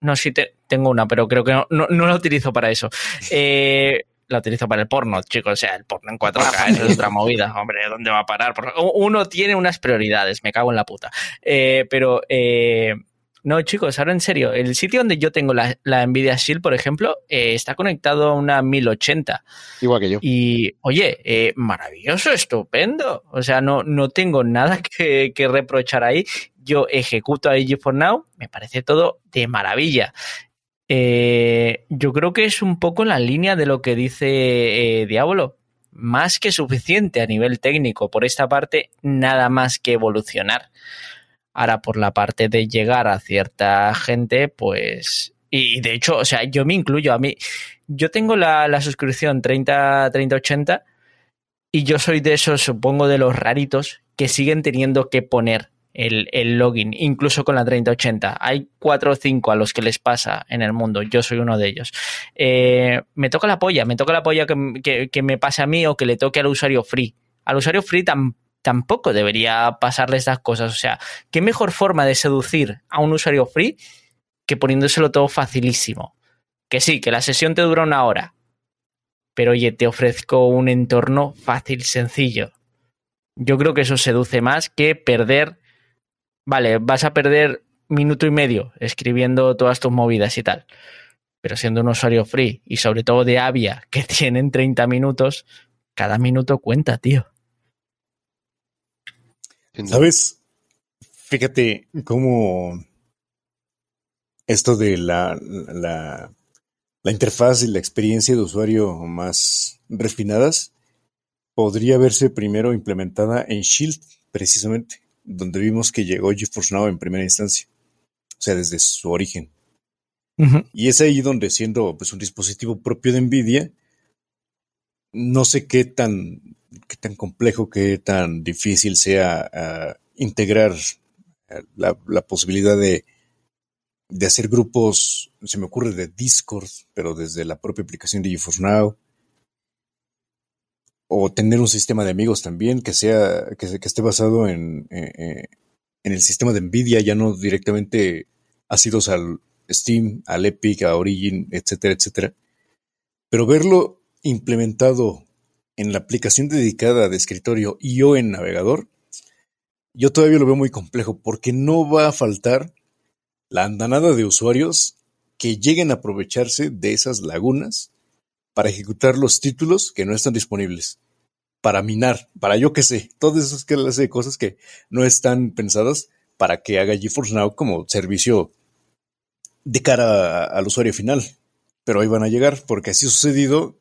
no, sí te, tengo una, pero creo que no, no, la utilizo para eso. [laughs] Eh, la utilizo para el porno, chicos. O sea, el porno en 4K es [laughs] otra movida. Hombre, ¿dónde va a parar? Uno tiene unas prioridades, me cago en la puta. Eh, pero eh, no, chicos, ahora en serio, el sitio donde yo tengo la, Nvidia Shield, por ejemplo, eh, está conectado a una 1080. Igual que yo. Y, oye, maravilloso, estupendo. O sea, no, no tengo nada que, reprochar ahí. Yo ejecuto ahí for Now, me parece todo de maravilla. Eh, yo creo que es un poco la línea de lo que dice Diablo. Más que suficiente a nivel técnico. Por esta parte, nada más que evolucionar. Ahora, por la parte de llegar a cierta gente, pues. Y de hecho, o sea, yo me incluyo. A mí, yo tengo la, suscripción 30-80 y yo soy de esos, supongo, de los raritos que siguen teniendo que poner el, login, incluso con la 3080. Hay 4 o 5 a los que les pasa en el mundo, yo soy uno de ellos. Eh, me toca la polla, me toca la polla que, que, me pase a mí o que le toque al usuario free. Al usuario free tampoco debería pasarle estas cosas. O sea, ¿qué mejor forma de seducir a un usuario free que poniéndoselo todo facilísimo? Que sí, que la sesión te dura una hora, pero oye, te ofrezco un entorno fácil, sencillo. Yo creo que eso seduce más que perder, vale, vas a perder minuto y medio escribiendo todas tus movidas y tal. Pero siendo un usuario free y sobre todo de Avia [laughs] que tienen 30 minutos, cada minuto cuenta, tío. ¿Sabes? Fíjate cómo esto de la, la, interfaz y la experiencia de usuario más refinadas podría verse primero implementada en Shield, precisamente, donde vimos que llegó GeForce Now en primera instancia, o sea, desde su origen. Y es ahí donde siendo pues un dispositivo propio de Nvidia, no sé qué tan, qué tan complejo, qué tan difícil sea uh, integrar uh, la, la, posibilidad de, de hacer grupos, se me ocurre de Discord, pero desde la propia aplicación de GeForce Now. O tener un sistema de amigos también que sea, que, que esté basado en, eh, en el sistema de Nvidia, ya no directamente asidos al Steam, al Epic, a Origin, etcétera, etcétera. Pero verlo implementado en la aplicación dedicada de escritorio y o en navegador, yo todavía lo veo muy complejo porque no va a faltar la andanada de usuarios que lleguen a aprovecharse de esas lagunas para ejecutar los títulos que no están disponibles, para minar, para yo que sé, todas esas clases de cosas que no están pensadas para que haga GeForce Now como servicio de cara al usuario final. Pero ahí van a llegar, porque así ha sucedido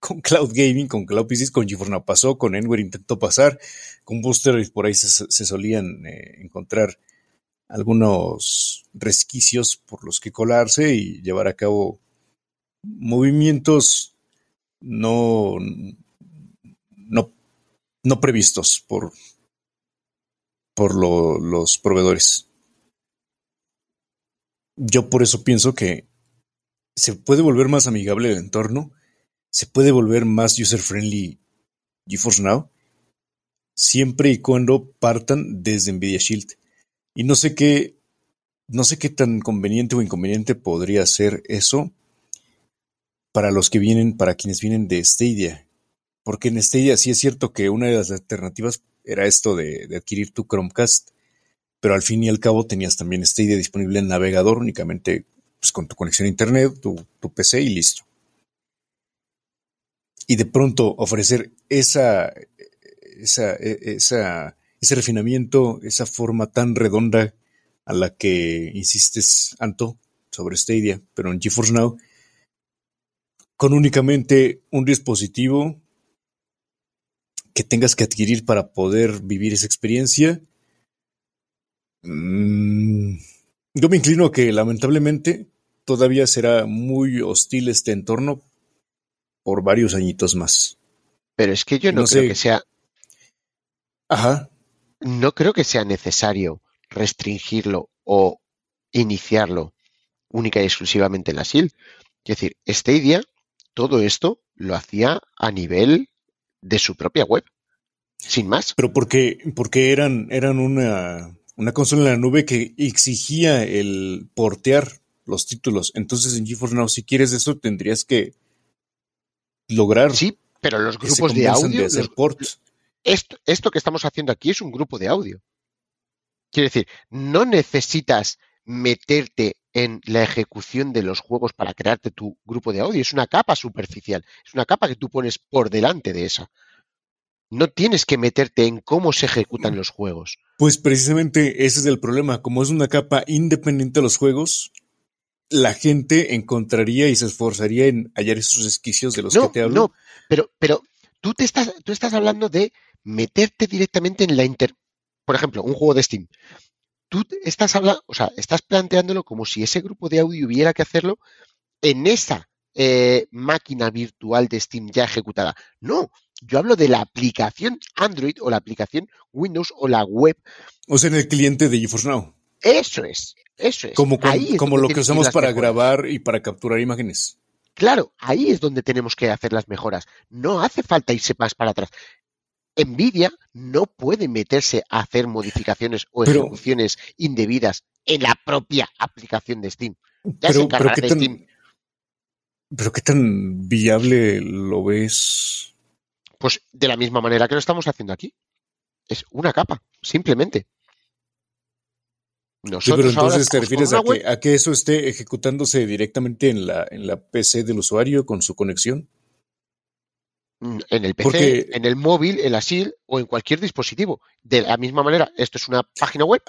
con Cloud Gaming, con Cloud PCs, con GeForce Now pasó, con Enware intentó pasar, con Booster por ahí se, se solían eh, encontrar algunos resquicios por los que colarse y llevar a cabo movimientos no, no, no previstos por, por lo, los proveedores. Yo por eso pienso que se puede volver más amigable el entorno, se puede volver más user-friendly GeForce Now, siempre y cuando partan desde Nvidia Shield. Y no sé qué, no sé qué tan conveniente o inconveniente podría ser eso para los que vienen, para quienes vienen de Stadia. Porque en Stadia sí es cierto que una de las alternativas era esto de, adquirir tu Chromecast, pero al fin y al cabo tenías también Stadia disponible en navegador únicamente pues, con tu conexión a internet, tu, PC y listo. Y de pronto ofrecer esa, esa, esa ese refinamiento, esa forma tan redonda a la que insistes, Anto, sobre Stadia, pero en GeForce Now, con únicamente un dispositivo que tengas que adquirir para poder vivir esa experiencia. Mm, yo me inclino a que lamentablemente todavía será muy hostil este entorno por varios añitos más. Pero es que yo no, no creo sé. que sea. Ajá no creo que sea necesario restringirlo o iniciarlo única y exclusivamente en la SIL. Es decir, Stadia, todo esto lo hacía a nivel de su propia web, sin más. Pero porque, porque eran, eran una, una consola en la nube que exigía el portear los títulos. Entonces en GeForce Now, si quieres eso, tendrías que lograr. Sí, pero los grupos de audio. De hacer los, ports esto, esto que estamos haciendo aquí es un grupo de audio. Quiere decir, no necesitas meterte en la ejecución de los juegos para crearte tu grupo de audio. Es una capa superficial. Es una capa que tú pones por delante de esa. No tienes que meterte en cómo se ejecutan los juegos. Pues precisamente ese es el problema. Como es una capa independiente de los juegos, la gente encontraría y se esforzaría en hallar esos resquicios de los no, que te hablo. No, pero, pero tú, te estás, tú estás hablando de meterte directamente en la inter... Por ejemplo, un juego de Steam. Tú estás hablando, o sea, estás planteándolo como si ese grupo de audio hubiera que hacerlo en esa eh, máquina virtual de Steam ya ejecutada. No, yo hablo de la aplicación Android o la aplicación Windows o la web. O sea, en el cliente de GeForce Now. Eso es, eso es. Como, con, es como lo que usamos para mejoras. grabar y para capturar imágenes. Claro, ahí es donde tenemos que hacer las mejoras. No hace falta irse más para atrás. Nvidia no puede meterse a hacer modificaciones o Pero- ejecuciones indebidas en la propia aplicación de Steam. Ya se Pero, pero, ¿qué de tan, Steam. pero qué tan viable lo ves. Pues de la misma manera que lo estamos haciendo aquí. Es una capa, simplemente. Sí, Nosotros pero ahora entonces te refieres a que, a que eso esté ejecutándose directamente en la, en la PC del usuario con su conexión. Mm, en el PC, Porque- en el móvil, en la SIL o en cualquier dispositivo. De la misma manera, esto es una página web,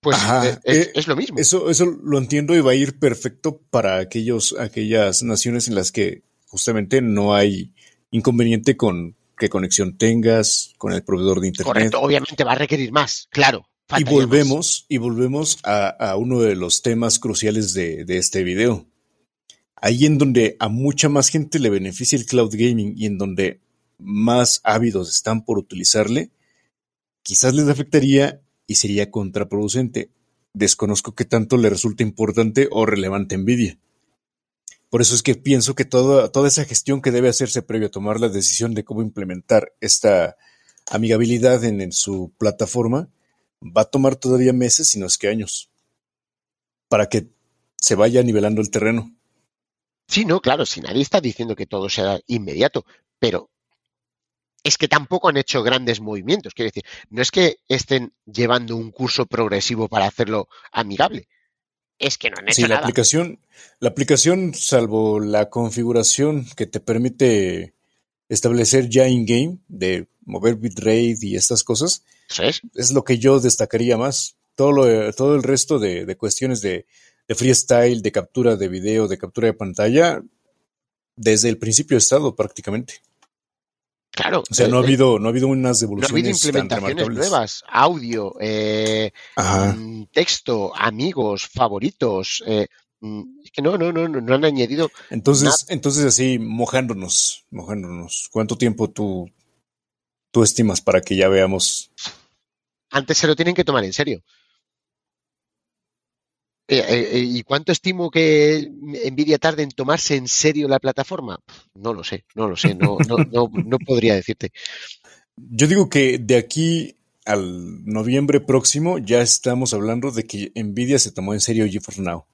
pues Ajá, eh, es, eh, es lo mismo. Eso, eso lo entiendo y va a ir perfecto para aquellos, aquellas naciones en las que justamente no hay inconveniente con qué conexión tengas, con el proveedor de internet. Correcto, obviamente va a requerir más, claro. Y más. volvemos, y volvemos a, a uno de los temas cruciales de, de este video. Ahí en donde a mucha más gente le beneficia el cloud gaming y en donde más ávidos están por utilizarle, quizás les afectaría y sería contraproducente. Desconozco qué tanto le resulta importante o relevante a Nvidia. Por eso es que pienso que toda, toda esa gestión que debe hacerse previo a tomar la decisión de cómo implementar esta amigabilidad en, en su plataforma va a tomar todavía meses, si no es que años, para que se vaya nivelando el terreno. Sí, no, claro, si nadie está diciendo que todo sea inmediato, pero es que tampoco han hecho grandes movimientos. Quiero decir, no es que estén llevando un curso progresivo para hacerlo amigable. Es que no han hecho Sí, la nada. aplicación, la aplicación, salvo la configuración que te permite establecer ya in-game de mover bitrate y estas cosas, es. es lo que yo destacaría más. Todo, lo, todo el resto de, de cuestiones de, de freestyle, de captura de video, de captura de pantalla, desde el principio ha estado prácticamente. Claro. O sea, no ha eh, habido, no ha habido unas no ha habido devoluciones tan implementaciones nuevas, audio, eh, mm, texto, amigos, favoritos. eh, mm, es que no, no, no, no, no han añadido. Entonces, entonces así, mojándonos, mojándonos, ¿cuánto tiempo tú, tú estimas para que ya veamos? Antes se lo tienen que tomar en serio. Eh, eh, eh, ¿Y cuánto estimo que Nvidia tarde en tomarse en serio la plataforma? No lo sé, no lo sé, no, no, no, no podría decirte. Yo digo que de aquí al noviembre próximo ya estamos hablando de que Nvidia se tomó en serio GeForce Now.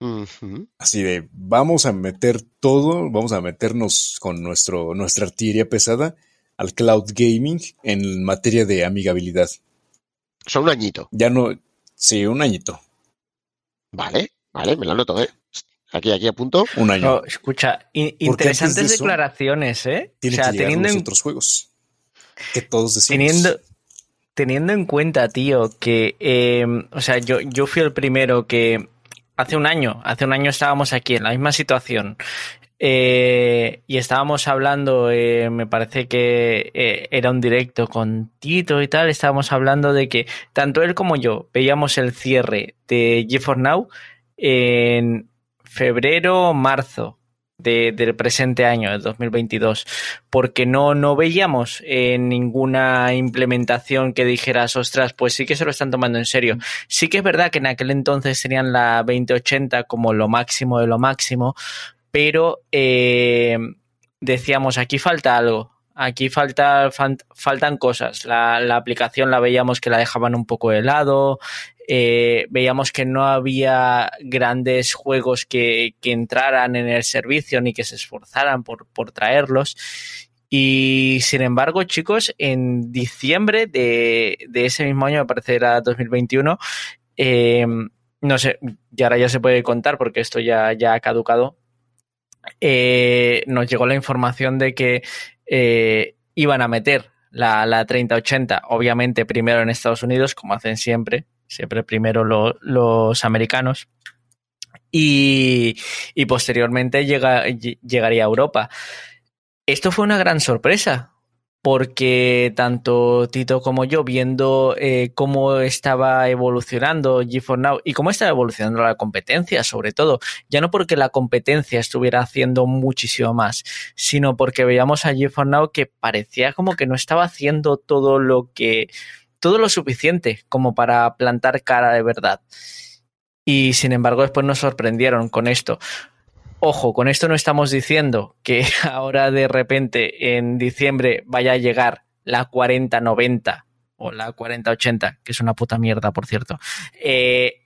Ujú. Así de, vamos a meter todo, vamos a meternos con nuestro, nuestra artillería pesada al cloud gaming en materia de amigabilidad. Son un añito. Ya no, sí, un añito, Vale, vale, me lo anoto, ¿eh? Aquí, aquí apunto. un año. No, escucha, in- interesantes antes de eso, declaraciones, ¿eh? O Tienen sea, que teniendo los en, otros juegos que todos decimos. teniendo, teniendo en cuenta, tío, que, eh, o sea, yo, yo fui el primero que hace un año, hace un año estábamos aquí en la misma situación. Eh, y estábamos hablando, eh, me parece que eh, era un directo con Tito y tal, estábamos hablando de que tanto él como yo veíamos el cierre de GeForce Now en febrero, marzo de- del presente año, del 2022, porque no, no veíamos ninguna implementación que dijeras, ostras, pues sí que se lo están tomando en serio. Sí que es verdad que en aquel entonces tenían la 2080 como lo máximo de lo máximo, pero eh, decíamos, aquí falta algo. Aquí faltan cosas. La, aplicación la veíamos que la dejaban un poco de lado. eh, veíamos que no había grandes juegos que, entraran en el servicio ni que se esforzaran por, traerlos. Y sin embargo, chicos, en diciembre de, ese mismo año, me parece era 2021, eh, no sé, y ahora ya se puede contar porque esto ya ha caducado, eh, nos llegó la información de que eh, iban a meter la, la 3080, obviamente primero en Estados Unidos, como hacen siempre, siempre primero lo- los americanos, y, y posteriormente llega- ll- llegaría a Europa. Esto fue una gran sorpresa, porque tanto Tito como yo, viendo eh, cómo estaba evolucionando GeForce Now y cómo estaba evolucionando la competencia, sobre todo, ya no porque la competencia estuviera haciendo muchísimo más, sino porque veíamos a GeForce Now que parecía como que no estaba haciendo todo lo que todo lo suficiente como para plantar cara de verdad. Y sin embargo, después nos sorprendieron con esto. Ojo, con esto no estamos diciendo que [laughs] ahora de repente en diciembre vaya a llegar la 4090 o la 4080, que es una puta mierda, por cierto, eh,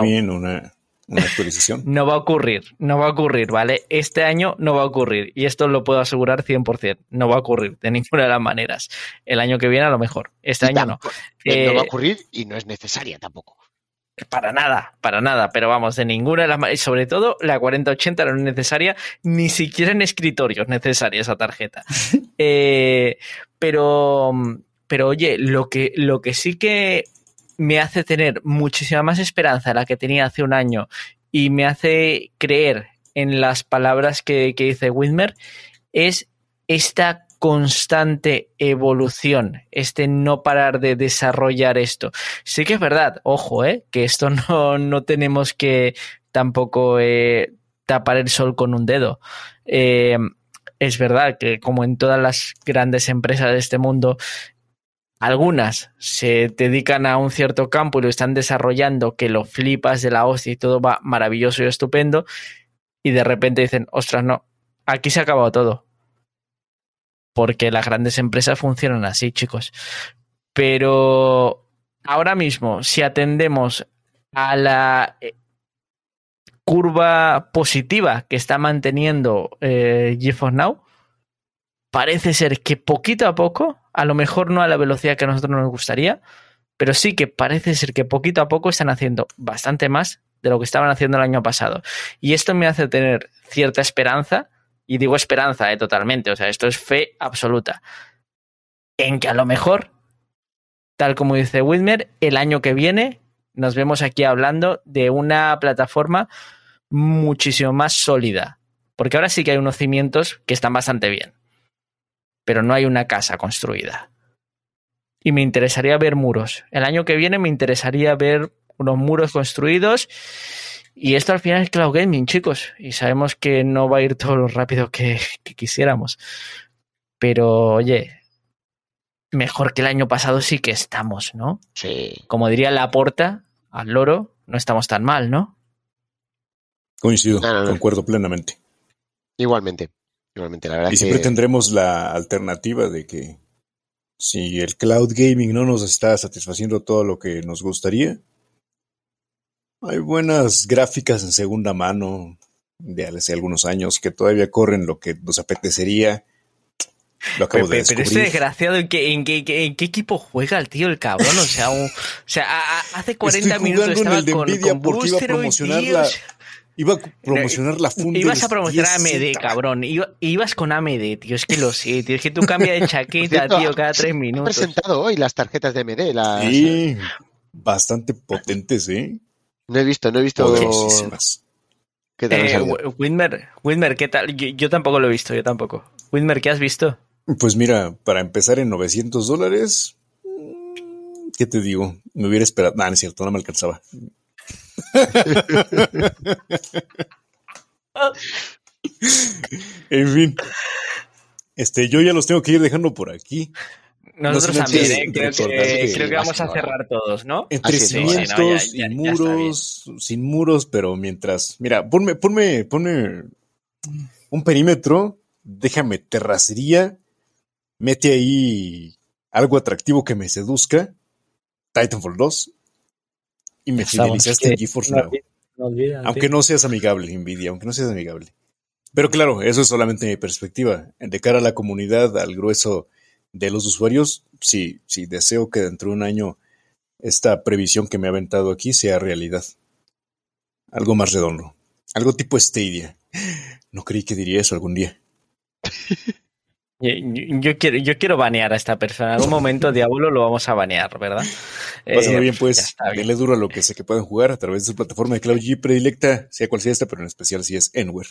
bien una, una actualización. [laughs] No va a ocurrir, no va a ocurrir, ¿vale? Este año no va a ocurrir y esto lo puedo asegurar 100%, no va a ocurrir de ninguna de las maneras. El año que viene a lo mejor, este Y año no. eh, no va a Eh, ocurrir y no es necesaria tampoco. Para nada, para nada, pero vamos, de ninguna de las maneras, sobre todo la 4080 no es necesaria, ni siquiera en escritorio es necesaria esa tarjeta. [laughs] Eh, pero, pero oye, lo que, lo que sí que me hace tener muchísima más esperanza de la que tenía hace un año y me hace creer en las palabras que, que dice Whitmer es esta constante evolución, este no parar de desarrollar esto. Sí que es verdad, ojo, ¿eh? que esto [laughs] no, no tenemos que tampoco eh, tapar el sol con un dedo. Eh, es verdad que como en todas las grandes empresas de este mundo, algunas se dedican a un cierto campo y lo están desarrollando, que lo flipas de la hostia y todo va maravilloso y estupendo, y de repente dicen, ostras, no, aquí se ha acabado todo. Porque las grandes empresas funcionan así, chicos. Pero ahora mismo, si atendemos a la eh, curva positiva que está manteniendo eh, GeForce Now, parece ser que poquito a poco, a lo mejor no a la velocidad que a nosotros nos gustaría, pero sí que parece ser que poquito a poco están haciendo bastante más de lo que estaban haciendo el año pasado. Y esto me hace tener cierta esperanza, y digo esperanza eh, totalmente, o sea, esto es fe absoluta, en que a lo mejor, tal como dice Whitmer, el año que viene nos vemos aquí hablando de una plataforma muchísimo más sólida. Porque ahora sí que hay unos cimientos que están bastante bien. Pero no hay una casa construida. Y me interesaría ver muros. El año que viene me interesaría ver unos muros construidos. Y esto al final es cloud gaming, chicos. Y sabemos que no va a ir todo lo rápido que, que quisiéramos. Pero, oye, mejor que el año pasado sí que estamos, ¿no? Sí. Como diría la porta al loro, no estamos tan mal, ¿no? Coincido, No, no, no. concuerdo plenamente. Igualmente. Igualmente, la verdad Y que siempre tendremos la alternativa de que si el cloud gaming no nos está satisfaciendo todo lo que nos gustaría, hay buenas gráficas en segunda mano de hace algunos años que todavía corren lo que nos apetecería. Lo acabo de Pero, pero este descubrir. desgraciado, ¿en qué, en, qué, en qué equipo juega el tío, el cabrón? O sea, un- o sea a- a- hace 40 Estoy minutos estaba el de con, con porque iba a promocionar la- Iba a promocionar la funda. Ibas a promocionar 10Z. AMD, cabrón. Iba- ibas con AMD, tío. Es que lo sé, tío. Es que tú cambias de chaqueta, [laughs] cierto, tío, cada tres minutos. presentado hoy las tarjetas de MD. Las... Sí, bastante potentes, ¿eh? No he visto, no he visto Poderosísimas. qué tal Eh, salido. Wi- Whitmer, Whitmer, ¿qué tal? Yo, yo tampoco lo he visto, yo tampoco. Whitmer, ¿qué has visto? Pues mira, para empezar en 900 dólares, mm, ¿qué te digo? Me hubiera esperado. No, no es cierto, no me alcanzaba. [laughs] en fin. Este, yo ya los tengo que ir dejando por aquí. Nosotros No también, sí, ¿eh? Creo que, sí, creo que va vamos a hora. cerrar todos, ¿no? Entre no, cimientos ya- ya- y muros, sin muros, pero mientras. Mira, ponme, ponme, ponme un perímetro, déjame terracería, mete ahí algo atractivo que me seduzca, Titanfall 2, y me fidelizaste en GeForce no Now. no Aunque no seas amigable, Nvidia, aunque no seas amigable. Pero claro, eso es solamente mi perspectiva. De cara a la comunidad, al grueso de los usuarios, sí, sí, deseo que dentro de un año esta previsión que me ha aventado aquí sea realidad. Algo más redondo. Algo tipo Stadia. No creí que diría eso algún día. [laughs] Yo, quiero, yo quiero banear a esta persona. En algún momento, [laughs] Diablo, lo vamos a banear, ¿verdad? Pásalo Eh, bien, pues. Denle duro a lo que sé que pueden jugar a través de su plataforma de Cloud G predilecta, sea cual sea esta, pero en especial si es Enware.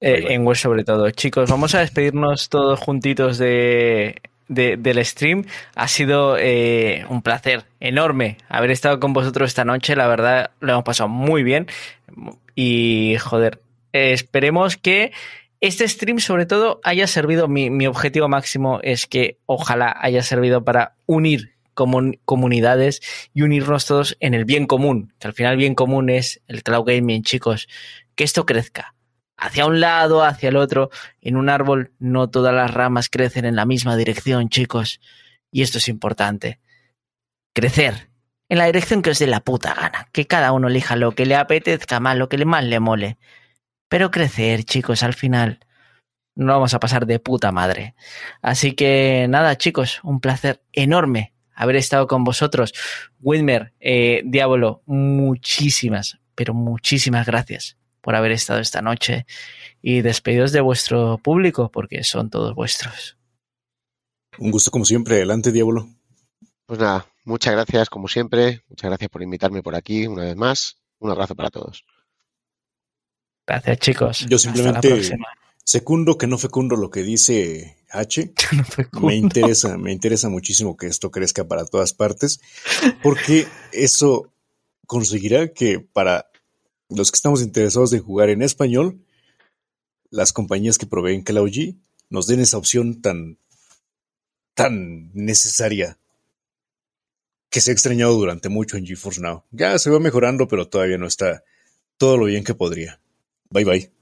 Eh, en web sobre todo. Chicos, vamos a despedirnos todos juntitos de, de- del stream. Ha sido eh, un placer enorme haber estado con vosotros esta noche. La verdad, lo hemos pasado muy bien. Y, joder, eh, esperemos que este stream sobre todo haya servido, mi, mi objetivo máximo es que ojalá haya servido para unir comun- comunidades y unirnos todos en el bien común, que al final el bien común es el cloud gaming, chicos, que esto crezca hacia un lado, hacia el otro. En un árbol no todas las ramas crecen en la misma dirección, chicos. Y esto es importante. Crecer en la dirección que os dé la puta gana. Que cada uno elija lo que le apetezca más, lo que más le mole. Pero crecer, chicos, al final no vamos a pasar de puta madre. Así que nada, chicos, un placer enorme haber estado con vosotros. Wilmer, eh, Diablo, muchísimas, pero muchísimas gracias por haber estado esta noche y despedidos de vuestro público porque son todos vuestros. Un gusto como siempre. Adelante, Diablo. Pues nada, muchas gracias como siempre. Muchas gracias por invitarme por aquí una vez más. Un abrazo para todos. Gracias, chicos. Yo Hasta la simplemente próxima. secundo que no fecundo lo que dice H. [laughs] me interesa, me interesa muchísimo que esto crezca para todas partes, porque eso conseguirá que para los que estamos interesados en jugar en español, las compañías que proveen Cloud nos den esa opción tan, tan necesaria que se ha extrañado durante mucho en GeForce Now. Ya se va mejorando, pero todavía no está todo lo bien que podría. Bye bye.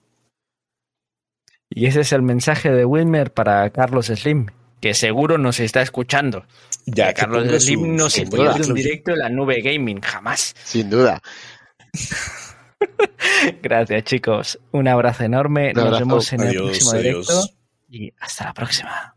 Y ese es el mensaje de Wilmer para Carlos Slim, que seguro nos está escuchando. Ya, Carlos Slim no se pierde un directo de la nube gaming, jamás. Sin duda. [laughs] Gracias, chicos. Un abrazo enorme. Nos vemos en el próximo directo. Y hasta la próxima.